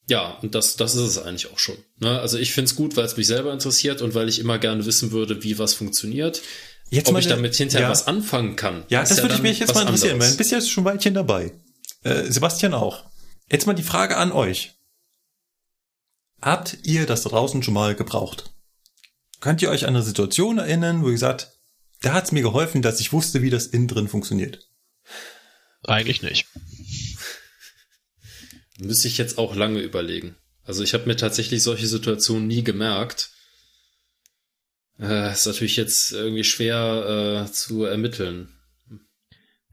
ja, und das, das ist es eigentlich auch schon. Ne? Also ich find's gut, weil es mich selber interessiert und weil ich immer gerne wissen würde, wie was funktioniert. Jetzt Ob meine, ich damit hinterher ja. was anfangen kann. Ja, das ja würde mich jetzt mal interessieren, anderes. weil bist ja schon Weilchen dabei. Äh, Sebastian auch. Jetzt mal die Frage an euch. Habt ihr das draußen schon mal gebraucht? Könnt ihr euch an eine Situation erinnern, wo ihr gesagt, da hat's mir geholfen, dass ich wusste, wie das innen drin funktioniert? Eigentlich nicht. Müsste ich jetzt auch lange überlegen. Also ich habe mir tatsächlich solche Situationen nie gemerkt. Äh, ist natürlich jetzt irgendwie schwer äh, zu ermitteln.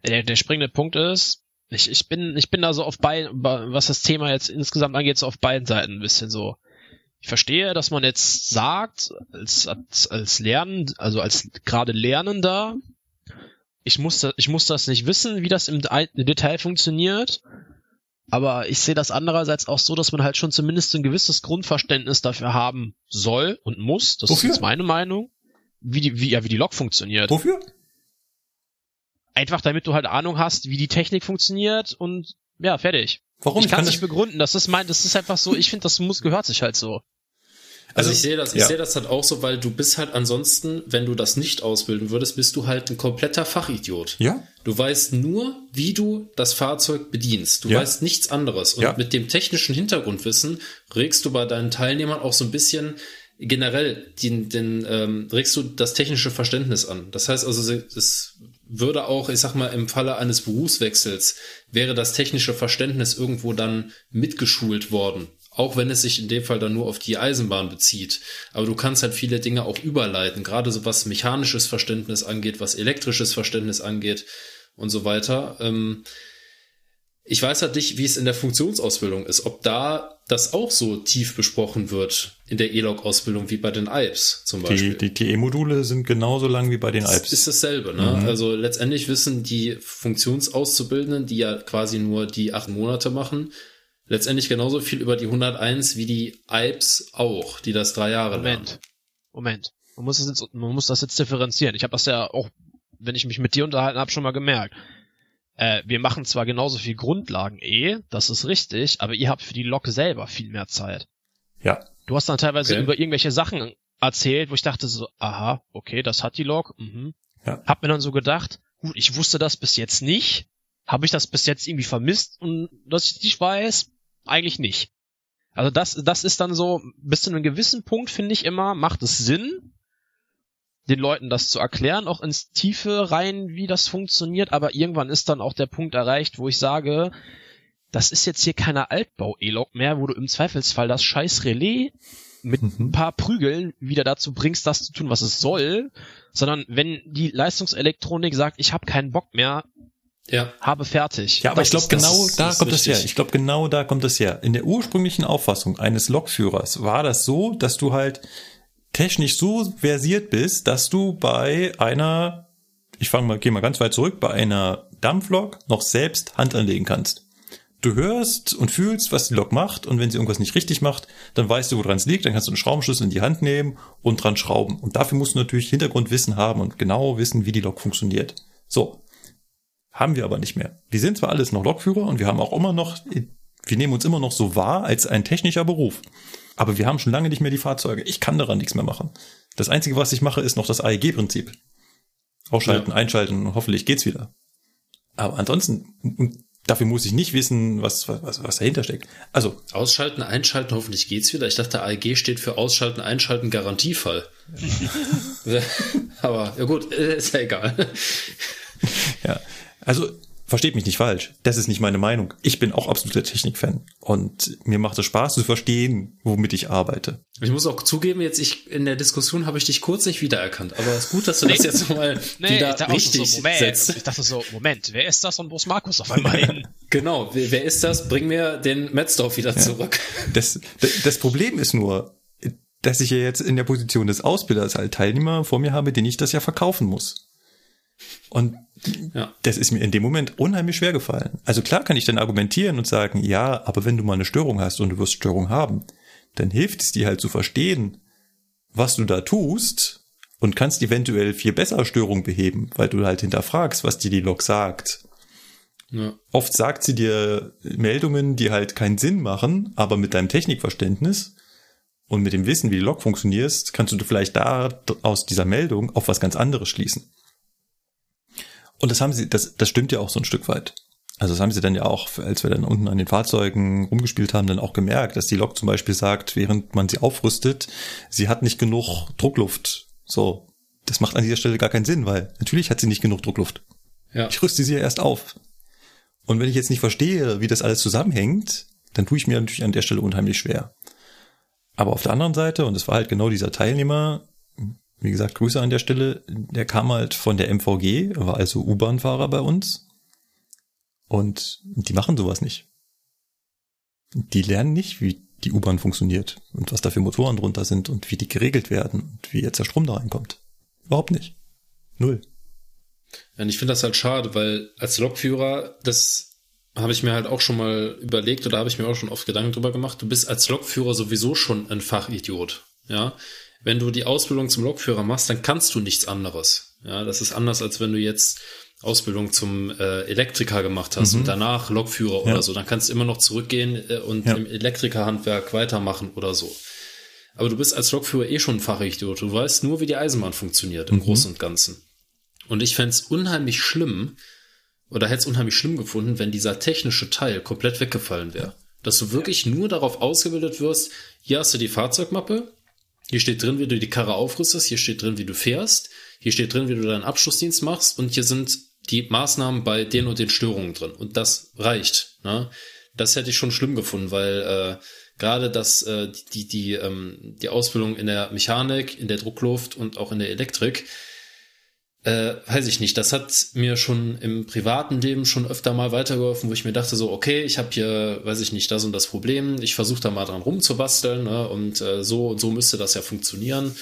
Der, der springende Punkt ist, ich, ich bin, ich bin da so auf beiden, was das Thema jetzt insgesamt angeht, so auf beiden Seiten ein bisschen so. Ich verstehe, dass man jetzt sagt, als, als, als Lernen, also als gerade Lernender, ich muss, das, ich muss das nicht wissen, wie das im Detail funktioniert. Aber ich sehe das andererseits auch so, dass man halt schon zumindest ein gewisses Grundverständnis dafür haben soll und muss. Das Wofür? ist jetzt meine Meinung. Wie die, wie, ja, wie die Lok funktioniert. Wofür? Einfach damit du halt Ahnung hast, wie die Technik funktioniert und ja, fertig. Warum? Ich kann es nicht begründen. Das ist mein, das ist einfach so, ich finde, das muss, gehört sich halt so. Also, also ich sehe das, ich ja. sehe das halt auch so, weil du bist halt ansonsten, wenn du das nicht ausbilden würdest, bist du halt ein kompletter Fachidiot. Ja. Du weißt nur, wie du das Fahrzeug bedienst. Du ja. weißt nichts anderes. Und ja. mit dem technischen Hintergrundwissen regst du bei deinen Teilnehmern auch so ein bisschen generell den, den ähm, regst du das technische Verständnis an. Das heißt also, es würde auch, ich sag mal, im Falle eines Berufswechsels wäre das technische Verständnis irgendwo dann mitgeschult worden auch wenn es sich in dem Fall dann nur auf die Eisenbahn bezieht. Aber du kannst halt viele Dinge auch überleiten, gerade so was mechanisches Verständnis angeht, was elektrisches Verständnis angeht und so weiter. Ähm, Ich weiß halt nicht, wie es in der Funktionsausbildung ist, ob da das auch so tief besprochen wird in der E-Log-Ausbildung wie bei den Alps zum Beispiel. Die, die TE-Module sind genauso lang wie bei den Alps. Das ist dasselbe, ne? Mhm. Also letztendlich wissen die Funktionsauszubildenden, die ja quasi nur die acht Monate machen, letztendlich genauso viel über die 101 wie die Alps auch, die das drei Jahre Moment. Lernen. Moment. Man muss das jetzt, man muss das jetzt differenzieren. Ich habe das ja auch, wenn ich mich mit dir unterhalten habe, schon mal gemerkt äh, wir machen zwar genauso viel Grundlagen eh, das ist richtig, aber ihr habt für die Lok selber viel mehr Zeit. Ja. Du hast dann teilweise okay. über irgendwelche Sachen erzählt, wo ich dachte so, aha, okay, das hat die Lok. Mhm. Ja. Hab mir dann so gedacht, gut, ich wusste das bis jetzt nicht. Habe ich das bis jetzt irgendwie vermisst und dass ich nicht weiß? Eigentlich nicht. Also das, das ist dann so, bis zu einem gewissen Punkt finde ich immer, macht es Sinn, den Leuten das zu erklären, auch ins Tiefe rein, wie das funktioniert, aber irgendwann ist dann auch der Punkt erreicht, wo ich sage, das ist jetzt hier keine Altbau-E-Log mehr, wo du im Zweifelsfall das scheiß Relais mit mhm. ein paar Prügeln wieder dazu bringst, das zu tun, was es soll, sondern wenn die Leistungselektronik sagt, ich habe keinen Bock mehr, ja. habe fertig. Ja, aber das ich glaube genau da kommt es her. Ich glaube genau da kommt es her. In der ursprünglichen Auffassung eines Lokführers war das so, dass du halt technisch so versiert bist, dass du bei einer, ich fange mal, geh mal ganz weit zurück, bei einer Dampflok noch selbst Hand anlegen kannst. Du hörst und fühlst, was die Lok macht und wenn sie irgendwas nicht richtig macht, dann weißt du, woran es liegt, dann kannst du einen Schraubenschlüssel in die Hand nehmen und dran schrauben. Und dafür musst du natürlich Hintergrundwissen haben und genau wissen, wie die Lok funktioniert. So. Haben wir aber nicht mehr. Wir sind zwar alles noch Lokführer und wir haben auch immer noch, wir nehmen uns immer noch so wahr als ein technischer Beruf. Aber wir haben schon lange nicht mehr die Fahrzeuge. Ich kann daran nichts mehr machen. Das Einzige, was ich mache, ist noch das AEG-Prinzip. Ausschalten, ja. einschalten, hoffentlich geht's wieder. Aber ansonsten, dafür muss ich nicht wissen, was, was, was dahinter steckt. Also. Ausschalten, einschalten, hoffentlich geht's wieder. Ich dachte, AEG steht für Ausschalten, Einschalten, Garantiefall. (laughs) (laughs) Aber, ja gut, (laughs) ist ja egal. ja. Also, versteht mich nicht falsch, das ist nicht meine Meinung. Ich bin auch absoluter Technikfan und mir macht es Spaß zu verstehen, womit ich arbeite. Ich muss auch zugeben, jetzt ich in der Diskussion habe ich dich kurz nicht wiedererkannt, aber es ist gut, dass du das jetzt mal (laughs) nee, wieder richtig so, Moment, setzt. Ich dachte so, Moment, wer ist das und wo ist Markus auf einmal hin? (laughs) genau, wer, wer, ist das? Bring mir den Metzdorf wieder ja. zurück. (laughs) Das, das Problem ist nur, dass ich ja jetzt in der Position des Ausbilders als Teilnehmer vor mir habe, den ich das ja verkaufen muss. Und ja. das ist mir in dem Moment unheimlich schwer gefallen. Also klar kann ich dann argumentieren und sagen, ja, aber wenn du mal eine Störung hast und du wirst Störung haben, dann hilft es dir halt zu verstehen, was du da tust und kannst eventuell viel besser Störung beheben, weil du halt hinterfragst, was dir die Log sagt. Ja. Oft sagt sie dir Meldungen, die halt keinen Sinn machen, aber mit deinem Technikverständnis und mit dem Wissen, wie die Log funktioniert, kannst du vielleicht da aus dieser Meldung auf was ganz anderes schließen. Und das haben sie, das, das stimmt ja auch so ein Stück weit. Also das haben sie dann ja auch, als wir dann unten an den Fahrzeugen rumgespielt haben, dann auch gemerkt, dass die Lok zum Beispiel sagt, während man sie aufrüstet, sie hat nicht genug Druckluft. So, das macht an dieser Stelle gar keinen Sinn, weil natürlich hat sie nicht genug Druckluft. Ja. Ich rüste sie ja erst auf. Und wenn ich jetzt nicht verstehe, wie das alles zusammenhängt, dann tue ich mir natürlich an der Stelle unheimlich schwer. Aber auf der anderen Seite, und es war halt genau dieser Teilnehmer, wie gesagt, Grüße an der Stelle. Der kam halt von der MVG, war also U-Bahn-Fahrer bei uns. Und die machen sowas nicht. Die lernen nicht, wie die U-Bahn funktioniert und was da für Motoren drunter sind und wie die geregelt werden und wie jetzt der Strom da reinkommt. Überhaupt nicht. Null. Ja, und ich finde das halt schade, weil als Lokführer, das habe ich mir halt auch schon mal überlegt oder habe ich mir auch schon oft Gedanken drüber gemacht, du bist als Lokführer sowieso schon ein Fachidiot. Ja, wenn du die Ausbildung zum Lokführer machst, dann kannst du nichts anderes. Ja, das ist anders, als wenn du jetzt Ausbildung zum äh, Elektriker gemacht hast mhm. und danach Lokführer ja. oder so. Dann kannst du immer noch zurückgehen äh, und ja. im Elektrikerhandwerk weitermachen oder so. Aber du bist als Lokführer eh schon ein Fachidiot. Du weißt nur, wie die Eisenbahn funktioniert im mhm. Großen und Ganzen. Und ich fände unheimlich schlimm, oder hätte es unheimlich schlimm gefunden, wenn dieser technische Teil komplett weggefallen wäre. Dass du wirklich nur darauf ausgebildet wirst, hier hast du die Fahrzeugmappe, hier steht drin, wie du die Karre aufrüstest, hier steht drin, wie du fährst, hier steht drin, wie du deinen Abschlussdienst machst und hier sind die Maßnahmen bei den und den Störungen drin. Und das reicht. Ne? Das hätte ich schon schlimm gefunden, weil äh, gerade das, äh, die, die, ähm, die Ausbildung in der Mechanik, in der Druckluft und auch in der Elektrik, äh, weiß ich nicht, das hat mir schon im privaten Leben schon öfter mal weitergeholfen, wo ich mir dachte so, okay, ich habe hier, weiß ich nicht, das und das Problem, ich versuche da mal dran rumzubasteln ne, und äh, so und so müsste das ja funktionieren.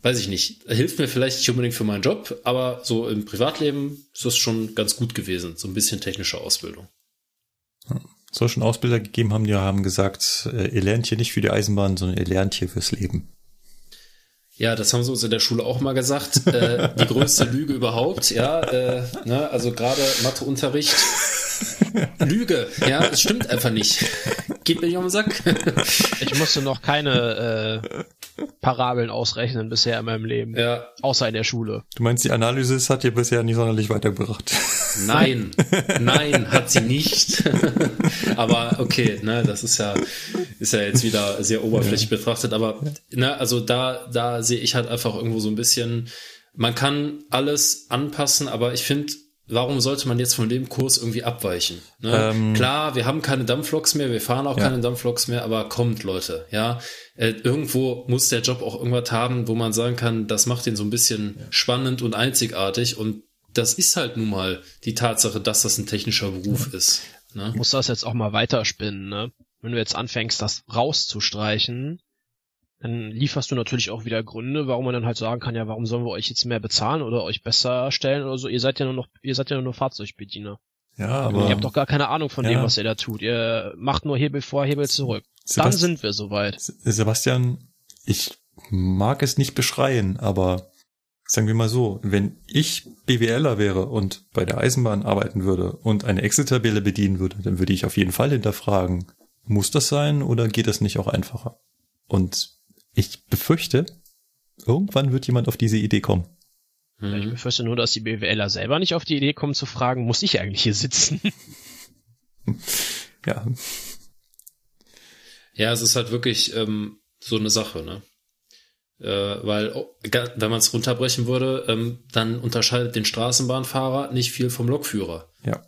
Weiß ich nicht, hilft mir vielleicht nicht unbedingt für meinen Job, aber so im Privatleben ist das schon ganz gut gewesen, so ein bisschen technische Ausbildung. Soll schon Ausbilder gegeben haben, die haben gesagt, äh, ihr lernt hier nicht für die Eisenbahn, sondern ihr lernt hier fürs Leben. Ja, das haben sie uns in der Schule auch mal gesagt. Äh, die größte Lüge überhaupt, ja. Äh, ne, also gerade Matheunterricht. (laughs) Lüge, ja, es stimmt einfach nicht. Geht mir nicht auf den Sack. Ich musste noch keine äh, Parabeln ausrechnen bisher in meinem Leben. Ja. Außer in der Schule. Du meinst, die Analysis hat dir bisher nicht sonderlich weitergebracht. Nein, (laughs) nein, hat sie nicht. (laughs) aber okay, ne, das ist ja, ist ja jetzt wieder sehr oberflächlich ja. betrachtet. Aber ne, also da, da sehe ich halt einfach irgendwo so ein bisschen, man kann alles anpassen, aber ich finde, warum sollte man jetzt von dem Kurs irgendwie abweichen? Ne? Ähm, Klar, wir haben keine Dampfloks mehr, wir fahren auch ja. keine Dampfloks mehr, aber kommt, Leute, ja. Äh, irgendwo muss der Job auch irgendwas haben, wo man sagen kann, das macht ihn so ein bisschen ja. spannend und einzigartig und das ist halt nun mal die Tatsache, dass das ein technischer Beruf ja. ist. Ne? Du musst das jetzt auch mal weiterspinnen, ne? Wenn du jetzt anfängst, das rauszustreichen, dann lieferst du natürlich auch wieder Gründe, warum man dann halt sagen kann, ja, warum sollen wir euch jetzt mehr bezahlen oder euch besser stellen oder so? Ihr seid ja nur noch, ihr seid ja nur noch Fahrzeugbediener. Ja, aber. Ihr habt doch gar keine Ahnung von ja. dem, was ihr da tut. Ihr macht nur Hebel vor, Hebel zurück. Sebast dann sind wir soweit. Sebastian, ich mag es nicht beschreien, aber sagen wir mal so, wenn ich BWLer wäre und bei der Eisenbahn arbeiten würde und eine Excel-Tabelle bedienen würde, dann würde ich auf jeden Fall hinterfragen, muss das sein oder geht das nicht auch einfacher? Und ich befürchte, irgendwann wird jemand auf diese Idee kommen. Ich befürchte nur, dass die BWLer selber nicht auf die Idee kommen zu fragen, muss ich eigentlich hier sitzen? (laughs) ja. Ja, es ist halt wirklich ähm, so eine Sache, ne? Äh, weil, oh, wenn man es runterbrechen würde, ähm, dann unterscheidet den Straßenbahnfahrer nicht viel vom Lokführer. Ja.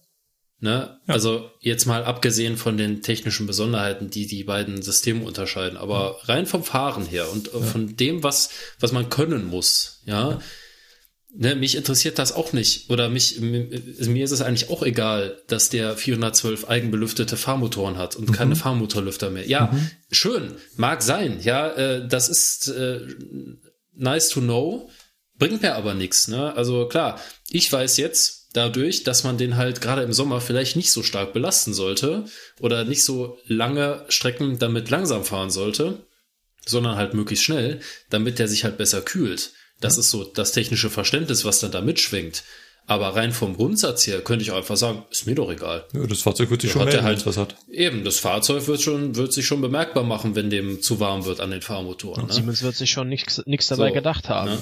Ne? Ja. Also jetzt mal abgesehen von den technischen Besonderheiten, die die beiden Systeme unterscheiden, aber ja. rein vom Fahren her und äh, ja. von dem, was, was man können muss, ja, ne, mich interessiert das auch nicht. Oder mich, mir ist es eigentlich auch egal, dass der 412 eigenbelüftete Fahrmotoren hat und mhm. keine Fahrmotorlüfter mehr. Ja, mhm. schön, mag sein, ja, äh, das ist äh, nice to know, bringt mir aber nichts. Ne? Also klar, ich weiß jetzt, dadurch, dass man den halt gerade im Sommer vielleicht nicht so stark belasten sollte oder nicht so lange Strecken damit langsam fahren sollte, sondern halt möglichst schnell, damit der sich halt besser kühlt. Das ist so das technische Verständnis, was dann da mitschwingt. Aber rein vom Grundsatz her könnte ich auch einfach sagen, ist mir doch egal. Ja, das Fahrzeug wird sich schon melden, halt, was hat. Eben, das Fahrzeug wird schon, wird sich schon bemerkbar machen, wenn dem zu warm wird an den Fahrmotoren. Ne? Siemens wird sich schon nichts dabei so, gedacht haben. Ne?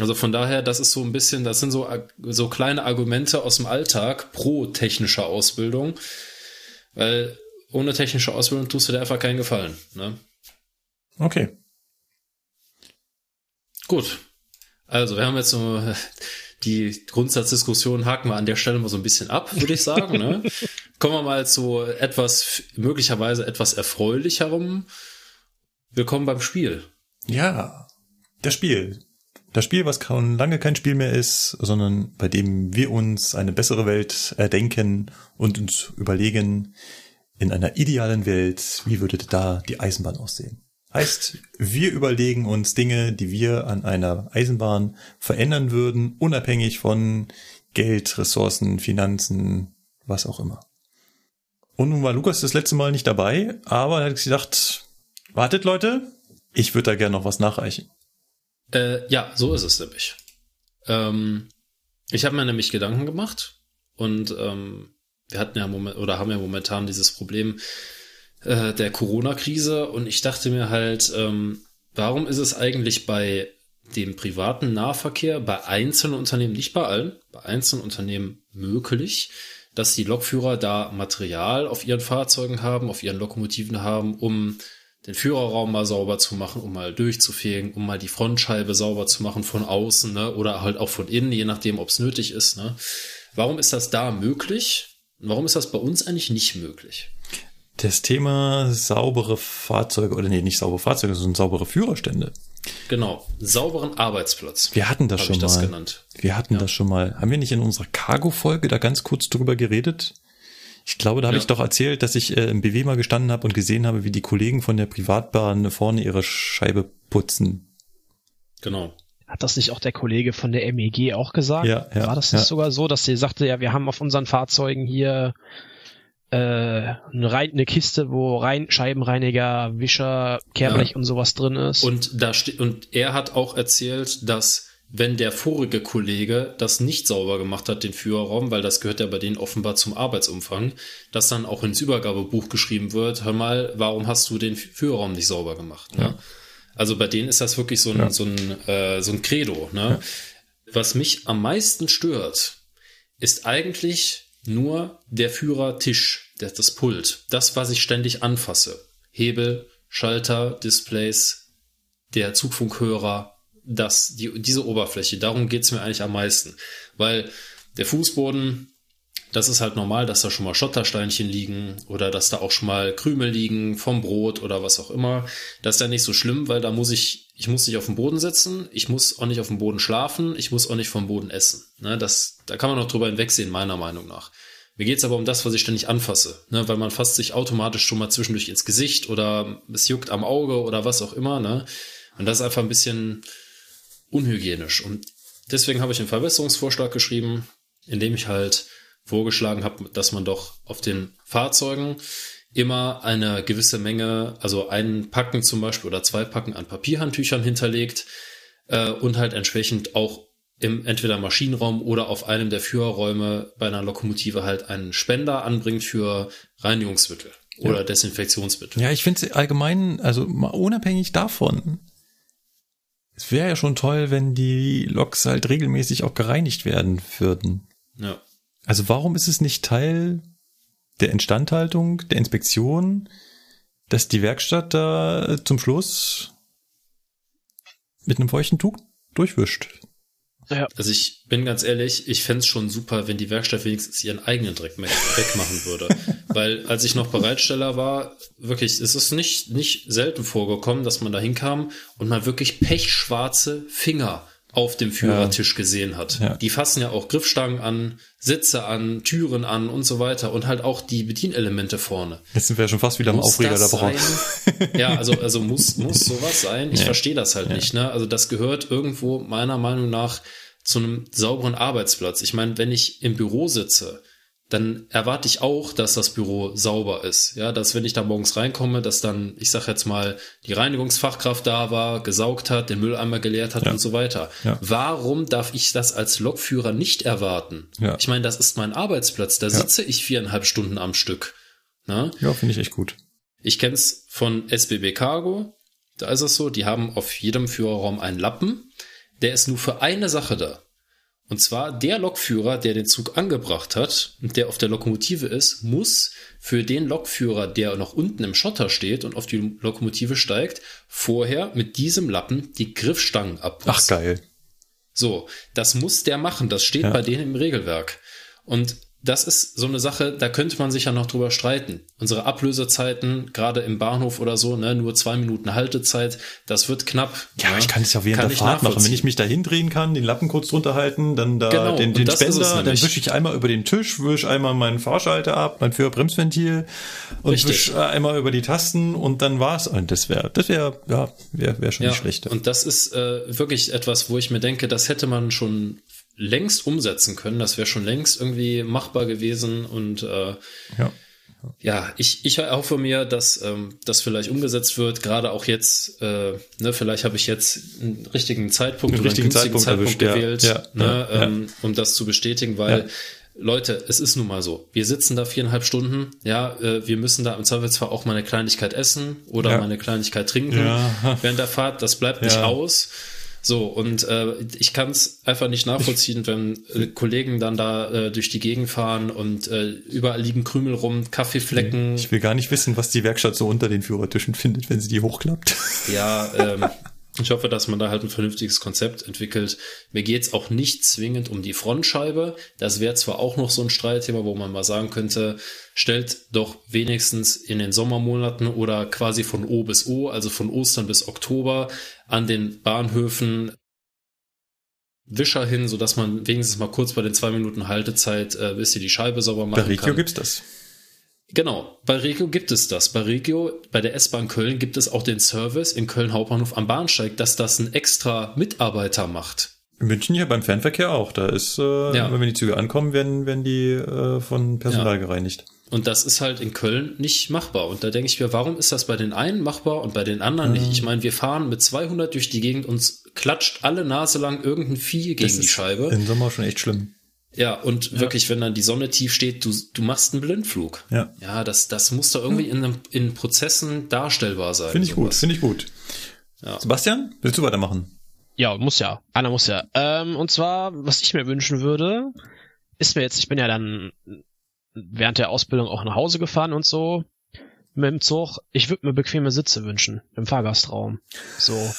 Also von daher, das ist so ein bisschen, das sind so, so kleine Argumente aus dem Alltag pro technische Ausbildung, weil ohne technische Ausbildung tust du dir einfach keinen Gefallen. Ne? Okay. Gut. Also, wir haben jetzt so die Grundsatzdiskussion haken wir an der Stelle mal so ein bisschen ab, würde ich sagen. ne? (laughs) Kommen wir mal zu etwas, möglicherweise etwas erfreulicherem. Willkommen beim Spiel. Ja, das Spiel. Das Spiel, was schon lange kein Spiel mehr ist, sondern bei dem wir uns eine bessere Welt erdenken und uns überlegen, in einer idealen Welt, wie würde da die Eisenbahn aussehen? Heißt, wir überlegen uns Dinge, die wir an einer Eisenbahn verändern würden, unabhängig von Geld, Ressourcen, Finanzen, was auch immer. Und nun war Lukas das letzte Mal nicht dabei, aber er hat gedacht, wartet Leute, ich würde da gerne noch was nachreichen. Äh, ja, so ist es nämlich. Ähm, ich habe mir nämlich Gedanken gemacht und ähm, wir hatten ja moment oder haben ja momentan dieses Problem äh, der Corona-Krise und ich dachte mir halt, ähm, warum ist es eigentlich bei dem privaten Nahverkehr bei einzelnen Unternehmen, nicht bei allen, bei einzelnen Unternehmen möglich, dass die Lokführer da Material auf ihren Fahrzeugen haben, auf ihren Lokomotiven haben, um den Führerraum mal sauber zu machen, um mal durchzufegen, um mal die Frontscheibe sauber zu machen von außen, ne? Oder halt auch von innen, je nachdem, ob es nötig ist, ne? Warum ist das da möglich? Warum ist das bei uns eigentlich nicht möglich? Das Thema saubere Fahrzeuge, oder nee, nicht saubere Fahrzeuge, sondern saubere Führerstände, Genau, sauberen Arbeitsplatz. Wir hatten das Hab schon ich das mal. genannt. Wir hatten das schon mal. Haben wir nicht in unserer Cargo-Folge da ganz kurz drüber geredet? Ich glaube, da habe Ja. ich doch erzählt, dass ich äh, im BW mal gestanden habe und gesehen habe, wie die Kollegen von der Privatbahn vorne ihre Scheibe putzen. Genau. Hat das nicht auch der Kollege von der MEG auch gesagt? Ja, ja, War das nicht ja. sogar so, dass sie sagte, ja, wir haben auf unseren Fahrzeugen hier äh, eine, Rein eine Kiste, wo rein Scheibenreiniger, Wischer, Kehrblech und sowas drin ist. Und da und er hat auch erzählt, dass wenn der vorige Kollege das nicht sauber gemacht hat, den Führerraum, weil das gehört ja bei denen offenbar zum Arbeitsumfang, dass dann auch ins Übergabebuch geschrieben wird, hör mal, warum hast du den Führerraum nicht sauber gemacht? Ne? Also bei denen ist das wirklich so ein, so ein, äh, so ein Credo. Ne? Was mich am meisten stört, ist eigentlich nur der Führertisch, der, das Pult, das, was ich ständig anfasse. Hebel, Schalter, Displays, der Zugfunkhörer, das, die, diese Oberfläche, darum geht's mir eigentlich am meisten. Weil der Fußboden, das ist halt normal, dass da schon mal Schottersteinchen liegen oder dass da auch schon mal Krümel liegen vom Brot oder was auch immer. Das ist ja nicht so schlimm, weil da muss ich, ich muss nicht auf dem Boden sitzen, ich muss auch nicht auf dem Boden schlafen, ich muss auch nicht vom Boden essen. Ne, das, da kann man noch drüber hinwegsehen, meiner Meinung nach. Mir geht's aber um das, was ich ständig anfasse, ne, weil man fasst sich automatisch schon mal zwischendurch ins Gesicht oder es juckt am Auge oder was auch immer. Ne? Und das ist einfach ein bisschen unhygienisch. Und deswegen habe ich einen Verbesserungsvorschlag geschrieben, in dem ich halt vorgeschlagen habe, dass man doch auf den Fahrzeugen immer eine gewisse Menge, also ein Packen zum Beispiel oder zwei Packen an Papierhandtüchern hinterlegt äh, und halt entsprechend auch im entweder Maschinenraum oder auf einem der Führerräume bei einer Lokomotive halt einen Spender anbringt für Reinigungsmittel oder Desinfektionsmittel. Ja, ich finde es allgemein, also mal unabhängig davon, es wäre ja schon toll, wenn die Loks halt regelmäßig auch gereinigt werden würden. Ja. Also warum ist es nicht Teil der Instandhaltung, der Inspektion, dass die Werkstatt da zum Schluss mit einem feuchten Tuch durchwischt? Ja. Also ich bin ganz ehrlich, ich fänd's schon super, wenn die Werkstatt wenigstens ihren eigenen Dreck wegmachen würde. (laughs) Weil als ich noch Bereitsteller war, wirklich, es ist nicht, nicht selten vorgekommen, dass man da hinkam und man wirklich pechschwarze Finger auf dem Führertisch gesehen hat. Ja. Die fassen ja auch Griffstangen an, Sitze an, Türen an und so weiter und halt auch die Bedienelemente vorne. Jetzt sind wir ja schon fast wieder am Muss Aufreger das da sein? Ja, also, also muss, muss (laughs) sowas sein. Ich Ja. verstehe das halt nicht. Ne? Also das gehört irgendwo meiner Meinung nach zu einem sauberen Arbeitsplatz. Ich meine, wenn ich im Büro sitze, dann erwarte ich auch, dass das Büro sauber ist. Ja, dass wenn ich da morgens reinkomme, dass dann, ich sag jetzt mal, die Reinigungsfachkraft da war, gesaugt hat, den Mülleimer geleert hat Ja. und so weiter. Ja. Warum darf ich das als Lokführer nicht erwarten? Ja. Ich meine, das ist mein Arbeitsplatz, da sitze ich viereinhalb Stunden am Stück. Ne? Ja, finde ich echt gut. Ich kenn's von SBB Cargo. Da ist es so, die haben auf jedem Führerraum einen Lappen. Der ist nur für eine Sache da. Und zwar der Lokführer, der den Zug angebracht hat und der auf der Lokomotive ist, muss für den Lokführer, der noch unten im Schotter steht und auf die Lokomotive steigt, vorher mit diesem Lappen die Griffstangen abputzen. Ach geil. So, das muss der machen. Das steht Ja. bei denen im Regelwerk. Und das ist so eine Sache, da könnte man sich ja noch drüber streiten. Unsere Ablösezeiten, gerade im Bahnhof oder so, ne, nur zwei Minuten Haltezeit, das wird knapp. Ja, aber ich kann das ja während Kann der Fahrt machen. Wenn ich mich da hindrehen kann, den Lappen kurz drunter halten, dann da Genau, den, den es Spender, dann wische ich einmal über den Tisch, wische einmal meinen Fahrschalter ab, mein Führerbremsventil und wische einmal über die Tasten und dann war's. Und das wäre, das wäre, ja, wäre wär schon Ja, nicht schlecht. und das ist äh, wirklich etwas, wo ich mir denke, das hätte man schon längst umsetzen können. Das wäre schon längst irgendwie machbar gewesen und äh, Ja. ja, ich, ich hoffe mir, dass ähm, das vielleicht umgesetzt wird, gerade auch jetzt, äh, ne, vielleicht habe ich jetzt einen richtigen Zeitpunkt Den oder richtigen einen Zeitpunkt Zeitpunkt, erwischt, gewählt, Ja, ne, ja, ja. ähm, um das zu bestätigen, weil. Leute, es ist nun mal so. Wir sitzen da viereinhalb Stunden, ja, äh, wir müssen da im Zweifelsfall auch mal eine Kleinigkeit essen oder Ja. mal eine Kleinigkeit trinken Ja. während der Fahrt. Das bleibt nicht Ja. aus. So, und äh, ich kann es einfach nicht nachvollziehen, wenn äh, Kollegen dann da äh, durch die Gegend fahren und äh, überall liegen Krümel rum, Kaffeeflecken. Ich will gar nicht wissen, was die Werkstatt so unter den Führertischen findet, wenn sie die hochklappt. (laughs) Ja, ähm, Ich hoffe, dass man da halt ein vernünftiges Konzept entwickelt. Mir geht's auch nicht zwingend um die Frontscheibe. Das wäre zwar auch noch so ein Streitthema, wo man mal sagen könnte, stellt doch wenigstens in den Sommermonaten oder quasi von O bis O, also von Ostern bis Oktober, an den Bahnhöfen Wischer hin, so dass man wenigstens mal kurz bei den zwei Minuten Haltezeit, äh, bis sie die Scheibe sauber machen Bei Regio kann. gibt's das. Genau, bei Regio gibt es das. Bei Regio, bei der S-Bahn Köln gibt es auch den Service in Köln Hauptbahnhof am Bahnsteig, dass das ein extra Mitarbeiter macht. In München hier beim Fernverkehr auch. Da ist, äh, Ja. wenn die Züge ankommen, werden, werden die äh, von Personal gereinigt. Und das ist halt in Köln nicht machbar. Und da denke ich mir, warum ist das bei den einen machbar und bei den anderen nicht? Ich meine, wir fahren mit 200 durch die Gegend, uns klatscht alle Nase lang irgendein Vieh gegen Das die ist Scheibe. Im Sommer schon echt schlimm. Ja, und wirklich, wenn dann die Sonne tief steht, du, du machst einen Blindflug. Ja. Ja, das, das muss da irgendwie in, einem- in Prozessen darstellbar sein. Finde ich gut, sowas. finde ich gut. Ja. Sebastian, willst du weitermachen? Ja, muss ja. Einer muss ja. Ähm, und zwar, was ich mir wünschen würde, ist mir jetzt, ich bin ja dann während der Ausbildung auch nach Hause gefahren und so mit dem Zug. Ich würde mir bequeme Sitze wünschen im Fahrgastraum. So. (laughs)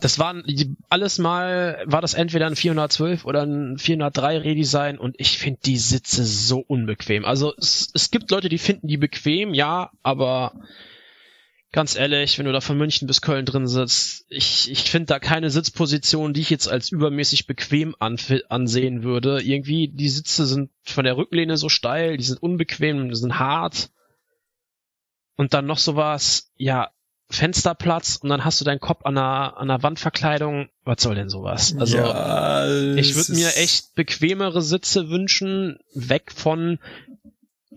Das waren alles mal, war das entweder ein 412 oder ein 403 Redesign und ich finde die Sitze so unbequem. Also es, es gibt Leute, die finden die bequem, ja, aber ganz ehrlich, wenn du da von München bis Köln drin sitzt, ich, ich finde da keine Sitzposition, die ich jetzt als übermäßig bequem ansehen würde. Irgendwie, die Sitze sind von der Rücklehne so steil, die sind unbequem, die sind hart. Und dann noch sowas, ja, Fensterplatz und dann hast du deinen Kopf an einer, an einer Wandverkleidung. Was soll denn sowas? Also, ja, ich würde mir echt bequemere Sitze wünschen, weg von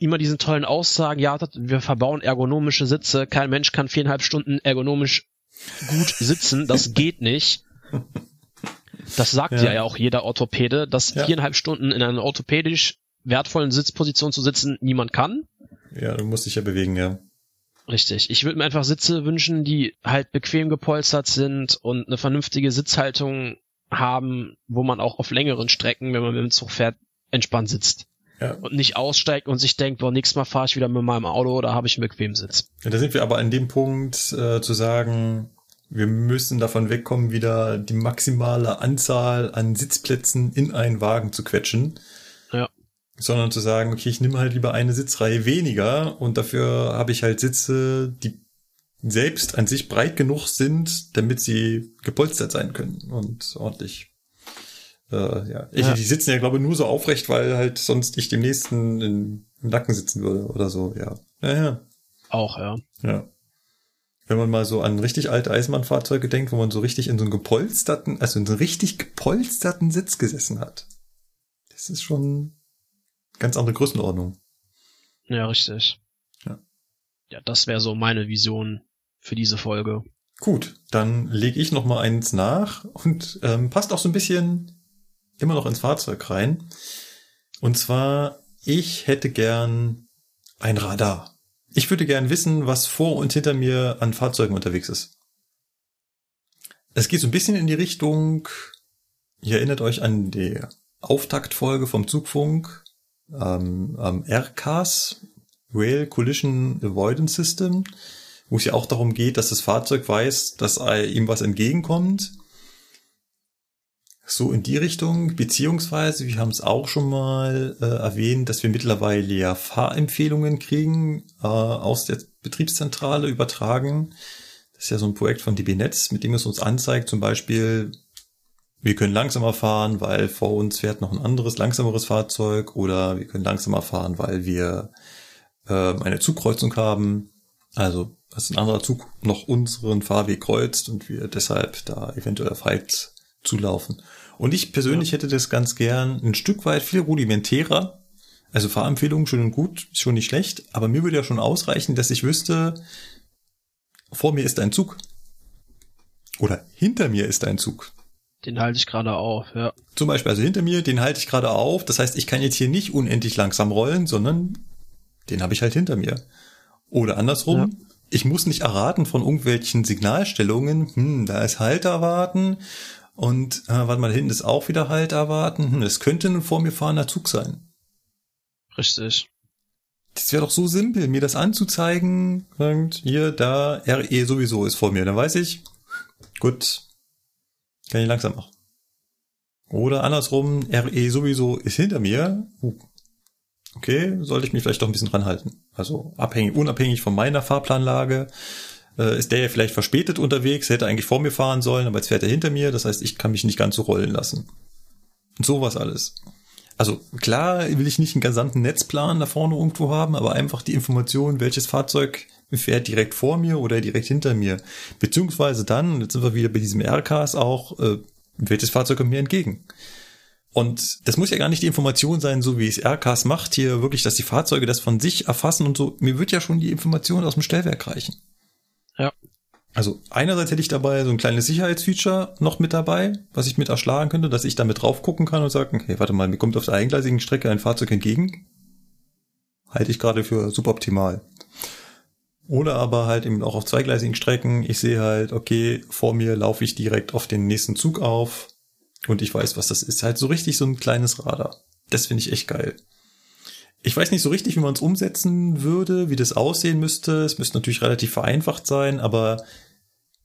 immer diesen tollen Aussagen, ja, wir verbauen ergonomische Sitze, kein Mensch kann viereinhalb Stunden ergonomisch gut sitzen, das (laughs) geht nicht. Das sagt Ja. ja, ja auch jeder Orthopäde, dass Ja. viereinhalb Stunden in einer orthopädisch wertvollen Sitzposition zu sitzen niemand kann. Ja, du musst dich ja bewegen, ja. Richtig. Ich würde mir einfach Sitze wünschen, die halt bequem gepolstert sind und eine vernünftige Sitzhaltung haben, wo man auch auf längeren Strecken, wenn man mit dem Zug fährt, entspannt sitzt. Ja. Und nicht aussteigt und sich denkt, boah, nächstes Mal fahre ich wieder mit meinem Auto oder habe ich einen bequemen Sitz. Ja, Da sind wir aber an dem Punkt äh, zu sagen, wir müssen davon wegkommen, wieder die maximale Anzahl an Sitzplätzen in einen Wagen zu quetschen. Ja. Sondern zu sagen, okay, ich nehme halt lieber eine Sitzreihe weniger und dafür habe ich halt Sitze, die selbst an sich breit genug sind, damit sie gepolstert sein können und ordentlich. Äh, ja. Ich, Ja. Die sitzen ja, glaube ich, nur so aufrecht, weil halt sonst ich dem nächsten in, im Nacken sitzen würde oder so, ja. Ja, ja. Auch, ja. Ja. Wenn man mal so an richtig alte Eisenbahnfahrzeuge denkt, wo man so richtig in so einen gepolsterten, also in so einen richtig gepolsterten Sitz gesessen hat. Das ist schon ganz andere Größenordnung. Ja, richtig. Ja. Ja, das wäre so meine Vision für diese Folge. Gut, dann lege ich noch mal eins nach und ähm, passt auch so ein bisschen immer noch ins Fahrzeug rein. Und zwar, ich hätte gern ein Radar. Ich würde gern wissen, was vor und hinter mir an Fahrzeugen unterwegs ist. Es geht so ein bisschen in die Richtung, ihr erinnert euch an die Auftaktfolge vom Zugfunk, ähm, ähm, RCAS, Rail Collision Avoidance System, wo es ja auch darum geht, dass das Fahrzeug weiß, dass ihm was entgegenkommt. So in die Richtung, beziehungsweise wir haben es auch schon mal äh, erwähnt, dass wir mittlerweile ja Fahrempfehlungen kriegen, äh, aus der Betriebszentrale übertragen. Das ist ja so ein Projekt von DB Netz, mit dem es uns anzeigt, zum Beispiel, wir können langsamer fahren, weil vor uns fährt noch ein anderes, langsameres Fahrzeug, oder wir können langsamer fahren, weil wir äh, eine Zugkreuzung haben. Also, dass ein anderer Zug noch unseren Fahrweg kreuzt und wir deshalb da eventuell auf Halt zulaufen. Und ich persönlich hätte das ganz gern ein Stück weit viel rudimentärer. Also Fahrempfehlungen schön und gut, ist schon nicht schlecht, aber mir würde ja schon ausreichen, dass ich wüsste, vor mir ist ein Zug. Oder hinter mir ist ein Zug. Den halte ich gerade auf, ja. Zum Beispiel, also hinter mir, den halte ich gerade auf. Das heißt, ich kann jetzt hier nicht unendlich langsam rollen, sondern den habe ich halt hinter mir. Oder andersrum, Ja. ich muss nicht erraten von irgendwelchen Signalstellungen, hm, da ist Halt erwarten und äh, warte mal, da hinten ist auch wieder Halt erwarten. Hm, es könnte ein vor mir fahrender Zug sein. Richtig. Das wäre doch so simpel, mir das anzuzeigen. Und hier, da, RE sowieso ist vor mir. Dann weiß ich, gut, kann ich langsam machen. Oder andersrum, RE sowieso ist hinter mir. Uh, okay, sollte ich mich vielleicht doch ein bisschen dran halten. Also abhängig, unabhängig von meiner Fahrplanlage äh, ist der ja vielleicht verspätet unterwegs, hätte eigentlich vor mir fahren sollen, aber jetzt fährt er hinter mir. Das heißt, ich kann mich nicht ganz so rollen lassen. Und sowas alles. Also klar will ich nicht einen gesamten Netzplan da vorne irgendwo haben, aber einfach die Information, welches Fahrzeug fährt direkt vor mir oder direkt hinter mir. Beziehungsweise dann, jetzt sind wir wieder bei diesem RCAS auch, äh, welches Fahrzeug kommt mir entgegen. Und das muss ja gar nicht die Information sein, so wie es RCAS macht, hier wirklich, dass die Fahrzeuge das von sich erfassen und so. Mir wird ja schon die Information aus dem Stellwerk reichen. Ja. Also einerseits hätte ich dabei so ein kleines Sicherheitsfeature noch mit dabei, was ich mit erschlagen könnte, dass ich damit drauf gucken kann und sagen, okay, warte mal, mir kommt auf der eingleisigen Strecke ein Fahrzeug entgegen. Halte ich gerade für suboptimal. Oder aber halt eben auch auf zweigleisigen Strecken. Ich sehe halt, okay, vor mir laufe ich direkt auf den nächsten Zug auf und ich weiß, was das ist. Halt so richtig so ein kleines Radar. Das finde ich echt geil. Ich weiß nicht so richtig, wie man es umsetzen würde, wie das aussehen müsste. Es müsste natürlich relativ vereinfacht sein, aber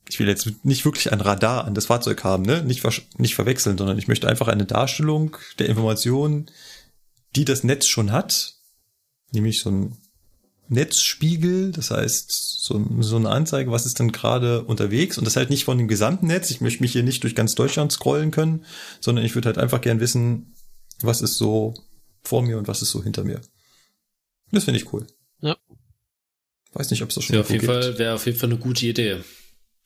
ich will jetzt nicht wirklich ein Radar an das Fahrzeug haben, ne? Nicht, ver nicht verwechseln, sondern ich möchte einfach eine Darstellung der Informationen, die das Netz schon hat, nämlich so ein Netzspiegel, das heißt so, so eine Anzeige, was ist denn gerade unterwegs und das halt nicht von dem gesamten Netz. Ich möchte mich hier nicht durch ganz Deutschland scrollen können, sondern ich würde halt einfach gern wissen, was ist so vor mir und was ist so hinter mir. Das finde ich cool. Ja. Weiß nicht, ob es das schon ja, auf jeden Fall wäre auf jeden Fall eine gute Idee.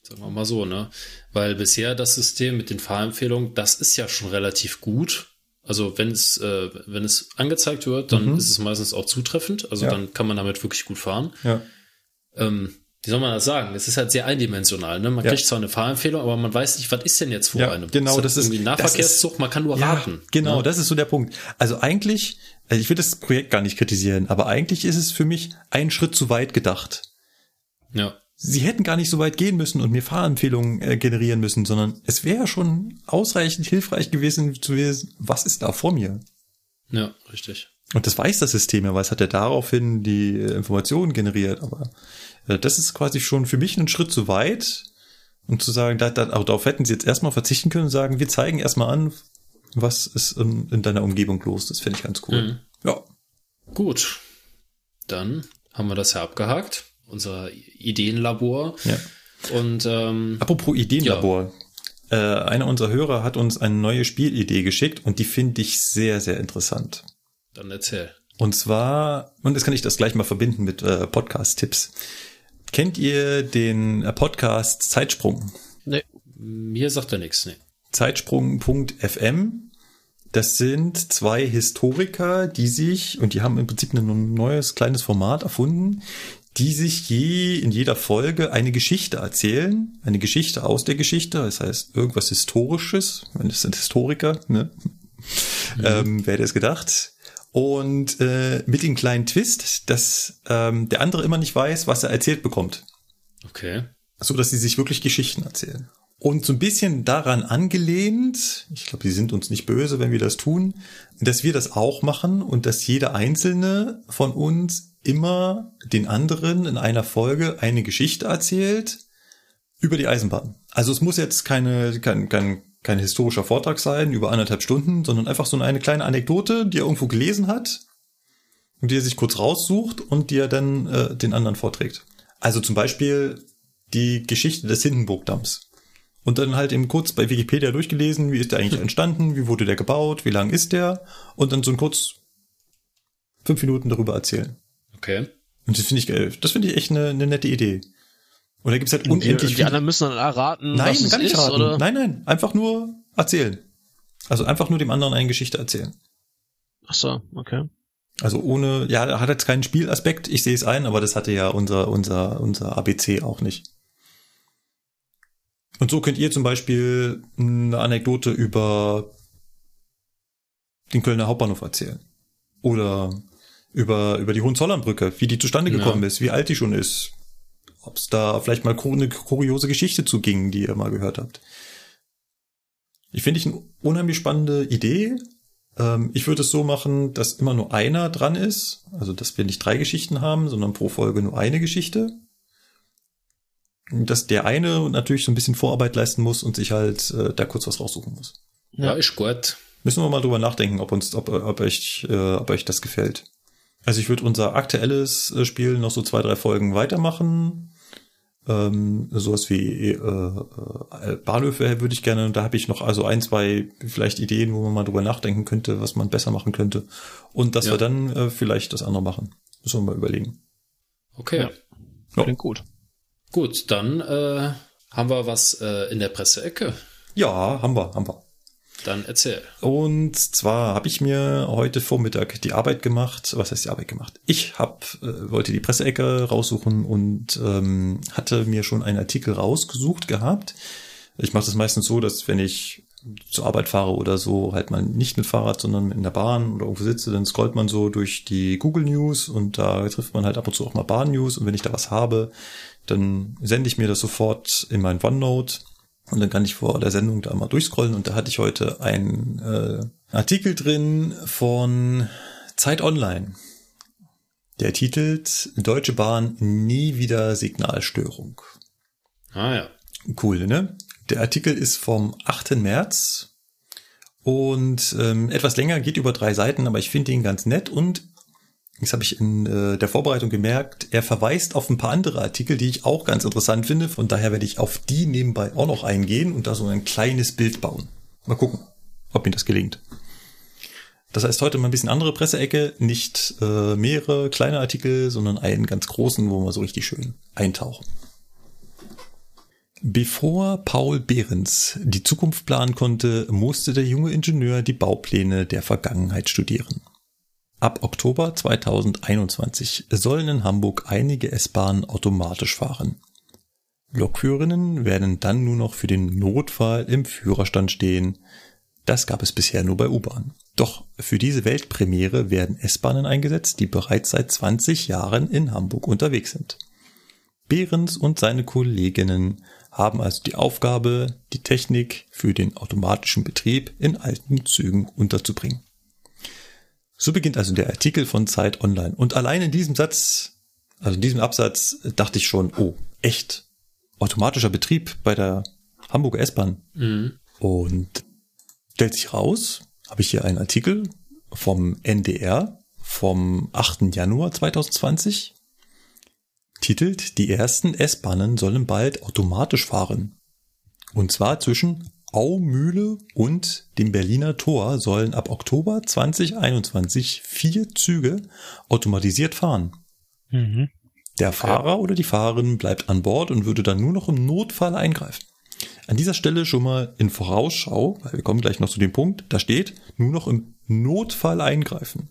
Sagen wir mal so, ne? Weil bisher das System mit den Fahrempfehlungen, das ist ja schon relativ gut. Also wenn es, äh, wenn es angezeigt wird, dann mhm. ist es meistens auch zutreffend. Also ja. dann kann man damit wirklich gut fahren. Ja. Ähm, wie soll man das sagen? Es ist halt sehr eindimensional. Ne? Man ja. kriegt zwar eine Fahrempfehlung, aber man weiß nicht, was ist denn jetzt vor ja, einem. Genau, das, das ist irgendwie ein Nahverkehrszug, ist, man kann nur ja, raten. Genau, ne? das ist so der Punkt. Also eigentlich, also ich will das Projekt gar nicht kritisieren, aber eigentlich ist es für mich ein Schritt zu weit gedacht. Ja sie hätten gar nicht so weit gehen müssen und mir Fahrempfehlungen äh, generieren müssen, sondern es wäre schon ausreichend hilfreich gewesen zu wissen, was ist da vor mir. Ja, richtig. Und das weiß das System ja, weil es hat ja daraufhin die äh, Informationen generiert, aber das ist quasi schon für mich ein Schritt zu weit, um zu sagen, da, da, auch darauf hätten sie jetzt erstmal verzichten können und sagen, wir zeigen erstmal an, was ist in, in deiner Umgebung los. Das finde ich ganz cool. Mhm. Ja. Gut. Dann haben wir das ja abgehakt unser Ideenlabor. Ja. Und ähm, apropos Ideenlabor. Ja. Äh, einer unserer Hörer hat uns eine neue Spielidee geschickt und die finde ich sehr, sehr interessant. Dann erzähl. Und zwar, und jetzt kann ich das gleich mal verbinden mit äh, Podcast-Tipps. Kennt ihr den Podcast Zeitsprung? Nee, mir sagt er nichts, nee. Zeitsprung.fm. Das sind zwei Historiker, die sich, und die haben im Prinzip ein neues kleines Format erfunden, die sich je in jeder Folge eine Geschichte erzählen, eine Geschichte aus der Geschichte, das heißt irgendwas Historisches, wenn es sind Historiker, ne? Mhm. Ähm, wer hätte es gedacht? Und äh, mit dem kleinen Twist, dass ähm, der andere immer nicht weiß, was er erzählt bekommt. Okay. So dass sie sich wirklich Geschichten erzählen. Und so ein bisschen daran angelehnt, ich glaube, die sind uns nicht böse, wenn wir das tun, dass wir das auch machen und dass jeder einzelne von uns immer den anderen in einer Folge eine Geschichte erzählt über die Eisenbahn. Also es muss jetzt keine, kein, kein, kein historischer Vortrag sein über anderthalb Stunden, sondern einfach so eine kleine Anekdote, die er irgendwo gelesen hat und die er sich kurz raussucht und die er dann äh, den anderen vorträgt. Also zum Beispiel die Geschichte des Hindenburgdamms. Und dann halt eben kurz bei Wikipedia durchgelesen, wie ist der eigentlich entstanden, wie wurde der gebaut, wie lang ist der und dann so ein kurz fünf Minuten darüber erzählen. Okay. Und das finde ich geil. Das finde ich echt eine, eine nette Idee. Und da gibt's halt unendlich die, die anderen müssen dann erraten, nein, was gar nicht ist, raten. oder? Nein, nein, einfach nur erzählen. Also einfach nur dem anderen eine Geschichte erzählen. Ach so, okay. Also ohne, ja, hat jetzt keinen Spielaspekt, ich sehe es ein, aber das hatte ja unser, unser, unser ABC auch nicht. Und so könnt ihr zum Beispiel eine Anekdote über den Kölner Hauptbahnhof erzählen. Oder über, über die Hohenzollernbrücke, wie die zustande gekommen ja. ist, wie alt die schon ist. Ob es da vielleicht mal eine kuriose Geschichte zu ging, die ihr mal gehört habt. Ich finde ich eine unheimlich spannende Idee. Ähm, ich würde es so machen, dass immer nur einer dran ist. Also, dass wir nicht drei Geschichten haben, sondern pro Folge nur eine Geschichte. dass der eine natürlich so ein bisschen Vorarbeit leisten muss und sich halt äh, da kurz was raussuchen muss. Ja, ist gut. Müssen wir mal drüber nachdenken, ob uns, ob, ob euch, äh, ob euch das gefällt. Also ich würde unser aktuelles äh, Spiel noch so zwei, drei Folgen weitermachen. Ähm, sowas wie äh, äh, Bahnhöfe würde ich gerne. Da habe ich noch also ein, zwei vielleicht Ideen, wo man mal drüber nachdenken könnte, was man besser machen könnte. Und dass Ja. wir dann äh, vielleicht das andere machen. Müssen wir mal überlegen. Okay. Ja. Ja. Klingt gut. Gut, dann äh, haben wir was äh, in der Presseecke. Ja, haben wir, haben wir. Dann erzähl. Und zwar habe ich mir heute Vormittag die Arbeit gemacht. Was heißt die Arbeit gemacht? Ich hab, äh, wollte die Presseecke raussuchen und ähm, hatte mir schon einen Artikel rausgesucht gehabt. Ich mache das meistens so, dass wenn ich zur Arbeit fahre oder so, halt mal nicht mit Fahrrad, sondern in der Bahn oder irgendwo sitze, dann scrollt man so durch die Google News und da trifft man halt ab und zu auch mal Bahn News und wenn ich da was habe, dann sende ich mir das sofort in mein OneNote und dann kann ich vor der Sendung da mal durchscrollen und da hatte ich heute einen äh, Artikel drin von Zeit Online. Der titelt Deutsche Bahn nie wieder Signalstörung. Ah ja. Cool, ne? Der Artikel ist vom 8. März und ähm, etwas länger, geht über drei Seiten, aber ich finde ihn ganz nett und das habe ich in äh, der Vorbereitung gemerkt, er verweist auf ein paar andere Artikel, die ich auch ganz interessant finde. Von daher werde ich auf die nebenbei auch noch eingehen und da so ein kleines Bild bauen. Mal gucken, ob mir das gelingt. Das heißt, heute mal ein bisschen andere Presseecke, nicht äh, mehrere kleine Artikel, sondern einen ganz großen, wo wir so richtig schön eintauchen. Bevor Paul Behrens die Zukunft planen konnte, musste der junge Ingenieur die Baupläne der Vergangenheit studieren. Ab Oktober 2021 sollen in Hamburg einige S-Bahnen automatisch fahren. Lokführerinnen werden dann nur noch für den Notfall im Führerstand stehen. Das gab es bisher nur bei U-Bahn. Doch für diese Weltpremiere werden S-Bahnen eingesetzt, die bereits seit 20 Jahren in Hamburg unterwegs sind. Behrens und seine Kolleginnen haben also die Aufgabe, die Technik für den automatischen Betrieb in alten Zügen unterzubringen. So beginnt also der Artikel von Zeit Online. Und allein in diesem Satz, also in diesem Absatz, dachte ich schon, oh, echt? Automatischer Betrieb bei der Hamburger S-Bahn. Mhm. Und stellt sich raus, habe ich hier einen Artikel vom NDR vom 8. Januar 2020. Titelt, die ersten S-Bahnen sollen bald automatisch fahren. Und zwar zwischen Aumühle und dem Berliner Tor sollen ab Oktober 2021 vier Züge automatisiert fahren. Mhm. Der Fahrer oder die Fahrerin bleibt an Bord und würde dann nur noch im Notfall eingreifen. An dieser Stelle schon mal in Vorausschau, weil wir kommen gleich noch zu dem Punkt, da steht nur noch im Notfall eingreifen.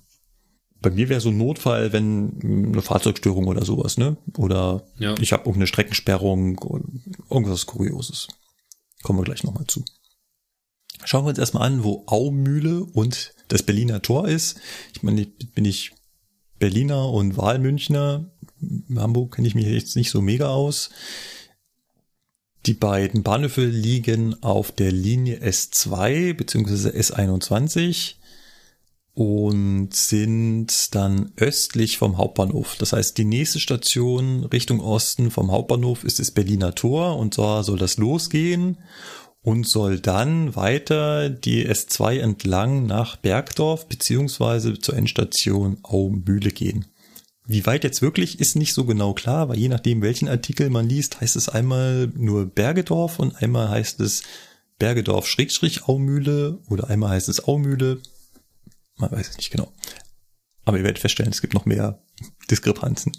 Bei mir wäre so ein Notfall, wenn eine Fahrzeugstörung oder sowas, ne? Oder Ja. ich habe irgendeine Streckensperrung oder irgendwas Kurioses. Kommen wir gleich nochmal zu. Schauen wir uns erstmal an, wo Aumühle und das Berliner Tor ist. Ich meine, ich- bin ich Berliner und Wahlmünchner. In Hamburg kenne ich mich jetzt nicht so mega aus. Die beiden Bahnhöfe liegen auf der Linie S2 bzw. S21 und sind dann östlich vom Hauptbahnhof. Das heißt, die nächste Station Richtung Osten vom Hauptbahnhof ist das Berliner Tor und da soll das losgehen und soll dann weiter die S2 entlang nach Bergdorf beziehungsweise zur Endstation Aumühle gehen. Wie weit jetzt wirklich, ist nicht so genau klar, weil je nachdem, welchen Artikel man liest, heißt es einmal nur Bergedorf und einmal heißt es Bergedorf-Aumühle oder einmal heißt es Aumühle. Man weiß es nicht genau. Aber ihr werdet feststellen, es gibt noch mehr Diskrepanzen.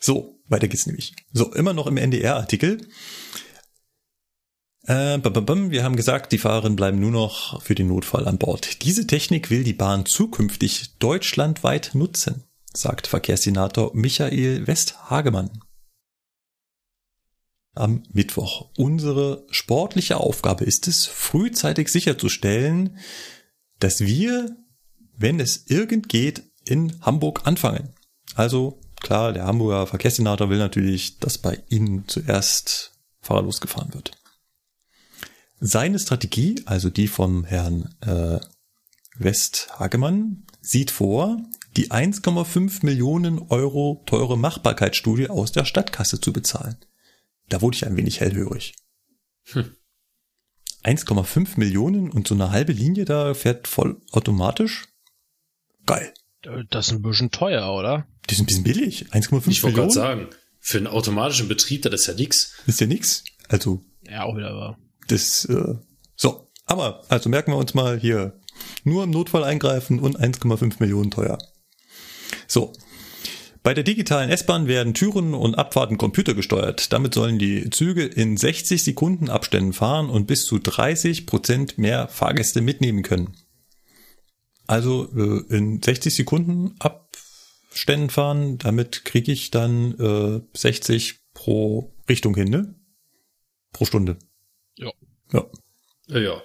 So, weiter geht's nämlich. So, immer noch im NDR-Artikel. Äh, wir haben gesagt, die Fahrerinnen bleiben nur noch für den Notfall an Bord. Diese Technik will die Bahn zukünftig deutschlandweit nutzen, sagt Verkehrssenator Michael Westhagemann. Am Mittwoch. Unsere sportliche Aufgabe ist es, frühzeitig sicherzustellen, dass wir, wenn es irgend geht, in Hamburg anfangen. Also klar, der Hamburger Verkehrssenator will natürlich, dass bei Ihnen zuerst fahrerlos gefahren wird. Seine Strategie, also die vom Herrn äh, Westhagemann, sieht vor, die 1,5 Millionen Euro teure Machbarkeitsstudie aus der Stadtkasse zu bezahlen. Da wurde ich ein wenig hellhörig. Hm. 1,5 Millionen und so eine halbe Linie da fährt voll automatisch? Geil. Das ist ein bisschen teuer, oder? Die sind ein bisschen billig. 1,5 Millionen. Ich wollte gerade sagen, für einen automatischen Betrieb, das ist ja nix. Ist ja nix. Also. Ja, auch wieder wahr. Das, äh, so. Aber, also merken wir uns mal hier. Nur im Notfall eingreifen und 1,5 Millionen teuer. So. Bei der digitalen S-Bahn werden Türen und Abfahrten computergesteuert. Damit sollen die Züge in 60 Sekunden Abständen fahren und bis zu 30 Prozent mehr Fahrgäste mitnehmen können. Also äh, in 60 Sekunden Abständen fahren, damit kriege ich dann äh, 60 pro Richtung hin, ne? Pro Stunde. Ja. Ja. Ja.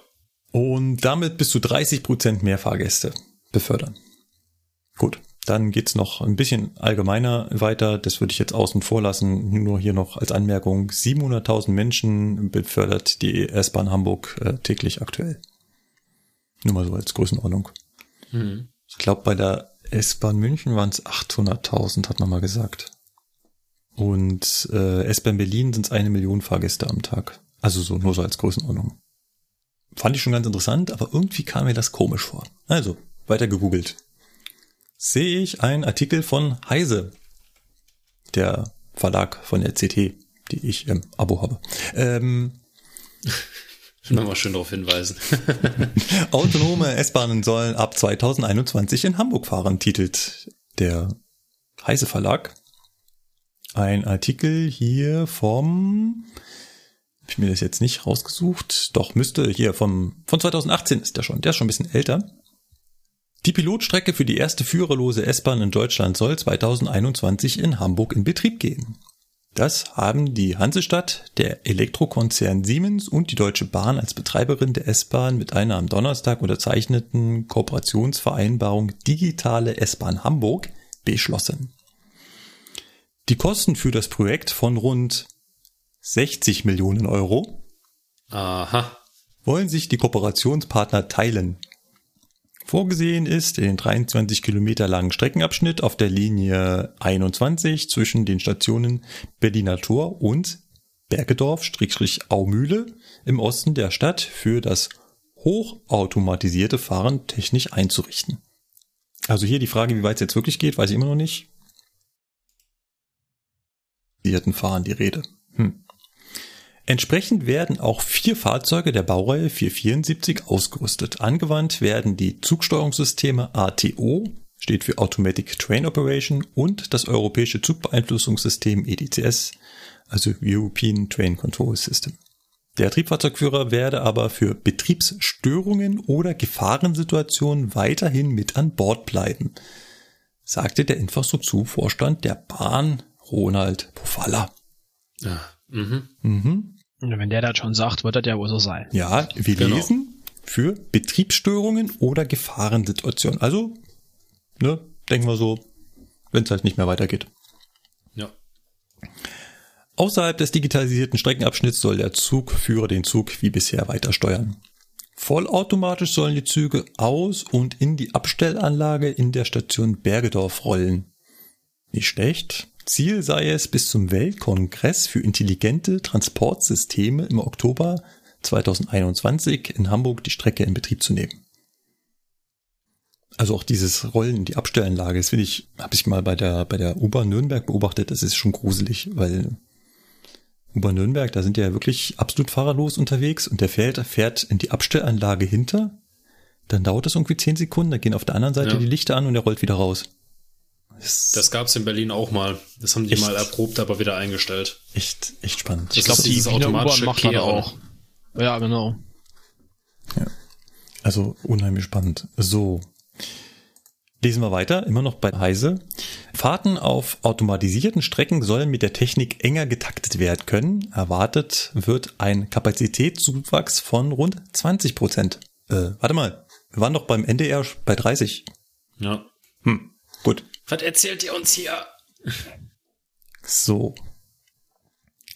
Und damit bis zu 30 Prozent mehr Fahrgäste befördern. Gut. Dann geht's noch ein bisschen allgemeiner weiter. Das würde ich jetzt außen vor lassen. Nur hier noch als Anmerkung. 700.000 Menschen befördert die S-Bahn Hamburg äh, täglich aktuell. Nur mal so als Größenordnung. Mhm. Ich glaube, bei der S-Bahn München waren es 800.000, hat man mal gesagt. Und äh, S-Bahn Berlin sind es eine Million Fahrgäste am Tag. Also so nur so als Größenordnung. Fand ich schon ganz interessant, aber irgendwie kam mir das komisch vor. Also, weiter gegoogelt sehe ich einen Artikel von Heise, der Verlag von der CT, die ich im Abo habe. Ähm, Nochmal schön darauf hinweisen. (laughs) Autonome S-Bahnen sollen ab 2021 in Hamburg fahren, titelt der Heise Verlag. Ein Artikel hier vom, hab ich mir das jetzt nicht rausgesucht, doch müsste hier vom, von 2018 ist der schon, der ist schon ein bisschen älter. Die Pilotstrecke für die erste führerlose S-Bahn in Deutschland soll 2021 in Hamburg in Betrieb gehen. Das haben die Hansestadt, der Elektrokonzern Siemens und die Deutsche Bahn als Betreiberin der S-Bahn mit einer am Donnerstag unterzeichneten Kooperationsvereinbarung Digitale S-Bahn Hamburg beschlossen. Die Kosten für das Projekt von rund 60 Millionen Euro Aha. wollen sich die Kooperationspartner teilen. Vorgesehen ist den 23 Kilometer langen Streckenabschnitt auf der Linie 21 zwischen den Stationen Berliner Tor und Bergedorf-Aumühle im Osten der Stadt für das hochautomatisierte Fahren technisch einzurichten. Also hier die Frage, wie weit es jetzt wirklich geht, weiß ich immer noch nicht. Sie hatten Fahren die Rede. Entsprechend werden auch vier Fahrzeuge der Baureihe 474 ausgerüstet. Angewandt werden die Zugsteuerungssysteme ATO, steht für Automatic Train Operation, und das europäische Zugbeeinflussungssystem EDCS, also European Train Control System. Der Triebfahrzeugführer werde aber für Betriebsstörungen oder Gefahrensituationen weiterhin mit an Bord bleiben, sagte der Infrastrukturvorstand der Bahn Ronald Pofalla. Ja. Mhm. Mhm. Und wenn der das schon sagt, wird das ja wohl so sein. Ja, wir Genau. lesen für Betriebsstörungen oder Gefahrensituationen. Also, ne, denken wir so, wenn es halt nicht mehr weitergeht. Ja. Außerhalb des digitalisierten Streckenabschnitts soll der Zugführer den Zug wie bisher weiter steuern. Vollautomatisch sollen die Züge aus und in die Abstellanlage in der Station Bergedorf rollen. Nicht schlecht. Ziel sei es, bis zum Weltkongress für intelligente Transportsysteme im Oktober 2021 in Hamburg die Strecke in Betrieb zu nehmen. Also auch dieses Rollen in die Abstellanlage, das finde ich, habe ich mal bei der bei der U-Bahn Nürnberg beobachtet, das ist schon gruselig, weil U-Bahn Nürnberg, da sind ja wirklich absolut fahrerlos unterwegs und der fährt, fährt in die Abstellanlage hinter, dann dauert das irgendwie zehn Sekunden, dann gehen auf der anderen Seite Ja. die Lichter an und er rollt wieder raus. Das Das gab's in Berlin auch mal. Das haben die Echt? mal erprobt, aber wieder eingestellt. echt, echt spannend. Ich glaube, die dieses automatische macht Kehren. auch. Ja, genau. Also unheimlich spannend. So. Lesen wir weiter, immer noch bei Heise. Fahrten auf automatisierten Strecken sollen mit der Technik enger getaktet werden können. Erwartet wird ein Kapazitätszuwachs von rund 20 Prozent. Äh, warte mal, wir waren doch beim NDR bei 30. Ja. Hm, gut. Was erzählt ihr uns hier? So.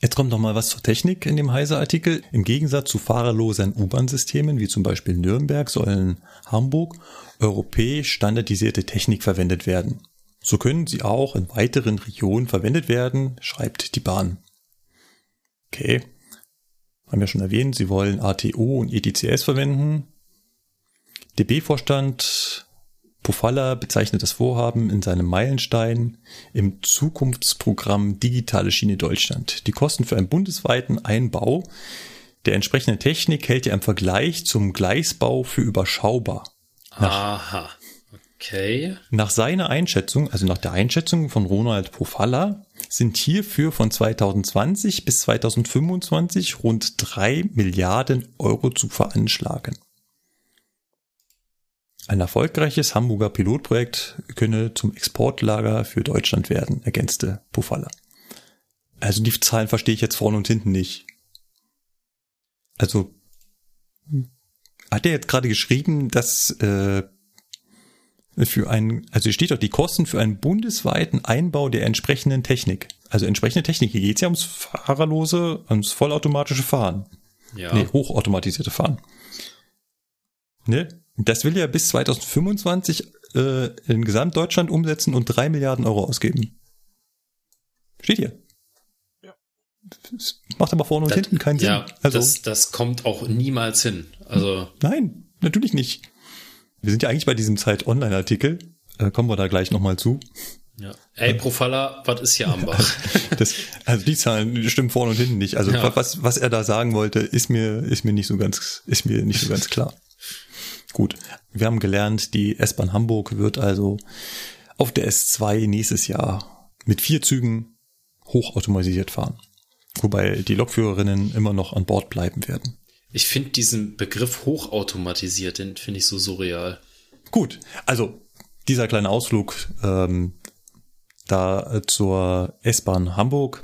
Jetzt kommt noch mal was zur Technik in dem Heise-Artikel. Im Gegensatz zu fahrerlosen U-Bahn-Systemen wie zum Beispiel Nürnberg sollen Hamburg europäisch standardisierte Technik verwendet werden. So können sie auch in weiteren Regionen verwendet werden, schreibt die Bahn. Okay. Haben wir schon erwähnt, sie wollen ATO und ETCS verwenden. DB-Vorstand Pofalla bezeichnet das Vorhaben in seinem Meilenstein im Zukunftsprogramm Digitale Schiene Deutschland. Die Kosten für einen bundesweiten Einbau der entsprechenden Technik hält er im Vergleich zum Gleisbau für überschaubar. Aha. Okay. Nach seiner Einschätzung, also nach der Einschätzung von Ronald Pofalla, sind hierfür von 2020 bis 2025 rund drei Milliarden Euro zu veranschlagen. Ein erfolgreiches Hamburger Pilotprojekt könne zum Exportlager für Deutschland werden, ergänzte Pofalla. Also die Zahlen verstehe ich jetzt vorne und hinten nicht. Also hat er jetzt gerade geschrieben, dass äh, für einen, also steht doch die Kosten für einen bundesweiten Einbau der entsprechenden Technik. Also entsprechende Technik, hier geht's ja ums fahrerlose, ums vollautomatische Fahren. Ja. Nee, hochautomatisierte Fahren. Ne? Das will er bis 2025 äh, in Gesamtdeutschland umsetzen und drei Milliarden Euro ausgeben. Steht hier. Ja. Das macht aber vorne und Das- hinten keinen Sinn. Ja, also, das, das kommt auch niemals hin. Also, nein, natürlich nicht. Wir sind ja eigentlich bei diesem Zeit-Online-Artikel. Äh, kommen wir da gleich nochmal zu. ja. Ey, Profalla, was ist hier am Bach? (laughs) Das, also die Zahlen stimmen vorne und hinten nicht. Also Ja. was, was er da sagen wollte, ist mir, ist mir nicht so ganz, ist mir nicht so ganz klar. Gut. Wir haben gelernt, die S-Bahn Hamburg wird also auf der S2 nächstes Jahr mit vier Zügen hochautomatisiert fahren. Wobei die Lokführerinnen immer noch an Bord bleiben werden. Ich finde diesen Begriff hochautomatisiert, den finde ich so surreal. Gut, also dieser kleine Ausflug ähm, da zur S-Bahn Hamburg.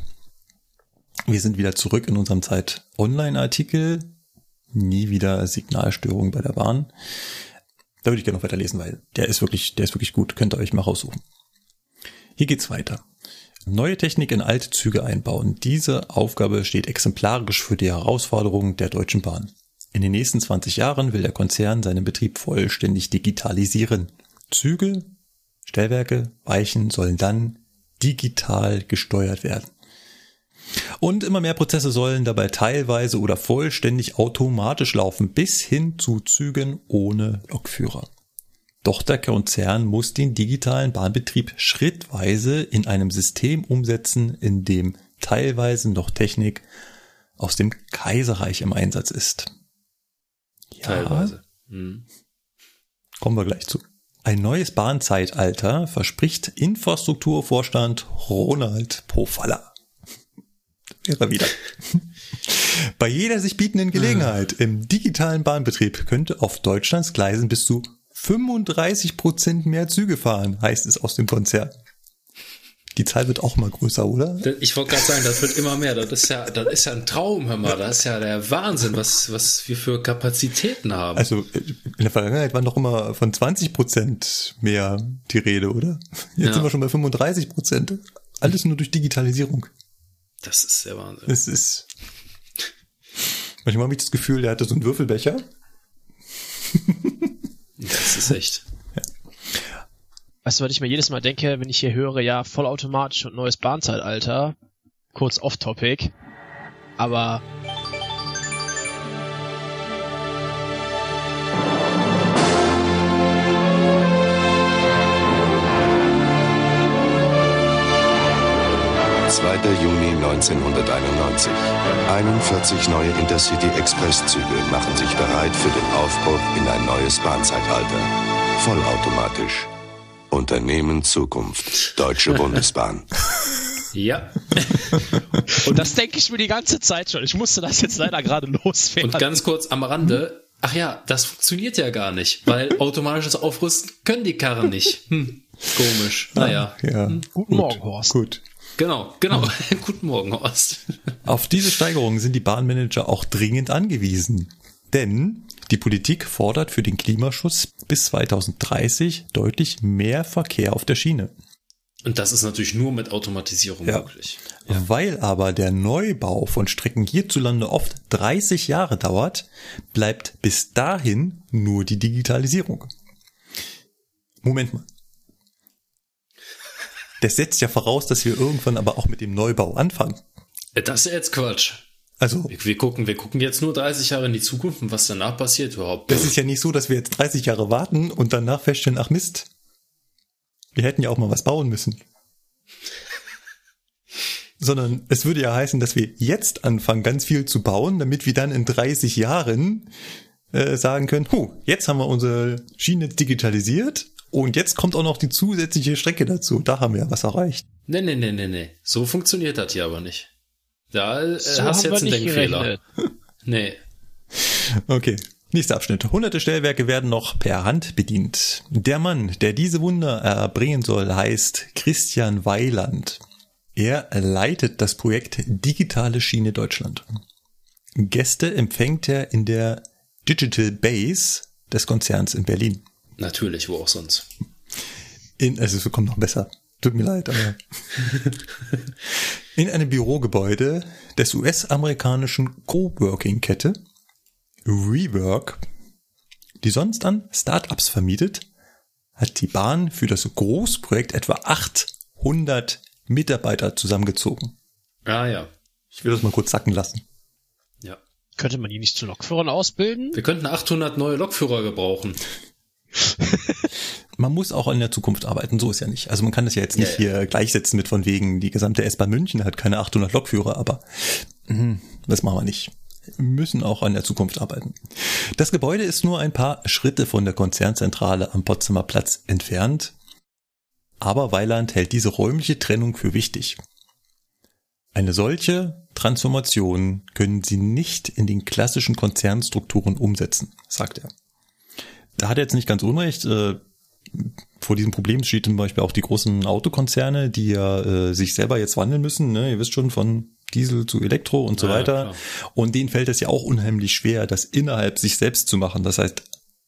Wir sind wieder zurück in unserem Zeit-Online-Artikel. Nie wieder Signalstörung bei der Bahn. Da würde ich gerne noch weiterlesen, weil der ist wirklich, der ist wirklich gut. Könnt ihr euch mal raussuchen. Hier geht's weiter. Neue Technik in alte Züge einbauen. Diese Aufgabe steht exemplarisch für die Herausforderungen der Deutschen Bahn. In den nächsten 20 Jahren will der Konzern seinen Betrieb vollständig digitalisieren. Züge, Stellwerke, Weichen sollen dann digital gesteuert werden. Und immer mehr Prozesse sollen dabei teilweise oder vollständig automatisch laufen, bis hin zu Zügen ohne Lokführer. Doch der Konzern muss den digitalen Bahnbetrieb schrittweise in einem System umsetzen, in dem teilweise noch Technik aus dem Kaiserreich im Einsatz ist. Ja, Teilweise. Hm. Kommen wir gleich zu. Ein neues Bahnzeitalter verspricht Infrastrukturvorstand Ronald Pofalla. Wäre er wieder. (laughs) Bei jeder sich bietenden Gelegenheit im digitalen Bahnbetrieb könnte auf Deutschlands Gleisen bis zu 35 Prozent mehr Züge fahren, heißt es aus dem Konzern. Die Zahl wird auch mal größer, oder? Ich wollte gerade sagen, das wird immer mehr. Das ist ja, das ist ja ein Traum, hör mal. Das ist ja der Wahnsinn, was, was wir für Kapazitäten haben. Also in der Vergangenheit waren doch immer von 20 Prozent mehr die Rede, oder? Jetzt Ja. sind wir schon bei 35 Prozent. Alles nur durch Digitalisierung. Das ist der Wahnsinn. Es ist. Manchmal habe ich das Gefühl, der hatte so einen Würfelbecher. Das ist echt. (laughs) Weißt du, was ich mir jedes Mal denke, wenn ich hier höre, ja, vollautomatisch und neues Bahnzeitalter, kurz off-topic, aber Juni 1991. 41 neue Intercity Express-Züge machen sich bereit für den Aufbruch in ein neues Bahnzeitalter. Vollautomatisch. Unternehmen Zukunft. Deutsche (laughs) Bundesbahn. Ja. (laughs) und das denke ich mir die ganze Zeit schon. Ich musste das jetzt leider gerade loswerden. Und ganz kurz am Rande. Ach ja, das funktioniert ja gar nicht, weil (laughs) automatisches Aufrüsten können die Karren nicht. Hm, komisch. Naja. Ja. Guten Morgen, Horst. Gut. Genau, genau. (laughs) Guten Morgen, Horst. Auf diese Steigerung sind die Bahnmanager auch dringend angewiesen. Denn die Politik fordert für den Klimaschutz bis 2030 deutlich mehr Verkehr auf der Schiene. Und das ist natürlich nur mit Automatisierung Ja. möglich. Weil aber der Neubau von Strecken hierzulande oft 30 Jahre dauert, bleibt bis dahin nur die Digitalisierung. Moment mal. Das setzt ja voraus, dass wir irgendwann aber auch mit dem Neubau anfangen. Äh, Das ist jetzt Quatsch. Also, Wir, wir gucken, wir gucken jetzt nur 30 Jahre in die Zukunft und was danach passiert überhaupt. das ist ja nicht so, dass wir jetzt 30 Jahre warten und danach feststellen, ach Mist, wir hätten ja auch mal was bauen müssen. (laughs) Sondern es würde ja heißen, dass wir jetzt anfangen, ganz viel zu bauen, damit wir dann in 30 Jahren äh, sagen können, huh, jetzt haben wir unsere Schiene digitalisiert und jetzt kommt auch noch die zusätzliche Strecke dazu. Da haben wir ja was erreicht. Nee, nee, nee, nee, nee. So funktioniert das hier aber nicht. Da äh, So hast du jetzt einen Denkfehler. gerechnet. (laughs) Nee. Okay. Nächster Abschnitt. Hunderte Stellwerke werden noch per Hand bedient. Der Mann, der diese Wunder erbringen soll, heißt Christian Weiland. Er leitet das Projekt Digitale Schiene Deutschland. Gäste empfängt er in der Digital Base des Konzerns in Berlin. Natürlich, wo auch sonst. In, also es kommt noch besser. Tut mir leid, aber. (laughs) in einem Bürogebäude des US-amerikanischen Coworking-Kette Rework, die sonst an Startups vermietet, hat die Bahn für das Großprojekt etwa 800 Mitarbeiter zusammengezogen. Ah ja. Ich will das mal kurz sacken lassen. Ja. Könnte man die nicht zu Lokführern ausbilden? Wir könnten 800 neue Lokführer gebrauchen. (laughs) Man muss auch in der Zukunft arbeiten, so ist ja nicht. Also man kann das ja jetzt nicht Ja, hier gleichsetzen mit von wegen, die gesamte S-Bahn München hat keine 800 Lokführer, aber mhm, das machen wir nicht. Wir müssen auch an der Zukunft arbeiten. Das Gebäude ist nur ein paar Schritte von der Konzernzentrale am Potsdamer Platz entfernt, aber Weiland hält diese räumliche Trennung für wichtig. Eine solche Transformation können sie nicht in den klassischen Konzernstrukturen umsetzen, sagt er. Da hat er jetzt nicht ganz unrecht. Äh, vor diesem Problem steht zum Beispiel auch die großen Autokonzerne, die ja äh, sich selber jetzt wandeln müssen. Ne? Ihr wisst schon, von Diesel zu Elektro und so Ja, weiter. klar. und denen fällt es ja auch unheimlich schwer, das innerhalb sich selbst zu machen. Das heißt,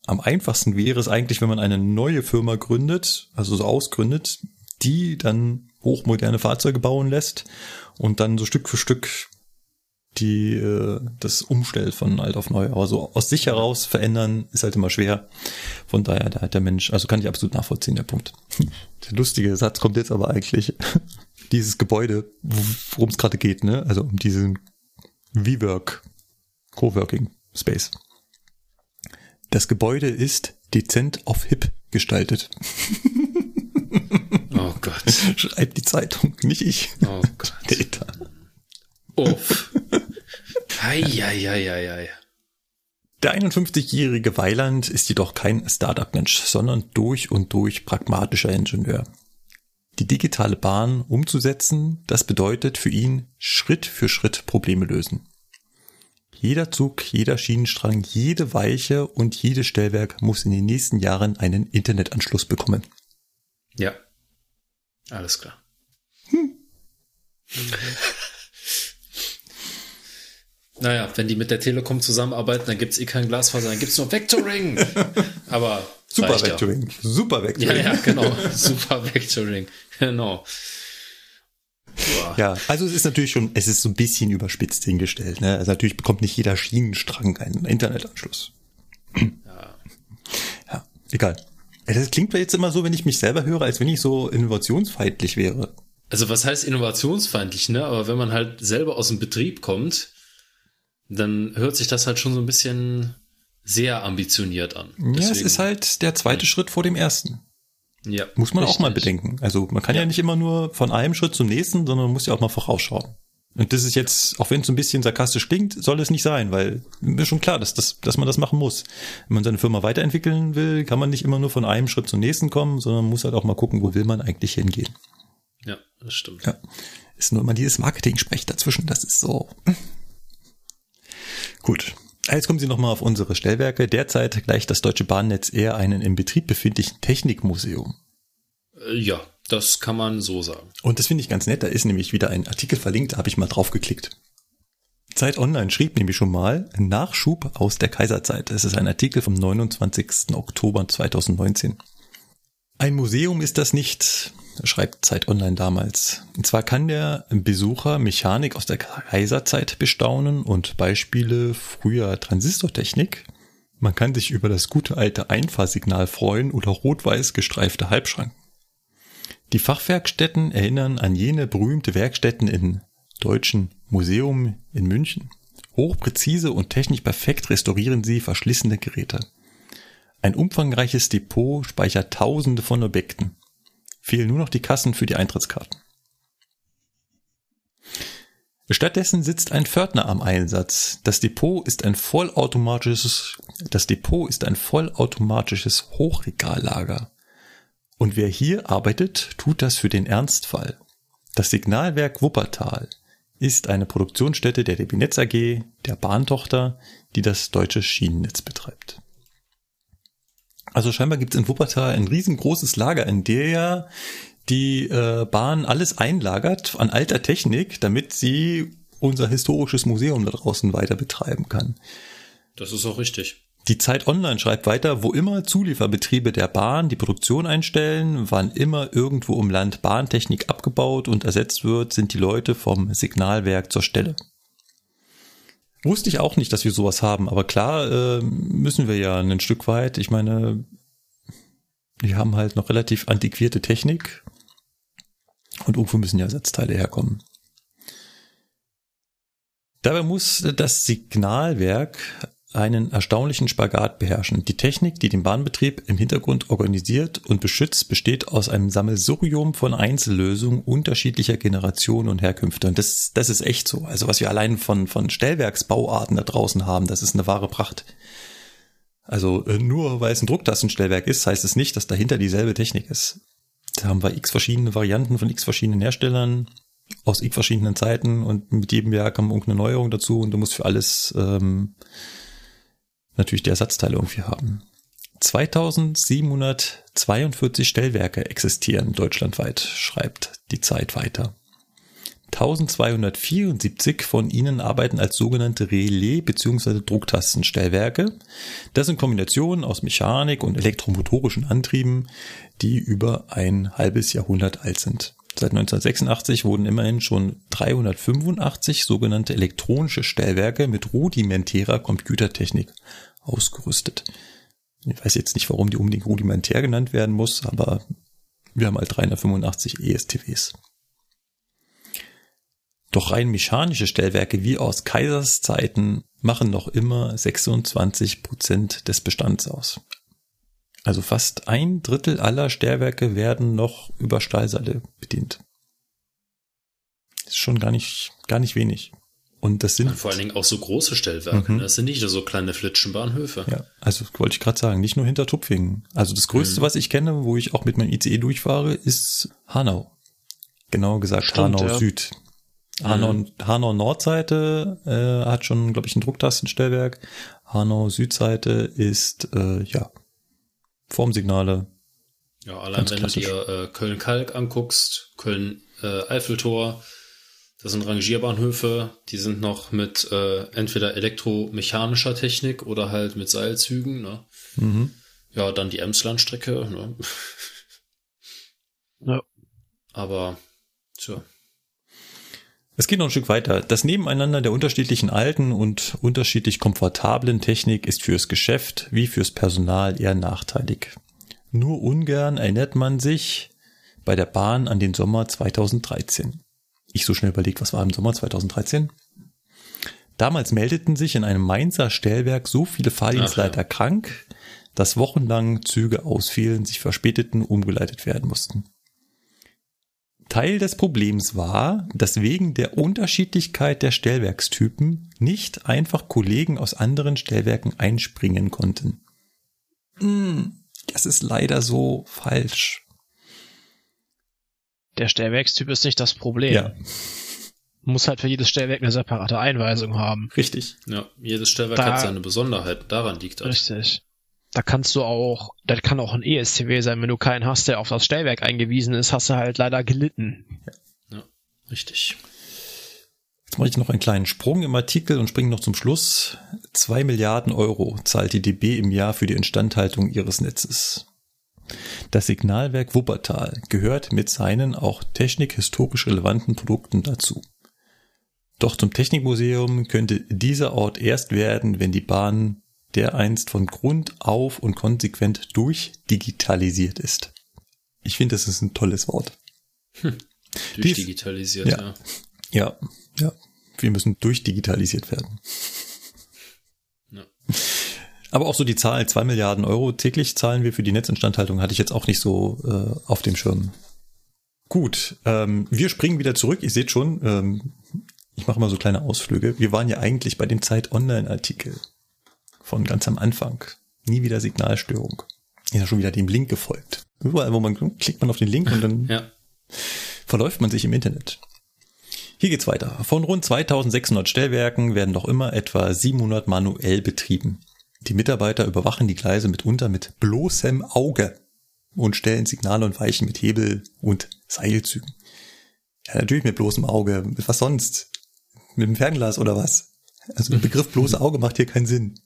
am einfachsten wäre es eigentlich, wenn man eine neue Firma gründet, also so ausgründet, die dann hochmoderne Fahrzeuge bauen lässt und dann so Stück für Stück die äh, das umstellt von alt auf neu. Aber so aus sich heraus verändern ist halt immer schwer. Von daher, da hat der Mensch, also kann ich absolut nachvollziehen, der Punkt. Der lustige Satz kommt jetzt aber eigentlich. (laughs) Dieses Gebäude, worum es gerade geht, ne? Also um diesen WeWork Coworking Space. Das Gebäude ist dezent auf hip gestaltet. Oh Gott. (laughs) Schreibt die Zeitung, nicht ich. Oh Gott. Data. Uff. (laughs) Eieieiei. Der 51-jährige Weiland ist jedoch kein Startup-Mensch, sondern durch und durch pragmatischer Ingenieur. Die digitale Bahn umzusetzen, das bedeutet für ihn Schritt für Schritt Probleme lösen. Jeder Zug, jeder Schienenstrang, jede Weiche und jedes Stellwerk muss in den nächsten Jahren einen Internetanschluss bekommen. Ja. Alles klar. (laughs) Naja, wenn die mit der Telekom zusammenarbeiten, dann gibt's eh kein Glasfaser, dann gibt's nur Vectoring. (laughs) Aber Super Vectoring, super Ja. Vectoring. ja, ja, genau. (laughs) Super Vectoring. Genau. Boah. Ja, also es ist natürlich schon, es ist so ein bisschen überspitzt hingestellt. Ne? Also natürlich bekommt nicht jeder Schienenstrang einen Internetanschluss. Ja. Ja, egal. Das klingt jetzt immer so, wenn ich mich selber höre, als wenn ich so innovationsfeindlich wäre. Also was heißt innovationsfeindlich, ne? Aber wenn man halt selber aus dem Betrieb kommt, dann hört sich das halt schon so ein bisschen sehr ambitioniert an. Ja, es Deswegen- Hm. ist halt der zweite Schritt vor dem ersten. ja, Muss man auch mal richtig. bedenken. Also man kann ja. nicht immer nur von einem Schritt zum nächsten, sondern man muss ja auch mal vorausschauen. Und das ist jetzt, auch wenn es so ein bisschen sarkastisch klingt, soll es nicht sein, weil mir ist schon klar, dass, das, dass man das machen muss. Wenn man seine Firma weiterentwickeln will, kann man nicht immer nur von einem Schritt zum nächsten kommen, sondern muss halt auch mal gucken, wo will man eigentlich hingehen. Ja, das stimmt. Ja. Ist nur immer dieses Marketing-Sprech dazwischen, das ist so. Gut. Jetzt kommen Sie nochmal auf unsere Stellwerke. Derzeit gleicht das Deutsche Bahnnetz eher einem im Betrieb befindlichen Technikmuseum. Äh, Ja, das kann man so sagen. Und das finde ich ganz nett. Da ist nämlich wieder ein Artikel verlinkt, da habe ich mal drauf geklickt. Zeit Online schrieb nämlich schon mal Nachschub aus der Kaiserzeit. Das ist ein Artikel vom 29. Oktober 2019. Ein Museum ist das nicht, schreibt Zeit Online damals. Und zwar kann der Besucher Mechanik aus der Kaiserzeit bestaunen und Beispiele früher Transistortechnik. Man kann sich über das gute alte Einfahrsignal freuen oder rot-weiß gestreifte Halbschranken. Die Fachwerkstätten erinnern an jene berühmte Werkstätten in Deutschen Museum in München. Hochpräzise und technisch perfekt restaurieren sie verschlissene Geräte. Ein umfangreiches Depot speichert tausende von Objekten. Fehlen nur noch die Kassen für die Eintrittskarten. Stattdessen sitzt ein Pförtner am Einsatz. Das Depot ist ein vollautomatisches, das Depot ist ein vollautomatisches Hochregallager. Und wer hier arbeitet, tut das für den Ernstfall. Das Signalwerk Wuppertal ist eine Produktionsstätte der DB Netz AG, der Bahntochter, die das deutsche Schienennetz betreibt. Also scheinbar gibt es in Wuppertal ein riesengroßes Lager, in der ja die äh, Bahn alles einlagert an alter Technik, damit sie unser historisches Museum da draußen weiter betreiben kann. Das ist auch richtig. Die Zeit Online schreibt weiter, wo immer Zulieferbetriebe der Bahn die Produktion einstellen, wann immer irgendwo im Land Bahntechnik abgebaut und ersetzt wird, sind die Leute vom Signalwerk zur Stelle. Wusste ich auch nicht, dass wir sowas haben, aber klar äh, müssen wir ja ein Stück weit. Ich meine, wir haben halt noch relativ antiquierte Technik und irgendwo müssen ja Ersatzteile herkommen. Dabei muss das Signalwerk einen erstaunlichen Spagat beherrschen. Die Technik, die den Bahnbetrieb im Hintergrund organisiert und beschützt, besteht aus einem Sammelsurium von Einzellösungen unterschiedlicher Generationen und Herkünfte. Und das, das ist echt so. Also was wir allein von, von Stellwerksbauarten da draußen haben, das ist eine wahre Pracht. Also äh, nur weil es ein Drucktastenstellwerk ist, heißt es nicht, dass dahinter dieselbe Technik ist. Da haben wir x verschiedene Varianten von x verschiedenen Herstellern aus x verschiedenen Zeiten und mit jedem haben wir irgendeine Neuerung dazu und du musst für alles ähm, natürlich die Ersatzteile irgendwie haben. 2742 Stellwerke existieren deutschlandweit, schreibt die Zeit weiter. 1274 von ihnen arbeiten als sogenannte Relais- bzw. Drucktastenstellwerke. Das sind Kombinationen aus Mechanik und elektromotorischen Antrieben, die über ein halbes Jahrhundert alt sind. Seit 1986 wurden immerhin schon 385 sogenannte elektronische Stellwerke mit rudimentärer Computertechnik ausgerüstet. Ich weiß jetzt nicht, warum die unbedingt rudimentär genannt werden muss, aber wir haben halt 385 ESTWs. Doch rein mechanische Stellwerke wie aus Kaisers Zeiten machen noch immer 26 Prozent des Bestands aus. Also fast ein Drittel aller Stellwerke werden noch über Stahlseile bedient. Das ist schon gar nicht, gar nicht wenig. Und das sind. Und vor allen Dingen auch so große Stellwerke. Mhm. Das sind nicht nur so kleine Flitschenbahnhöfe. Ja, also wollte ich gerade sagen, nicht nur hinter Tupfingen. Also das größte, mhm. was ich kenne, wo ich auch mit meinem ICE durchfahre, ist Hanau. Genauer gesagt Stimmt, Hanau ja. Süd. Hanau, mhm. Hanau Nordseite äh, hat schon, glaube ich, ein Drucktastenstellwerk. Hanau Südseite ist äh, ja Formsignale. Ja, allein wenn du dir äh, Köln-Kalk anguckst, Köln-Eiffeltor, äh, das sind Rangierbahnhöfe, die sind noch mit äh, entweder elektromechanischer Technik oder halt mit Seilzügen. Ne? Mhm. Ja, dann die Emslandstrecke. Ne? Ja. Aber, tja. Es geht noch ein Stück weiter. Das Nebeneinander der unterschiedlichen alten und unterschiedlich komfortablen Technik ist fürs Geschäft wie fürs Personal eher nachteilig. Nur ungern erinnert man sich bei der Bahn an den Sommer 2013. Ich so schnell überlegt, was war im Sommer 2013? Damals meldeten sich in einem Mainzer Stellwerk so viele Fahrdienstleiter ja. krank, dass wochenlang Züge ausfielen, sich verspäteten, umgeleitet werden mussten. Teil des Problems war, dass wegen der Unterschiedlichkeit der Stellwerkstypen nicht einfach Kollegen aus anderen Stellwerken einspringen konnten. Hm, das ist leider so falsch. Der Stellwerkstyp ist nicht das Problem. Ja. Muss halt für jedes Stellwerk eine separate Einweisung haben. Richtig. Ja, jedes Stellwerk da, hat seine Besonderheit. Daran liegt das. Richtig. Da kannst du auch, das kann auch ein ESCW sein, wenn du keinen hast, der auf das Stellwerk eingewiesen ist, hast du halt leider gelitten. Ja, ja richtig. Jetzt mache ich noch einen kleinen Sprung im Artikel und springe noch zum Schluss. Zwei Milliarden Euro zahlt die DB im Jahr für die Instandhaltung ihres Netzes. Das Signalwerk Wuppertal gehört mit seinen auch technikhistorisch relevanten Produkten dazu. Doch zum Technikmuseum könnte dieser Ort erst werden, wenn die Bahn dereinst von Grund auf und konsequent durchdigitalisiert ist. Ich finde, das ist ein tolles Wort. Durchdigitalisiert, ja. ja. Ja, ja. Wir müssen durchdigitalisiert werden. Ja. Aber auch so die Zahl, zwei Milliarden Euro täglich zahlen wir für die Netzinstandhaltung, hatte ich jetzt auch nicht so äh, auf dem Schirm. Gut, ähm, wir springen wieder zurück. Ihr seht schon, ähm, ich mache mal so kleine Ausflüge. Wir waren ja eigentlich bei dem Zeit-Online-Artikel von ganz am Anfang. Nie wieder Signalstörung. Ist ja schon wieder dem Link gefolgt. Überall, wo man klickt man auf den Link und dann (laughs) Ja. verläuft man sich im Internet. Hier geht's weiter. Von rund 2600 Stellwerken werden noch immer etwa 700 manuell betrieben. Die Mitarbeiter überwachen die Gleise mitunter mit bloßem Auge und stellen Signale und Weichen mit Hebel und Seilzügen. Ja, natürlich mit bloßem Auge. Mit was sonst? Mit dem Fernglas oder was? Also der Begriff bloße (laughs) Auge macht hier keinen Sinn.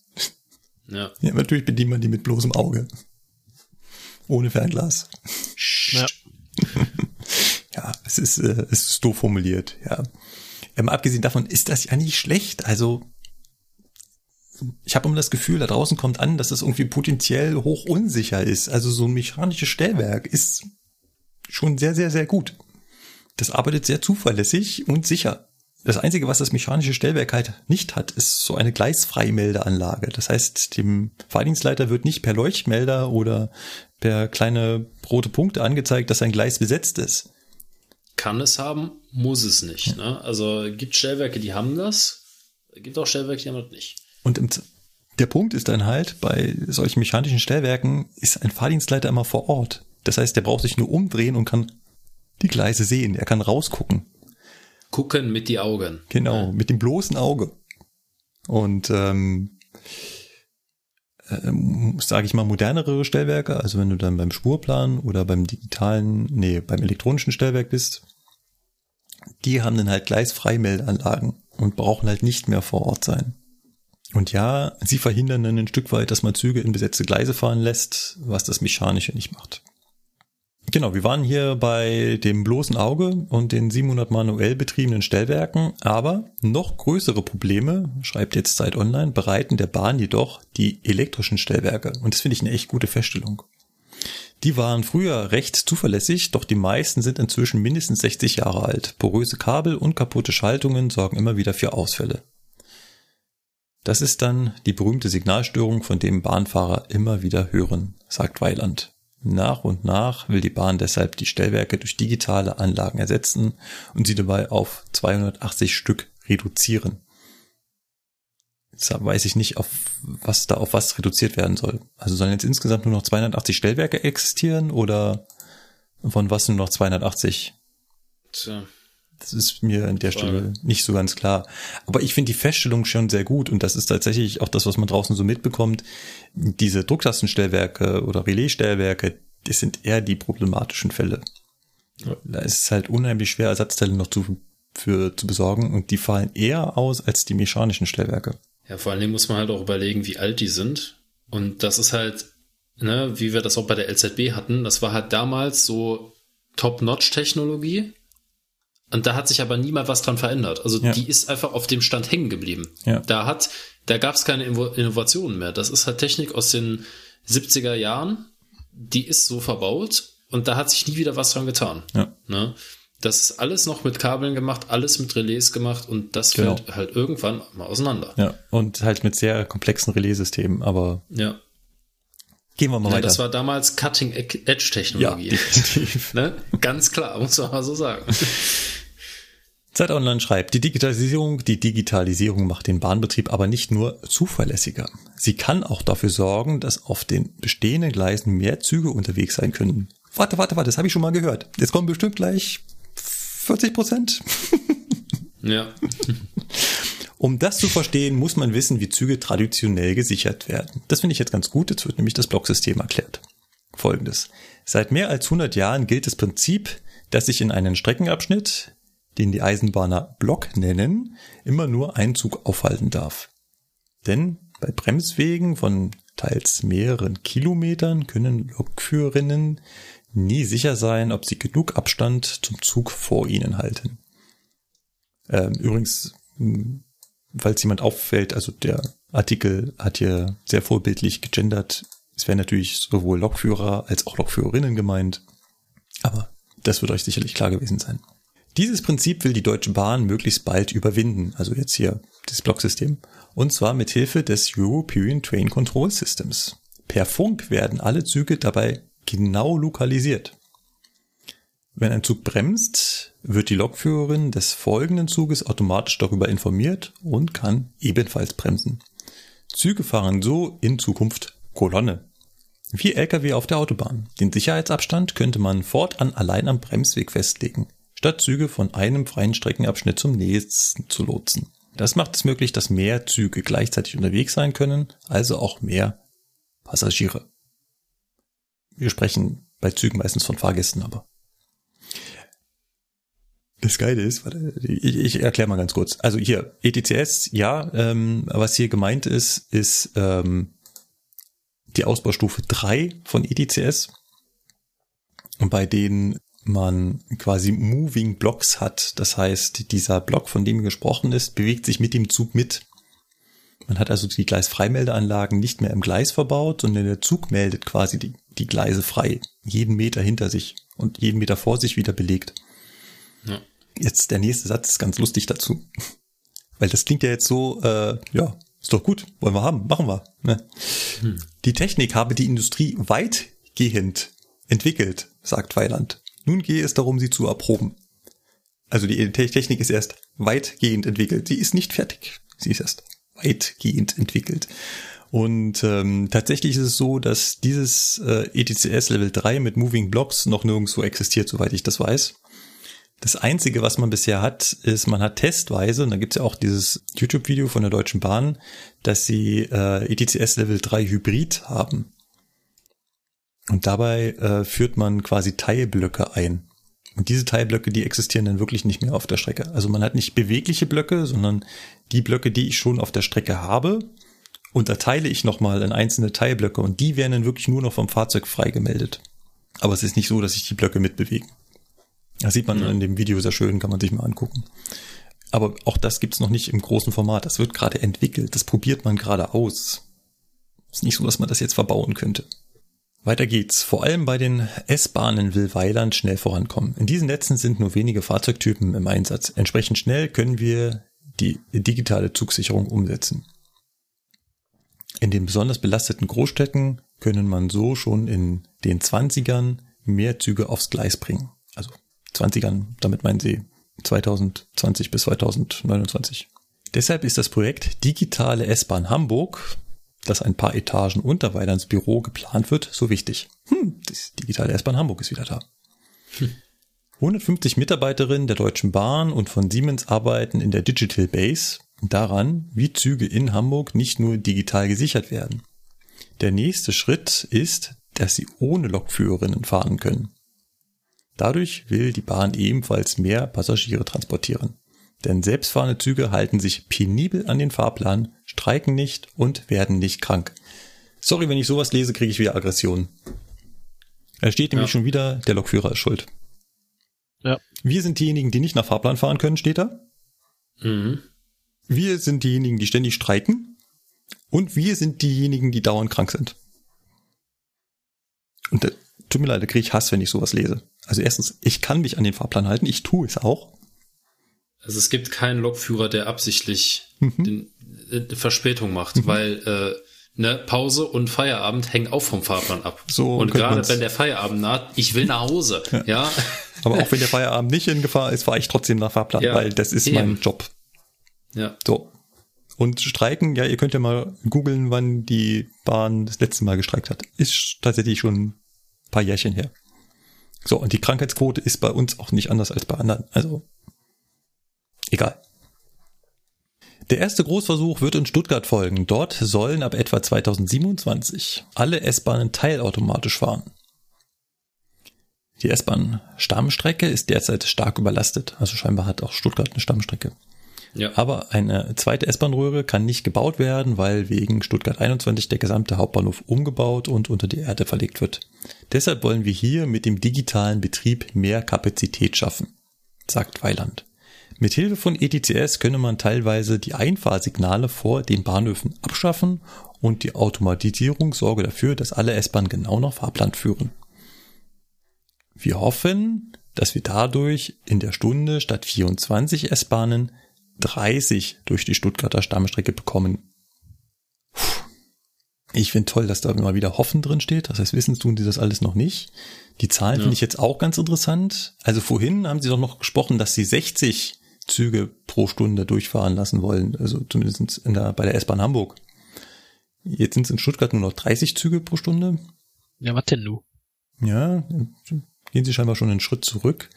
Ja. Ja, natürlich bedient man die mit bloßem Auge. Ohne Fernglas. Ja. (laughs) Ja, es ist, äh, es ist doof formuliert, ja. Ähm, abgesehen davon ist das ja nicht schlecht. Also ich habe immer das Gefühl, da draußen kommt an, dass es irgendwie potenziell hoch unsicher ist. Also so ein mechanisches Stellwerk ist schon sehr, sehr, sehr gut. Das arbeitet sehr zuverlässig und sicher. Das Einzige, was das mechanische Stellwerk halt nicht hat, ist so eine Gleisfreimeldeanlage. Das heißt, dem Fahrdienstleiter wird nicht per Leuchtmelder oder per kleine rote Punkte angezeigt, dass ein Gleis besetzt ist. Kann es haben, muss es nicht. Ne? Also gibt Stellwerke, die haben das. Gibt auch Stellwerke, die haben das nicht. Und im, der Punkt ist dann halt, bei solchen mechanischen Stellwerken ist ein Fahrdienstleiter immer vor Ort. Das heißt, der braucht sich nur umdrehen und kann die Gleise sehen. Er kann rausgucken. Gucken mit die Augen. Genau, mit dem bloßen Auge. Und ähm, ähm, sage ich mal, modernere Stellwerke, also wenn du dann beim Spurplan oder beim digitalen, nee, beim elektronischen Stellwerk bist, die haben dann halt Gleisfreimeldeanlagen und brauchen halt nicht mehr vor Ort sein. Und ja, sie verhindern dann ein Stück weit, dass man Züge in besetzte Gleise fahren lässt, was das Mechanische nicht macht. Genau, wir waren hier bei dem bloßen Auge und den 700 manuell betriebenen Stellwerken, aber noch größere Probleme, schreibt jetzt Zeit Online, bereiten der Bahn jedoch die elektrischen Stellwerke. Und das finde ich eine echt gute Feststellung. Die waren früher recht zuverlässig, doch die meisten sind inzwischen mindestens 60 Jahre alt. Poröse Kabel und kaputte Schaltungen sorgen immer wieder für Ausfälle. Das ist dann die berühmte Signalstörung, von dem Bahnfahrer immer wieder hören, sagt Weiland. Nach und nach will die Bahn deshalb die Stellwerke durch digitale Anlagen ersetzen und sie dabei auf 280 Stück reduzieren. Jetzt weiß ich nicht, auf was da auf was reduziert werden soll. Also sollen jetzt insgesamt nur noch 280 Stellwerke existieren oder von was nur noch 280? Tja. Das ist mir an der Frage. Stelle nicht so ganz klar. Aber ich finde die Feststellung schon sehr gut und das ist tatsächlich auch das, was man draußen so mitbekommt. Diese Drucktastenstellwerke oder Relaisstellwerke, das sind eher die problematischen Fälle. Da ist es halt unheimlich schwer, Ersatzteile noch zu, für, zu besorgen und die fallen eher aus als die mechanischen Stellwerke. Ja, vor allen Dingen muss man halt auch überlegen, wie alt die sind. Und das ist halt, ne, wie wir das auch bei der LZB hatten, das war halt damals so Top-Notch-Technologie. Und da hat sich aber nie mal was dran verändert. Also Ja. die ist einfach auf dem Stand hängen geblieben. Ja. Da hat, da gab es keine Innovationen mehr. Das ist halt Technik aus den 70er Jahren. Die ist so verbaut und da hat sich nie wieder was dran getan. Ja. Ne? Das ist alles noch mit Kabeln gemacht, alles mit Relais gemacht und das Genau. fällt halt irgendwann mal auseinander. Ja, und halt mit sehr komplexen Relaissystemen, aber Ja. Gehen wir mal Ja, weiter. das war damals ja, Cutting-Edge-Technologie. definitiv. (laughs) ne? Ganz klar, muss man mal so sagen. Zeit Online schreibt, die Digitalisierung, die Digitalisierung macht den Bahnbetrieb aber nicht nur zuverlässiger. Sie kann auch dafür sorgen, dass auf den bestehenden Gleisen mehr Züge unterwegs sein können. Warte, warte, warte, das habe ich schon mal gehört. Jetzt kommen bestimmt gleich 40 Prozent. Ja. (laughs) Um das zu verstehen, muss man wissen, wie Züge traditionell gesichert werden. Das finde ich jetzt ganz gut. Jetzt wird nämlich das Blocksystem erklärt. Folgendes. Seit mehr als 100 Jahren gilt das Prinzip, dass sich in einen Streckenabschnitt, den die Eisenbahner Block nennen, immer nur ein Zug aufhalten darf. Denn bei Bremswegen von teils mehreren Kilometern, können Lokführerinnen nie sicher sein, ob sie genug Abstand zum Zug vor ihnen halten. Ähm, übrigens, falls jemand auffällt, also der Artikel hat hier sehr vorbildlich gegendert. Es wäre natürlich sowohl Lokführer als auch Lokführerinnen gemeint. Aber das wird euch sicherlich klar gewesen sein. Dieses Prinzip will die Deutsche Bahn möglichst bald überwinden, also jetzt hier das Blocksystem, und zwar mit Hilfe des European Train Control Systems. Per Funk werden alle Züge dabei genau lokalisiert. Wenn ein Zug bremst, wird die Lokführerin des folgenden Zuges automatisch darüber informiert und kann ebenfalls bremsen. Züge fahren so in Zukunft Kolonne. Wie Lkw auf der Autobahn. Den Sicherheitsabstand könnte man fortan allein am Bremsweg festlegen, statt Züge von einem freien Streckenabschnitt zum nächsten zu lotsen. Das macht es möglich, dass mehr Züge gleichzeitig unterwegs sein können, also auch mehr Passagiere. Wir sprechen bei Zügen meistens von Fahrgästen, aber das Geile ist, warte, ich, ich erkläre mal ganz kurz. Also hier, ETCS, ja, ähm, was hier gemeint ist, ist ähm, die Ausbaustufe 3 von ETCS, bei denen man quasi Moving Blocks hat. Das heißt, dieser Block, von dem gesprochen ist, bewegt sich mit dem Zug mit. Man hat also die Gleisfreimeldeanlagen nicht mehr im Gleis verbaut, sondern der Zug meldet quasi die, die Gleise frei, jeden Meter hinter sich und jeden Meter vor sich wieder belegt. Ja. Jetzt der nächste Satz ist ganz lustig dazu. Weil das klingt ja jetzt so, äh, ja, ist doch gut, wollen wir haben, machen wir. Ne? Hm. Die Technik habe die Industrie weitgehend entwickelt, sagt Weiland. Nun gehe es darum, sie zu erproben. Also die Technik ist erst weitgehend entwickelt. Sie ist nicht fertig. Sie ist erst weitgehend entwickelt. Und ähm, tatsächlich ist es so, dass dieses äh, ETCS Level 3 mit Moving Blocks noch nirgendwo existiert, soweit ich das weiß. Das Einzige, was man bisher hat, ist, man hat testweise, und da gibt's ja auch dieses YouTube-Video von der Deutschen Bahn, dass sie äh, ETCS Level 3 Hybrid haben. Und dabei äh, führt man quasi Teilblöcke ein. Und diese Teilblöcke, die existieren dann wirklich nicht mehr auf der Strecke. Also man hat nicht bewegliche Blöcke, sondern die Blöcke, die ich schon auf der Strecke habe, unterteile ich nochmal in einzelne Teilblöcke und die werden dann wirklich nur noch vom Fahrzeug freigemeldet. Aber es ist nicht so, dass sich die Blöcke mitbewegen. Das sieht man ja. in dem Video sehr schön, kann man sich mal angucken. Aber auch das gibt's noch nicht im großen Format. Das wird gerade entwickelt. Das probiert man gerade aus. Ist nicht so, dass man das jetzt verbauen könnte. Weiter geht's. Vor allem bei den S-Bahnen will Weiland schnell vorankommen. In diesen Netzen sind nur wenige Fahrzeugtypen im Einsatz. Entsprechend schnell können wir die digitale Zugsicherung umsetzen. In den besonders belasteten Großstädten können man so schon in den 20ern mehr Züge aufs Gleis bringen. Also 20ern, damit meinen sie 2020 bis 2029. Deshalb ist das Projekt Digitale S-Bahn Hamburg, das ein paar Etagen unter Weilands Büro geplant wird, so wichtig. Hm, das Digitale S-Bahn Hamburg ist wieder da. Hm. 150 Mitarbeiterinnen der Deutschen Bahn und von Siemens arbeiten in der Digital Base daran, wie Züge in Hamburg nicht nur digital gesichert werden. Der nächste Schritt ist, dass sie ohne Lokführerinnen fahren können. Dadurch will die Bahn ebenfalls mehr Passagiere transportieren. Denn selbstfahrende Züge halten sich penibel an den Fahrplan, streiken nicht und werden nicht krank. Sorry, wenn ich sowas lese, kriege ich wieder Aggression. Er steht nämlich ja. schon wieder, der Lokführer ist schuld. Ja. Wir sind diejenigen, die nicht nach Fahrplan fahren können, steht da. Mhm. Wir sind diejenigen, die ständig streiken. Und wir sind diejenigen, die dauernd krank sind. Und äh, tut mir leid, da kriege ich Hass, wenn ich sowas lese. Also erstens, ich kann mich an den Fahrplan halten, ich tue es auch. Also es gibt keinen Lokführer, der absichtlich mhm. den, äh, Verspätung macht, mhm. weil äh, ne, Pause und Feierabend hängen auch vom Fahrplan ab. So und gerade wenn der Feierabend naht, ich will nach Hause. (laughs) Ja. ja. Aber auch wenn der (laughs) Feierabend nicht in Gefahr ist, fahre ich trotzdem nach Fahrplan, ja, weil das ist eben. mein Job. Ja. So. Und streiken, ja, ihr könnt ja mal googeln, wann die Bahn das letzte Mal gestreikt hat. Ist tatsächlich schon paar Jährchen her. So, und die Krankheitsquote ist bei uns auch nicht anders als bei anderen. Also, egal. Der erste Großversuch wird in Stuttgart folgen. Dort sollen ab etwa 2027 alle S-Bahnen teilautomatisch fahren. Die S-Bahn-Stammstrecke ist derzeit stark überlastet. Also scheinbar hat auch Stuttgart eine Stammstrecke. Ja. Aber eine zweite S-Bahn-Röhre kann nicht gebaut werden, weil wegen Stuttgart 21 der gesamte Hauptbahnhof umgebaut und unter die Erde verlegt wird. Deshalb wollen wir hier mit dem digitalen Betrieb mehr Kapazität schaffen, sagt Weiland. Mit Hilfe von ETCS könne man teilweise die Einfahrsignale vor den Bahnhöfen abschaffen und die Automatisierung sorge dafür, dass alle S-Bahnen genau nach Fahrplan führen. Wir hoffen, dass wir dadurch in der Stunde statt 24 S-Bahnen 30 durch die Stuttgarter Stammstrecke bekommen. Ich finde toll, dass da immer wieder Hoffen drin steht. Das heißt, wissen tun die das alles noch nicht. Die Zahlen Ja. finde ich jetzt auch ganz interessant. Also vorhin haben sie doch noch gesprochen, dass sie 60 Züge pro Stunde durchfahren lassen wollen. Also zumindest in der, bei der S-Bahn Hamburg. Jetzt sind es in Stuttgart nur noch 30 Züge pro Stunde. Ja, was denn du? Ja, gehen sie scheinbar schon einen Schritt zurück.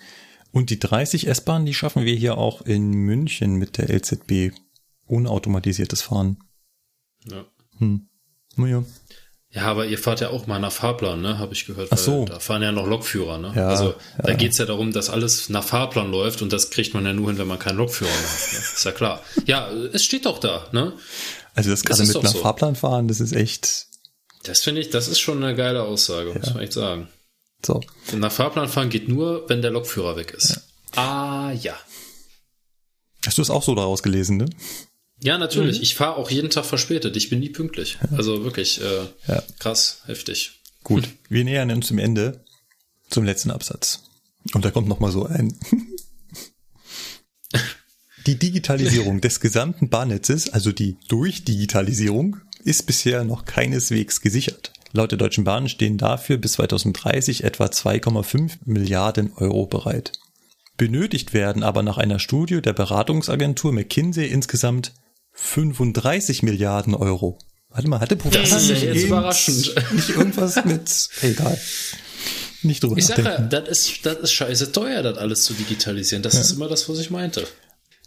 Und die 30 S-Bahnen, die schaffen wir hier auch in München mit der LZB. Ohne automatisiertes Fahren. Ja. Hm. Naja. Ja, aber ihr fahrt ja auch mal nach Fahrplan, ne? Habe ich gehört. Ach so. Da fahren ja noch Lokführer, ne? Ja, also da ja. geht's ja darum, dass alles nach Fahrplan läuft und das kriegt man ja nur hin, wenn man keinen Lokführer hat. Ne? (laughs) Ist ja klar. Ja, es steht doch da, ne? Also das gerade ist mit nach so. Fahrplan fahren, das ist echt Das finde ich, das ist schon eine geile Aussage, muss man echt sagen. So. Nach Fahrplan fahren geht nur, wenn der Lokführer weg ist. Ah, ja. Hast du es auch so daraus gelesen, ne? Ja, natürlich. Mhm. Ich fahre auch jeden Tag verspätet. Ich bin nie pünktlich. Also wirklich äh, Ja. krass, heftig. Gut, wir nähern uns zum Ende, zum letzten Absatz. Und da kommt noch mal so ein. (laughs) Die Digitalisierung des gesamten Bahnnetzes, also die Durchdigitalisierung, ist bisher noch keineswegs gesichert. Laut der Deutschen Bahn stehen dafür bis 2030 etwa 2,5 Milliarden Euro bereit. Benötigt werden aber nach einer Studie der Beratungsagentur McKinsey insgesamt 35 Milliarden Euro. Warte mal, hatte Professor Das ist ja nicht jetzt überraschend. Nicht irgendwas mit, egal. Nicht drüber Ich sage ja, nachdenken. das ist, das ist scheiße teuer, das alles zu digitalisieren. Das ist immer das, was ich meinte.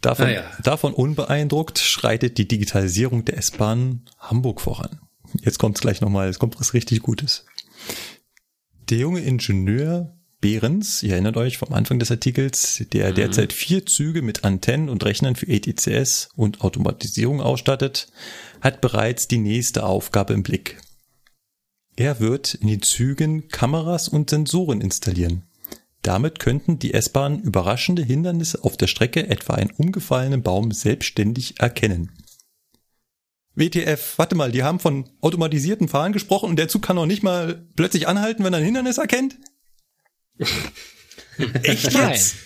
Davon, Ah ja. davon unbeeindruckt schreitet die Digitalisierung der S-Bahn Hamburg voran. Jetzt kommt's gleich nochmal, es kommt was richtig Gutes. Der junge Ingenieur Behrens, ihr erinnert euch vom Anfang des Artikels, der Mhm. derzeit vier Züge mit Antennen und Rechnern für ETCS und Automatisierung ausstattet, hat bereits die nächste Aufgabe im Blick. Er wird in den Zügen Kameras und Sensoren installieren. Damit könnten die S-Bahnen überraschende Hindernisse auf der Strecke, etwa einen umgefallenen Baum, selbstständig erkennen. WTF, warte mal, die haben von automatisierten Fahren gesprochen und der Zug kann doch nicht mal plötzlich anhalten, wenn er ein Hindernis erkennt? (laughs) Echt Nein. jetzt?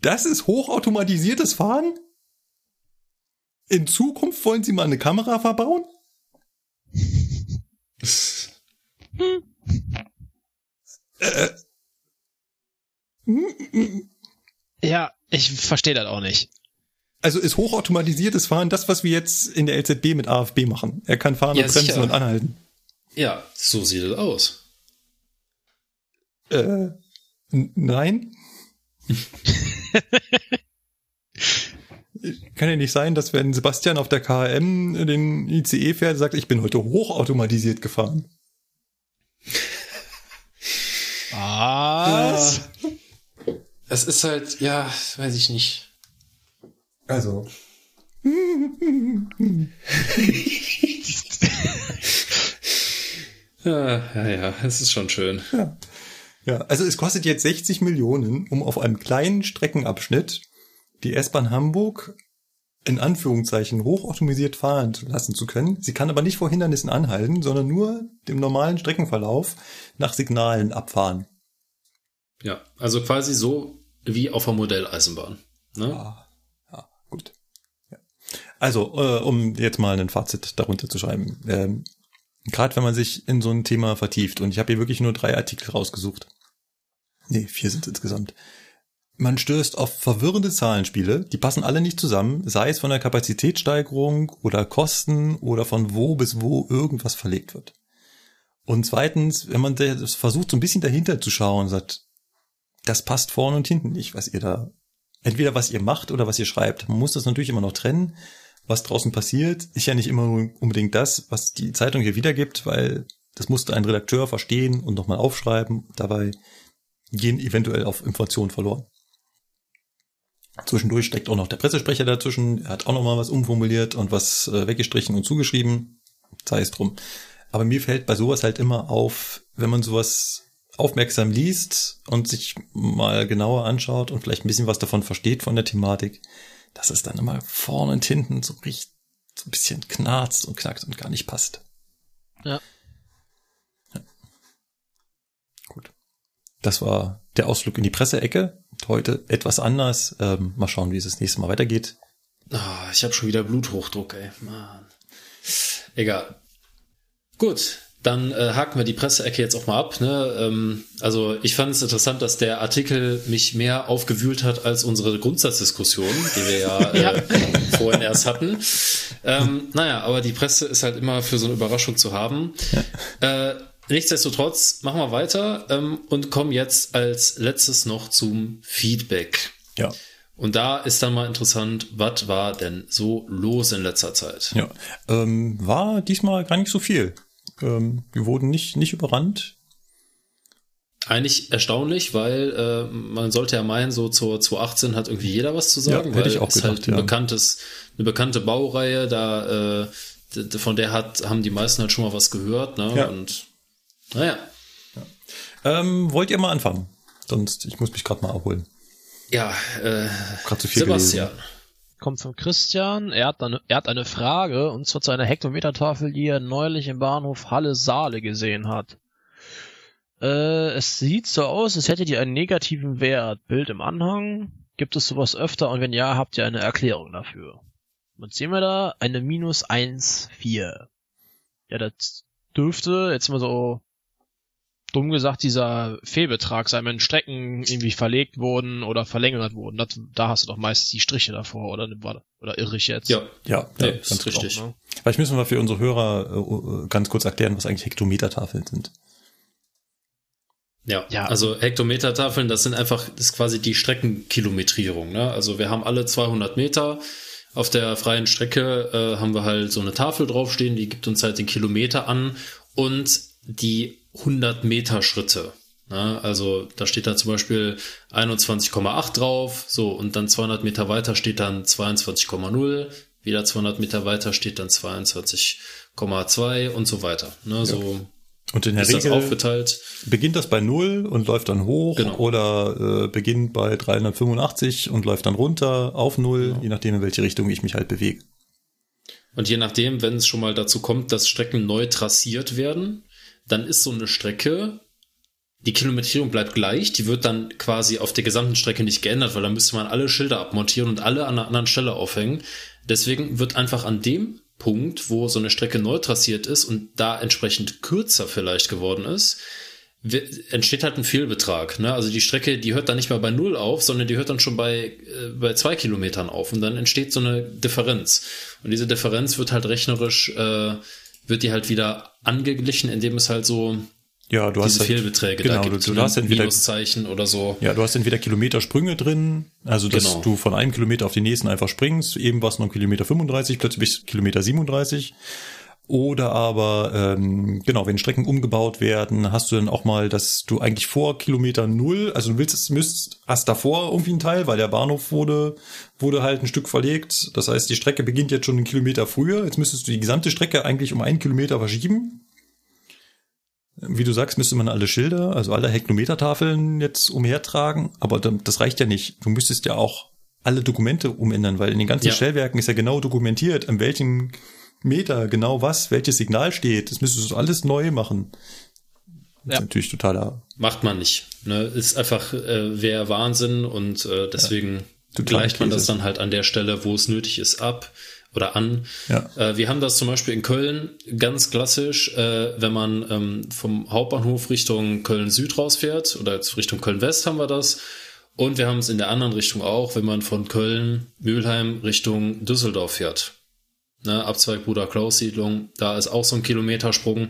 Das ist hochautomatisiertes Fahren? In Zukunft wollen sie mal eine Kamera verbauen? Ja, ich verstehe das auch nicht. Also ist hochautomatisiertes Fahren das, was wir jetzt in der LZB mit AFB machen. Er kann fahren Ja, und bremsen sicher. und anhalten. Ja, so sieht es aus. Äh, nein. (laughs) Kann ja nicht sein, dass wenn Sebastian auf der KM den ICE fährt, sagt, ich bin heute hochautomatisiert gefahren. Was? Es ist halt, ja, weiß ich nicht. Also. (laughs) Ja, ja, ja, es ist schon schön. Ja, also es kostet jetzt 60 Millionen, um auf einem kleinen Streckenabschnitt die S-Bahn Hamburg in Anführungszeichen hochautomatisiert fahren zu lassen zu können. Sie kann aber nicht vor Hindernissen anhalten, sondern nur dem normalen Streckenverlauf nach Signalen abfahren. Ja, also quasi so wie auf der Modelleisenbahn. Ne? Ah, ja. Ja. Also, äh, um jetzt mal ein Fazit darunter zu schreiben. Ähm, Gerade wenn man sich in so ein Thema vertieft, und ich habe hier wirklich nur drei Artikel rausgesucht. Nee, vier sind insgesamt. Man stößt auf verwirrende Zahlenspiele, die passen alle nicht zusammen, sei es von der Kapazitätssteigerung oder Kosten oder von wo bis wo irgendwas verlegt wird. Und zweitens, wenn man das versucht, so ein bisschen dahinter zu schauen, sagt, das passt vorne und hinten nicht, was ihr da entweder was ihr macht oder was ihr schreibt. Man muss das natürlich immer noch trennen. Was draußen passiert, ist ja nicht immer unbedingt das, was die Zeitung hier wiedergibt, weil das musste ein Redakteur verstehen und nochmal aufschreiben. Dabei gehen eventuell auf Informationen verloren. Zwischendurch steckt auch noch der Pressesprecher dazwischen. Er hat auch noch mal was umformuliert und was äh, weggestrichen und zugeschrieben. Sei es drum. Aber mir fällt bei sowas halt immer auf, wenn man sowas aufmerksam liest und sich mal genauer anschaut und vielleicht ein bisschen was davon versteht von der Thematik, dass es dann immer vorne und hinten so richtig so ein bisschen knarzt und knackt und gar nicht passt. Ja. ja. Gut. Das war der Ausflug in die Presseecke. Heute etwas anders. Ähm, mal schauen, wie es das nächste Mal weitergeht. Oh, ich habe schon wieder Bluthochdruck, ey. Mann. Egal. Gut, dann äh, haken wir die Presseecke jetzt auch mal ab. Ne? Ähm, also ich fand es interessant, dass der Artikel mich mehr aufgewühlt hat als unsere Grundsatzdiskussion, die wir ja, (laughs) äh, ja. vorhin erst hatten. Ähm, naja, aber die Presse ist halt immer für so eine Überraschung zu haben. Ja. Äh, nichtsdestotrotz machen wir weiter ähm, und kommen jetzt als letztes noch zum Feedback. Ja. Und da ist dann mal interessant, was war denn so los in letzter Zeit? Ja, ähm, war diesmal gar nicht so viel. Ähm, wir wurden nicht, nicht überrannt. Eigentlich erstaunlich, weil äh, man sollte ja meinen, so zur 2018 hat irgendwie jeder was zu sagen, ja, hätte ich auch ist gedacht, halt ein ja. bekanntes, eine bekannte Baureihe, da äh, von der hat, haben die meisten halt schon mal was gehört, ne? Ja. Und naja. Ähm, wollt ihr mal anfangen? Sonst, ich muss mich gerade mal erholen. Ja, äh, Gerade zu viel Sebastian. gelesen. Kommt von Christian. Er hat, eine, er hat eine Frage und zwar zu einer Hektometertafel, die er neulich im Bahnhof Halle-Saale gesehen hat. Äh, es sieht so aus, als hättet ihr einen negativen Wert. Bild im Anhang. Gibt es sowas öfter und wenn ja, habt ihr eine Erklärung dafür. Was sehen wir da? Eine minus 1,4. Ja, das dürfte jetzt mal so dumm gesagt dieser Fehlbetrag sein, wenn Strecken irgendwie verlegt wurden oder verlängert wurden. Das, da hast du doch meistens die Striche davor, oder, oder irre ich jetzt? Ja, Ja, nee, ja ist ganz richtig. Genau. Vielleicht müssen wir für unsere Hörer äh, ganz kurz erklären, was eigentlich Hektometertafeln sind. Ja, Ja. also Hektometertafeln, das sind einfach, das ist quasi die Streckenkilometrierung. Ne? Also wir haben alle 200 Meter. Auf der freien Strecke äh, haben wir halt so eine Tafel draufstehen, die gibt uns halt den Kilometer an und die 100 Meter Schritte. Ne? Also da steht dann zum Beispiel 21,8 drauf, so und dann 200 Meter weiter steht dann 22,0, wieder 200 Meter weiter steht dann 22,2 und so weiter. Ne? So Und in der ist das Regel aufgeteilt. beginnt das bei null und läuft dann hoch Genau. oder äh, beginnt bei 385 und läuft dann runter auf null, Genau. je nachdem, in welche Richtung ich mich halt bewege. Und je nachdem, wenn es schon mal dazu kommt, dass Strecken neu trassiert werden, dann ist so eine Strecke, die Kilometrierung bleibt gleich, die wird dann quasi auf der gesamten Strecke nicht geändert, weil dann müsste man alle Schilder abmontieren und alle an einer anderen Stelle aufhängen. Deswegen wird einfach an dem Punkt, wo so eine Strecke neu trassiert ist und da entsprechend kürzer vielleicht geworden ist, entsteht halt ein Fehlbetrag. Ne? Also die Strecke, die hört dann nicht mehr bei null auf, sondern die hört dann schon bei, äh, bei zwei Kilometern auf und dann entsteht so eine Differenz. Und diese Differenz wird halt rechnerisch, äh, wird die halt wieder angeglichen, indem es halt so Ja, du hast diese halt, Fehlbeträge genau, da du, gibt. du ne? hast entweder Minuszeichen oder so. Ja, du hast entweder Kilometersprünge drin, also dass Genau. du von einem Kilometer auf den nächsten einfach springst, eben war es noch Kilometer 35, plötzlich bist du Kilometer 37. Oder aber, ähm, genau, wenn Strecken umgebaut werden, hast du dann auch mal, dass du eigentlich vor Kilometer null, also du willst, müsst, hast davor irgendwie einen Teil, weil der Bahnhof wurde, wurde halt ein Stück verlegt. Das heißt, die Strecke beginnt jetzt schon einen Kilometer früher. Jetzt müsstest du die gesamte Strecke eigentlich um einen Kilometer verschieben. Wie du sagst, müsste man alle Schilder, also alle Hektometertafeln jetzt umhertragen, aber das reicht ja nicht. Du müsstest ja auch alle Dokumente umändern, weil in den ganzen Ja. Stellwerken ist ja genau dokumentiert, an welchem Meter genau was, welches Signal steht. Das müsstest du alles neu machen. Ja. natürlich totaler. Macht man nicht. Ne? Ist einfach, äh, wäre Wahnsinn und äh, deswegen Total gleicht man das dann halt an der Stelle, wo es nötig ist, ab oder an. Ja. Äh, wir haben das zum Beispiel in Köln ganz klassisch, äh, wenn man ähm, vom Hauptbahnhof Richtung Köln Süd rausfährt oder jetzt Richtung Köln West haben wir das. Und wir haben es in der anderen Richtung auch, wenn man von Köln, Mülheim Richtung Düsseldorf fährt. Ne, Abzweig Bruder Klaus Siedlung, da ist auch so ein Kilometersprung.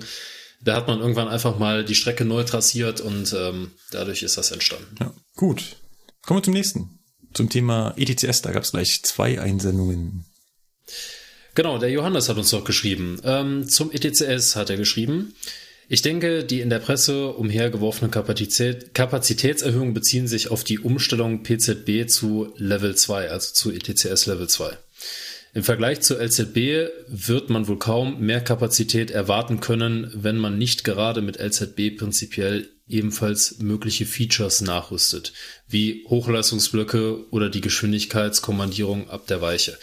Da hat man irgendwann einfach mal die Strecke neu trassiert und ähm, dadurch ist das entstanden. Ja. Gut. Kommen wir zum nächsten. Zum Thema ETCS, da gab es gleich zwei Einsendungen. Genau, der Johannes hat uns doch geschrieben. Ähm, zum ETCS hat er geschrieben. Ich denke, die in der Presse umhergeworfene Kapazität, Kapazitätserhöhungen beziehen sich auf die Umstellung PZB zu Level 2, also zu ETCS Level 2. Im Vergleich zur LZB wird man wohl kaum mehr Kapazität erwarten können, wenn man nicht gerade mit LZB prinzipiell ebenfalls mögliche Features nachrüstet, wie Hochleistungsblöcke oder die Geschwindigkeitskommandierung ab der Weiche.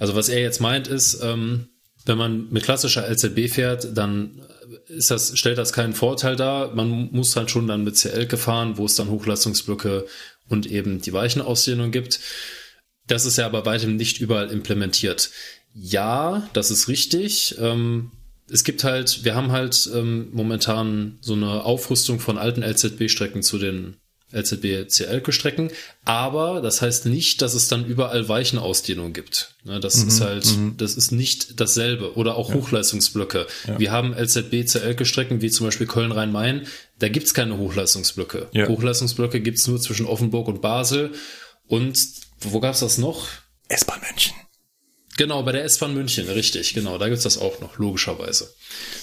Also was er jetzt meint ist, ähm, wenn man mit klassischer LZB fährt, dann ist das, stellt das keinen Vorteil dar. Man muss halt schon dann mit CL fahren, wo es dann Hochleistungsblöcke und eben die Weichenausdehnung gibt. Das ist ja aber weitem nicht überall implementiert. Ja, das ist richtig. Ähm, es gibt halt, wir haben halt ähm, momentan so eine Aufrüstung von alten LZB-Strecken zu den LZB-CL-Strecken, aber das heißt nicht, dass es dann überall Weichenausdehnung gibt. Ne, das mhm, ist halt, mhm. das ist nicht dasselbe. Oder auch ja. Hochleistungsblöcke. Ja. Wir haben LZB-CL-Strecken, wie zum Beispiel Köln-Rhein-Main, da gibt's keine Hochleistungsblöcke. Ja. Hochleistungsblöcke gibt's nur zwischen Offenburg und Basel und wo gab's das noch? S-Bahn München. Genau, bei der S-Bahn München, richtig, genau, da gibt's das auch noch, logischerweise.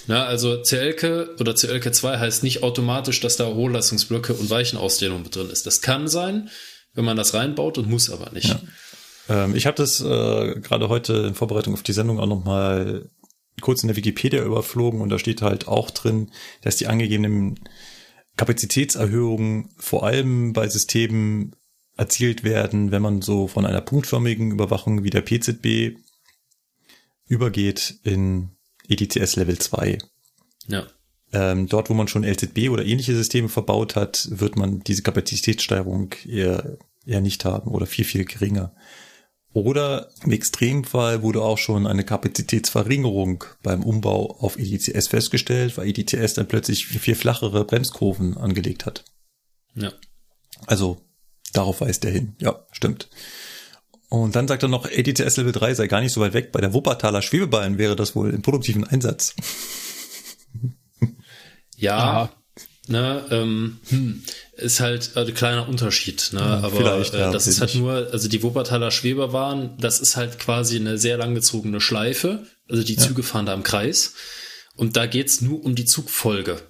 Na, also CLK oder CLK 2 heißt nicht automatisch, dass da Hochleistungsblöcke und Weichenausdehnung mit drin ist. Das kann sein, wenn man das reinbaut und muss aber nicht. Ja. Ähm, ich habe das äh, gerade heute in Vorbereitung auf die Sendung auch nochmal kurz in der Wikipedia überflogen und da steht halt auch drin, dass die angegebenen Kapazitätserhöhungen vor allem bei Systemen erzielt werden, wenn man so von einer punktförmigen Überwachung wie der PZB übergeht in ETCS Level 2. Ja. Ähm, dort, wo man schon LZB oder ähnliche Systeme verbaut hat, wird man diese Kapazitätssteigerung eher, eher nicht haben oder viel, viel geringer. Oder im Extremfall wurde auch schon eine Kapazitätsverringerung beim Umbau auf ETCS festgestellt, weil ETCS dann plötzlich viel flachere Bremskurven angelegt hat. Ja. Also Darauf weist er hin. Ja, stimmt. Und dann sagt er noch, ETCS Level 3 sei gar nicht so weit weg. Bei der Wuppertaler Schwebeballen wäre das wohl im produktiven Einsatz. (laughs) Ja, ne, ähm, hm, ist halt ein kleiner Unterschied, ne? Ja, aber äh, ja, das ist halt nur, also die Wuppertaler Schwebebahn, das ist halt quasi eine sehr langgezogene Schleife. Also die Züge ja. fahren da im Kreis. Und da geht's nur um die Zugfolge.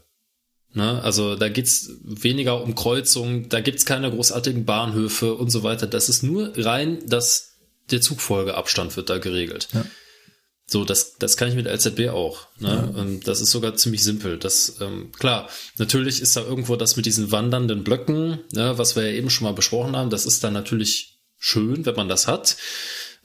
Ne? Also da geht's weniger um Kreuzungen, da gibt's keine großartigen Bahnhöfe und so weiter. Das ist nur rein, dass der Zugfolgeabstand wird da geregelt. Ja. So, das, das kann ich mit LZB auch. Ne? Ja. Und das ist sogar ziemlich simpel. Das, ähm, klar, natürlich ist da irgendwo das mit diesen wandernden Blöcken, ne, was wir ja eben schon mal besprochen haben, das ist dann natürlich schön, wenn man das hat.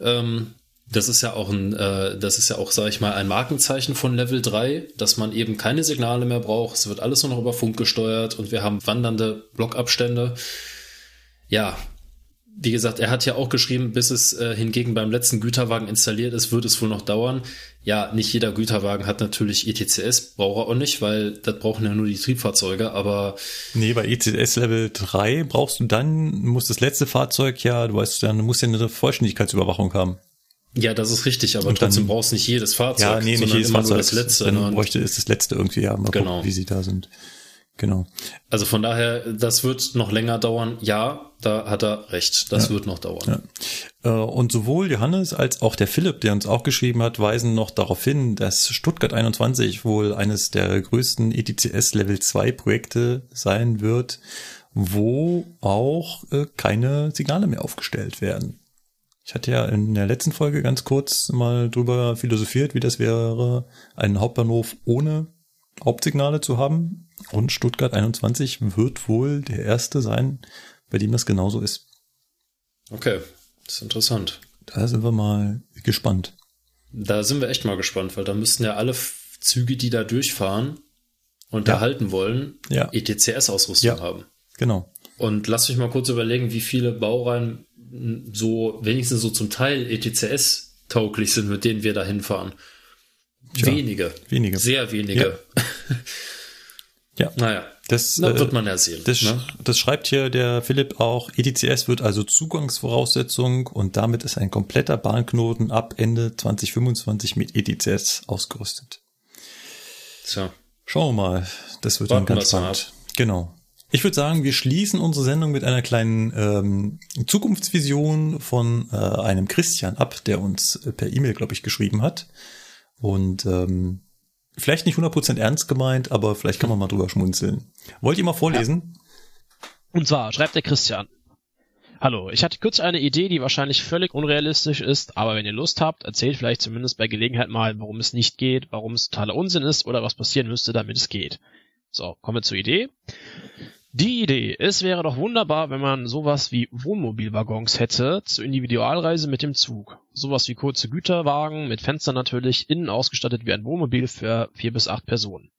Ähm, das ist ja auch ein, äh, das ist ja auch, sage ich mal, ein Markenzeichen von Level 3, dass man eben keine Signale mehr braucht. Es wird alles nur noch über Funk gesteuert und wir haben wandernde Blockabstände. Ja, wie gesagt, er hat ja auch geschrieben, bis es äh, hingegen beim letzten Güterwagen installiert ist, wird es wohl noch dauern. Ja, nicht jeder Güterwagen hat natürlich ETCS, braucht er auch nicht, weil das brauchen ja nur die Triebfahrzeuge, aber. Nee, bei ETCS Level 3 brauchst du dann, muss das letzte Fahrzeug ja, du weißt, dann musst du ja eine Vollständigkeitsüberwachung haben. Ja, das ist richtig, aber und trotzdem dann, brauchst du nicht jedes Fahrzeug. Ja, nee, nicht jedes Fahrzeug. das letzte. Dann ne? bräuchte ist das letzte irgendwie, ja, mal genau. gucken, wie sie da sind. Genau. Also von daher, das wird noch länger dauern. Ja, da hat er recht. Das ja. wird noch dauern. Ja. Äh, und sowohl Johannes als auch der Philipp, der uns auch geschrieben hat, weisen noch darauf hin, dass Stuttgart 21 wohl eines der größten ETCS Level 2 Projekte sein wird, wo auch äh, keine Signale mehr aufgestellt werden. Ich hatte ja in der letzten Folge ganz kurz mal drüber philosophiert, wie das wäre, einen Hauptbahnhof ohne Hauptsignale zu haben. Und Stuttgart 21 wird wohl der erste sein, bei dem das genauso ist. Okay, das ist interessant. Da sind wir mal gespannt. Da sind wir echt mal gespannt, weil da müssten ja alle Züge, die da durchfahren und ja. erhalten wollen, ja. ETCS-Ausrüstung ja. haben. Genau. Und lass mich mal kurz überlegen, wie viele Baureihen so wenigstens so zum Teil ETCS tauglich sind, mit denen wir da hinfahren. wenige. Wenige. Sehr wenige. Ja. (laughs) ja. Naja. Das Na, wird man ja sehen. Das, ne? das schreibt hier der Philipp auch. ETCS wird also Zugangsvoraussetzung und damit ist ein kompletter Bahnknoten ab Ende 2025 mit ETCS ausgerüstet. So. Schauen wir mal. Das wird Warten dann ganz spannend. Genau. Ich würde sagen, wir schließen unsere Sendung mit einer kleinen ähm, Zukunftsvision von äh, einem Christian ab, der uns äh, per E-Mail, glaube ich, geschrieben hat. Und ähm, vielleicht nicht 100% ernst gemeint, aber vielleicht kann man mal drüber schmunzeln. Wollt ihr mal vorlesen? Und zwar schreibt der Christian. Hallo, ich hatte kurz eine Idee, die wahrscheinlich völlig unrealistisch ist, aber wenn ihr Lust habt, erzählt vielleicht zumindest bei Gelegenheit mal, warum es nicht geht, warum es totaler Unsinn ist oder was passieren müsste, damit es geht. So, kommen wir zur Idee. Die Idee, es wäre doch wunderbar, wenn man sowas wie Wohnmobilwaggons hätte zur Individualreise mit dem Zug. Sowas wie kurze Güterwagen mit Fenstern natürlich, innen ausgestattet wie ein Wohnmobil für vier bis acht Personen.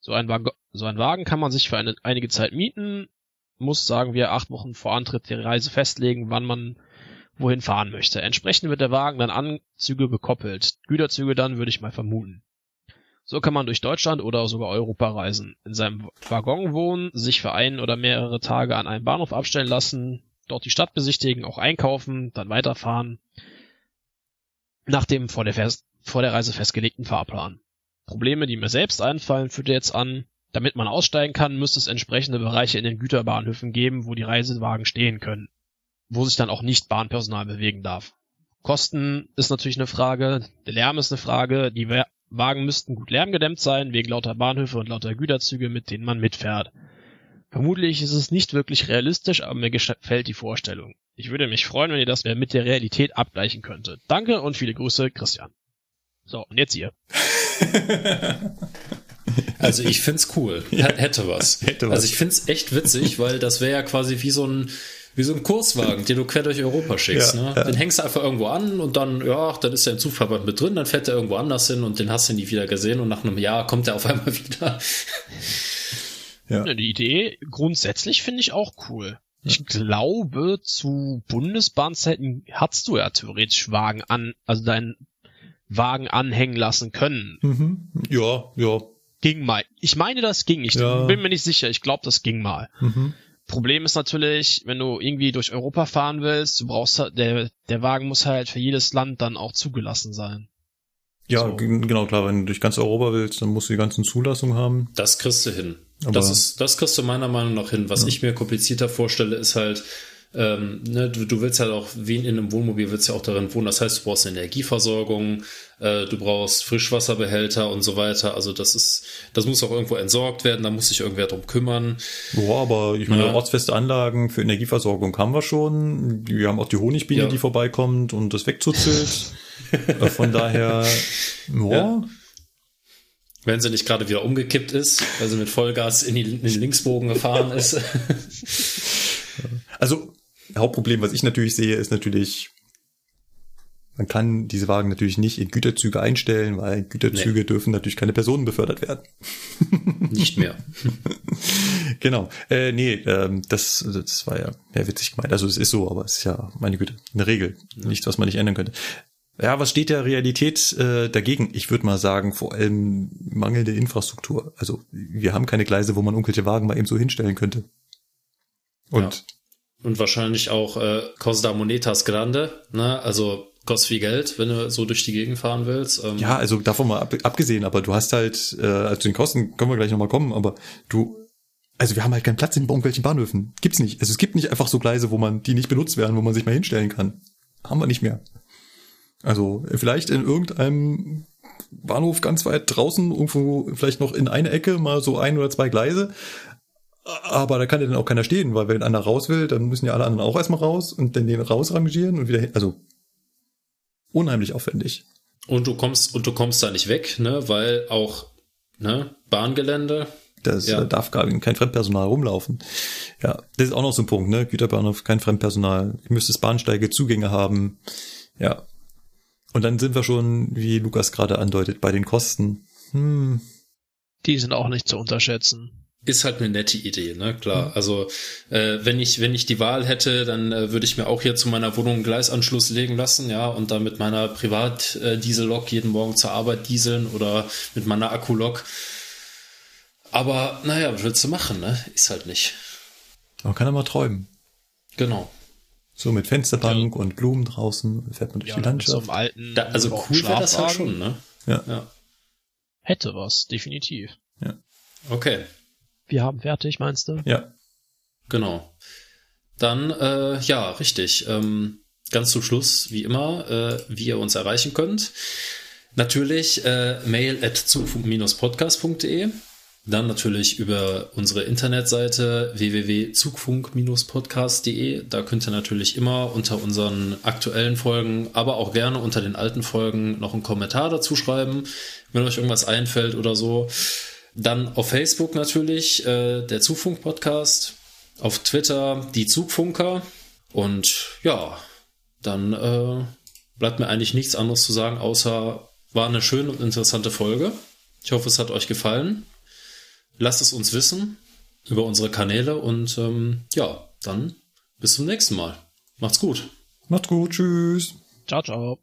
So ein, Wag so ein Wagen kann man sich für eine, einige Zeit mieten, muss, sagen wir, acht Wochen vor Antritt der Reise festlegen, wann man wohin fahren möchte. Entsprechend wird der Wagen dann an Züge bekoppelt. Güterzüge dann, würde ich mal vermuten. So kann man durch Deutschland oder sogar Europa reisen, in seinem Waggon wohnen, sich für ein oder mehrere Tage an einem Bahnhof abstellen lassen, dort die Stadt besichtigen, auch einkaufen, dann weiterfahren, nach dem vor der, Fest vor der Reise festgelegten Fahrplan. Probleme, die mir selbst einfallen, führt jetzt an, damit man aussteigen kann, müsste es entsprechende Bereiche in den Güterbahnhöfen geben, wo die Reisewagen stehen können, wo sich dann auch nicht Bahnpersonal bewegen darf. Kosten ist natürlich eine Frage, der Lärm ist eine Frage, die Wagen müssten gut lärmgedämmt sein, wegen lauter Bahnhöfe und lauter Güterzüge, mit denen man mitfährt. Vermutlich ist es nicht wirklich realistisch, aber mir gefällt die Vorstellung. Ich würde mich freuen, wenn ihr das mit der Realität abgleichen könntet. Danke und viele Grüße, Christian. So, und jetzt ihr. (laughs) Also ich find's cool. Ja. Hätte was. Hätte was. Also ich find's echt witzig, weil das wäre ja quasi wie so ein wie so ein Kurswagen, den du quer durch Europa schickst. Ja, ne? Ja. Den hängst du einfach irgendwo an und dann, ja, dann ist der im Zugverband mit drin, dann fährt er irgendwo anders hin und den hast du nie wieder gesehen und nach einem Jahr kommt er auf einmal (laughs) wieder. Ja. Die Idee grundsätzlich finde ich auch cool. Ich glaube, zu Bundesbahnzeiten hattest du ja theoretisch Wagen an, also deinen Wagen anhängen lassen können. Mhm. Ja, ja. Ging mal. Ich meine, das ging. Ich ja. bin mir nicht sicher. Ich glaube, das ging mal. Mhm. Problem ist natürlich, wenn du irgendwie durch Europa fahren willst, du brauchst halt, der, der Wagen muss halt für jedes Land dann auch zugelassen sein. Ja, so. genau, klar, wenn du durch ganz Europa willst, dann musst du die ganzen Zulassungen haben. Das kriegst du hin. Aber das ist, das kriegst du meiner Meinung nach hin. Was ja. ich mir komplizierter vorstelle, ist halt, ähm, ne, du, du willst halt auch, wie in einem Wohnmobil willst ja auch darin wohnen. Das heißt, du brauchst eine Energieversorgung, äh, du brauchst Frischwasserbehälter und so weiter. Also das ist, das muss auch irgendwo entsorgt werden, da muss sich irgendwer drum kümmern. Boah, aber ich meine, ja. ortsfeste Anlagen für Energieversorgung haben wir schon. Wir haben auch die Honigbiene, ja. die vorbeikommt und das wegzuzelt. (laughs) Äh, von daher, boah. Ja. Wenn sie nicht gerade wieder umgekippt ist, weil sie mit Vollgas in, die, in den Linksbogen gefahren ist. Also Hauptproblem, was ich natürlich sehe, ist natürlich, man kann diese Wagen natürlich nicht in Güterzüge einstellen, weil Güterzüge nee. dürfen natürlich keine Personen befördert werden. (laughs) Nicht mehr. (laughs) genau. Äh, nee, ähm, das, das war ja mehr witzig gemeint. Also es ist so, aber es ist ja, meine Güte, eine Regel. Ja. Nichts, was man nicht ändern könnte. Ja, was steht der Realität äh, dagegen? Ich würde mal sagen, vor allem mangelnde Infrastruktur. Also wir haben keine Gleise, wo man irgendwelche Wagen mal eben so hinstellen könnte. Und und wahrscheinlich auch äh, Costa Monetas Grande, ne? Also kostet viel Geld, wenn du so durch die Gegend fahren willst. Ähm. Ja, also davon mal ab, abgesehen, aber du hast halt, äh, also den Kosten können wir gleich nochmal kommen, aber du, also wir haben halt keinen Platz in irgendwelchen Bahnhöfen. Gibt's nicht. Also es gibt nicht einfach so Gleise, wo man, die nicht benutzt werden, wo man sich mal hinstellen kann. Haben wir nicht mehr. Also vielleicht in irgendeinem Bahnhof ganz weit draußen, irgendwo vielleicht noch in eine Ecke mal so ein oder zwei Gleise, aber da kann ja dann auch keiner stehen, weil wenn einer raus will, dann müssen ja alle anderen auch erstmal raus und dann den rausrangieren und wieder hin. Also unheimlich aufwendig. Und du kommst, und du kommst da nicht weg, ne, weil auch, ne, Bahngelände. Das ja. darf gar kein Fremdpersonal rumlaufen. Ja, das ist auch noch so ein Punkt, ne? Güterbahnhof, kein Fremdpersonal. Ihr müsst Bahnsteige, Zugänge haben. Ja. Und dann sind wir schon, wie Lukas gerade andeutet, bei den Kosten. Hm. Die sind auch nicht zu unterschätzen ist halt eine nette Idee, ne? Klar. Mhm. Also äh, wenn ich wenn ich die Wahl hätte, dann äh, würde ich mir auch hier zu meiner Wohnung einen Gleisanschluss legen lassen, ja, und dann mit meiner Privat äh, Diesellok jeden Morgen zur Arbeit dieseln oder mit meiner Akkulok. Aber naja, was willst du machen, ne? Ist halt nicht. Man kann ja mal träumen. Genau. So mit Fensterbank ja. und Blumen draußen fährt man durch ja, die Landschaft. So alten da, also cool wäre das halt schon, ne? Ja. ja. Hätte was, definitiv. Ja. Okay. Wir haben fertig, meinst du? Ja. Genau. Dann, äh, ja, richtig. Ähm, ganz zum Schluss, wie immer, äh, wie ihr uns erreichen könnt. Natürlich äh, mail at zugfunk-podcast.de. Dann natürlich über unsere Internetseite www.zugfunk-podcast.de. Da könnt ihr natürlich immer unter unseren aktuellen Folgen, aber auch gerne unter den alten Folgen noch einen Kommentar dazu schreiben, wenn euch irgendwas einfällt oder so. Dann auf Facebook natürlich äh, der Zugfunk-Podcast. Auf Twitter die Zugfunker. Und ja, dann äh, bleibt mir eigentlich nichts anderes zu sagen, außer war eine schöne und interessante Folge. Ich hoffe, es hat euch gefallen. Lasst es uns wissen über unsere Kanäle und ähm, ja, dann bis zum nächsten Mal. Macht's gut. Macht's gut. Tschüss. Ciao, ciao.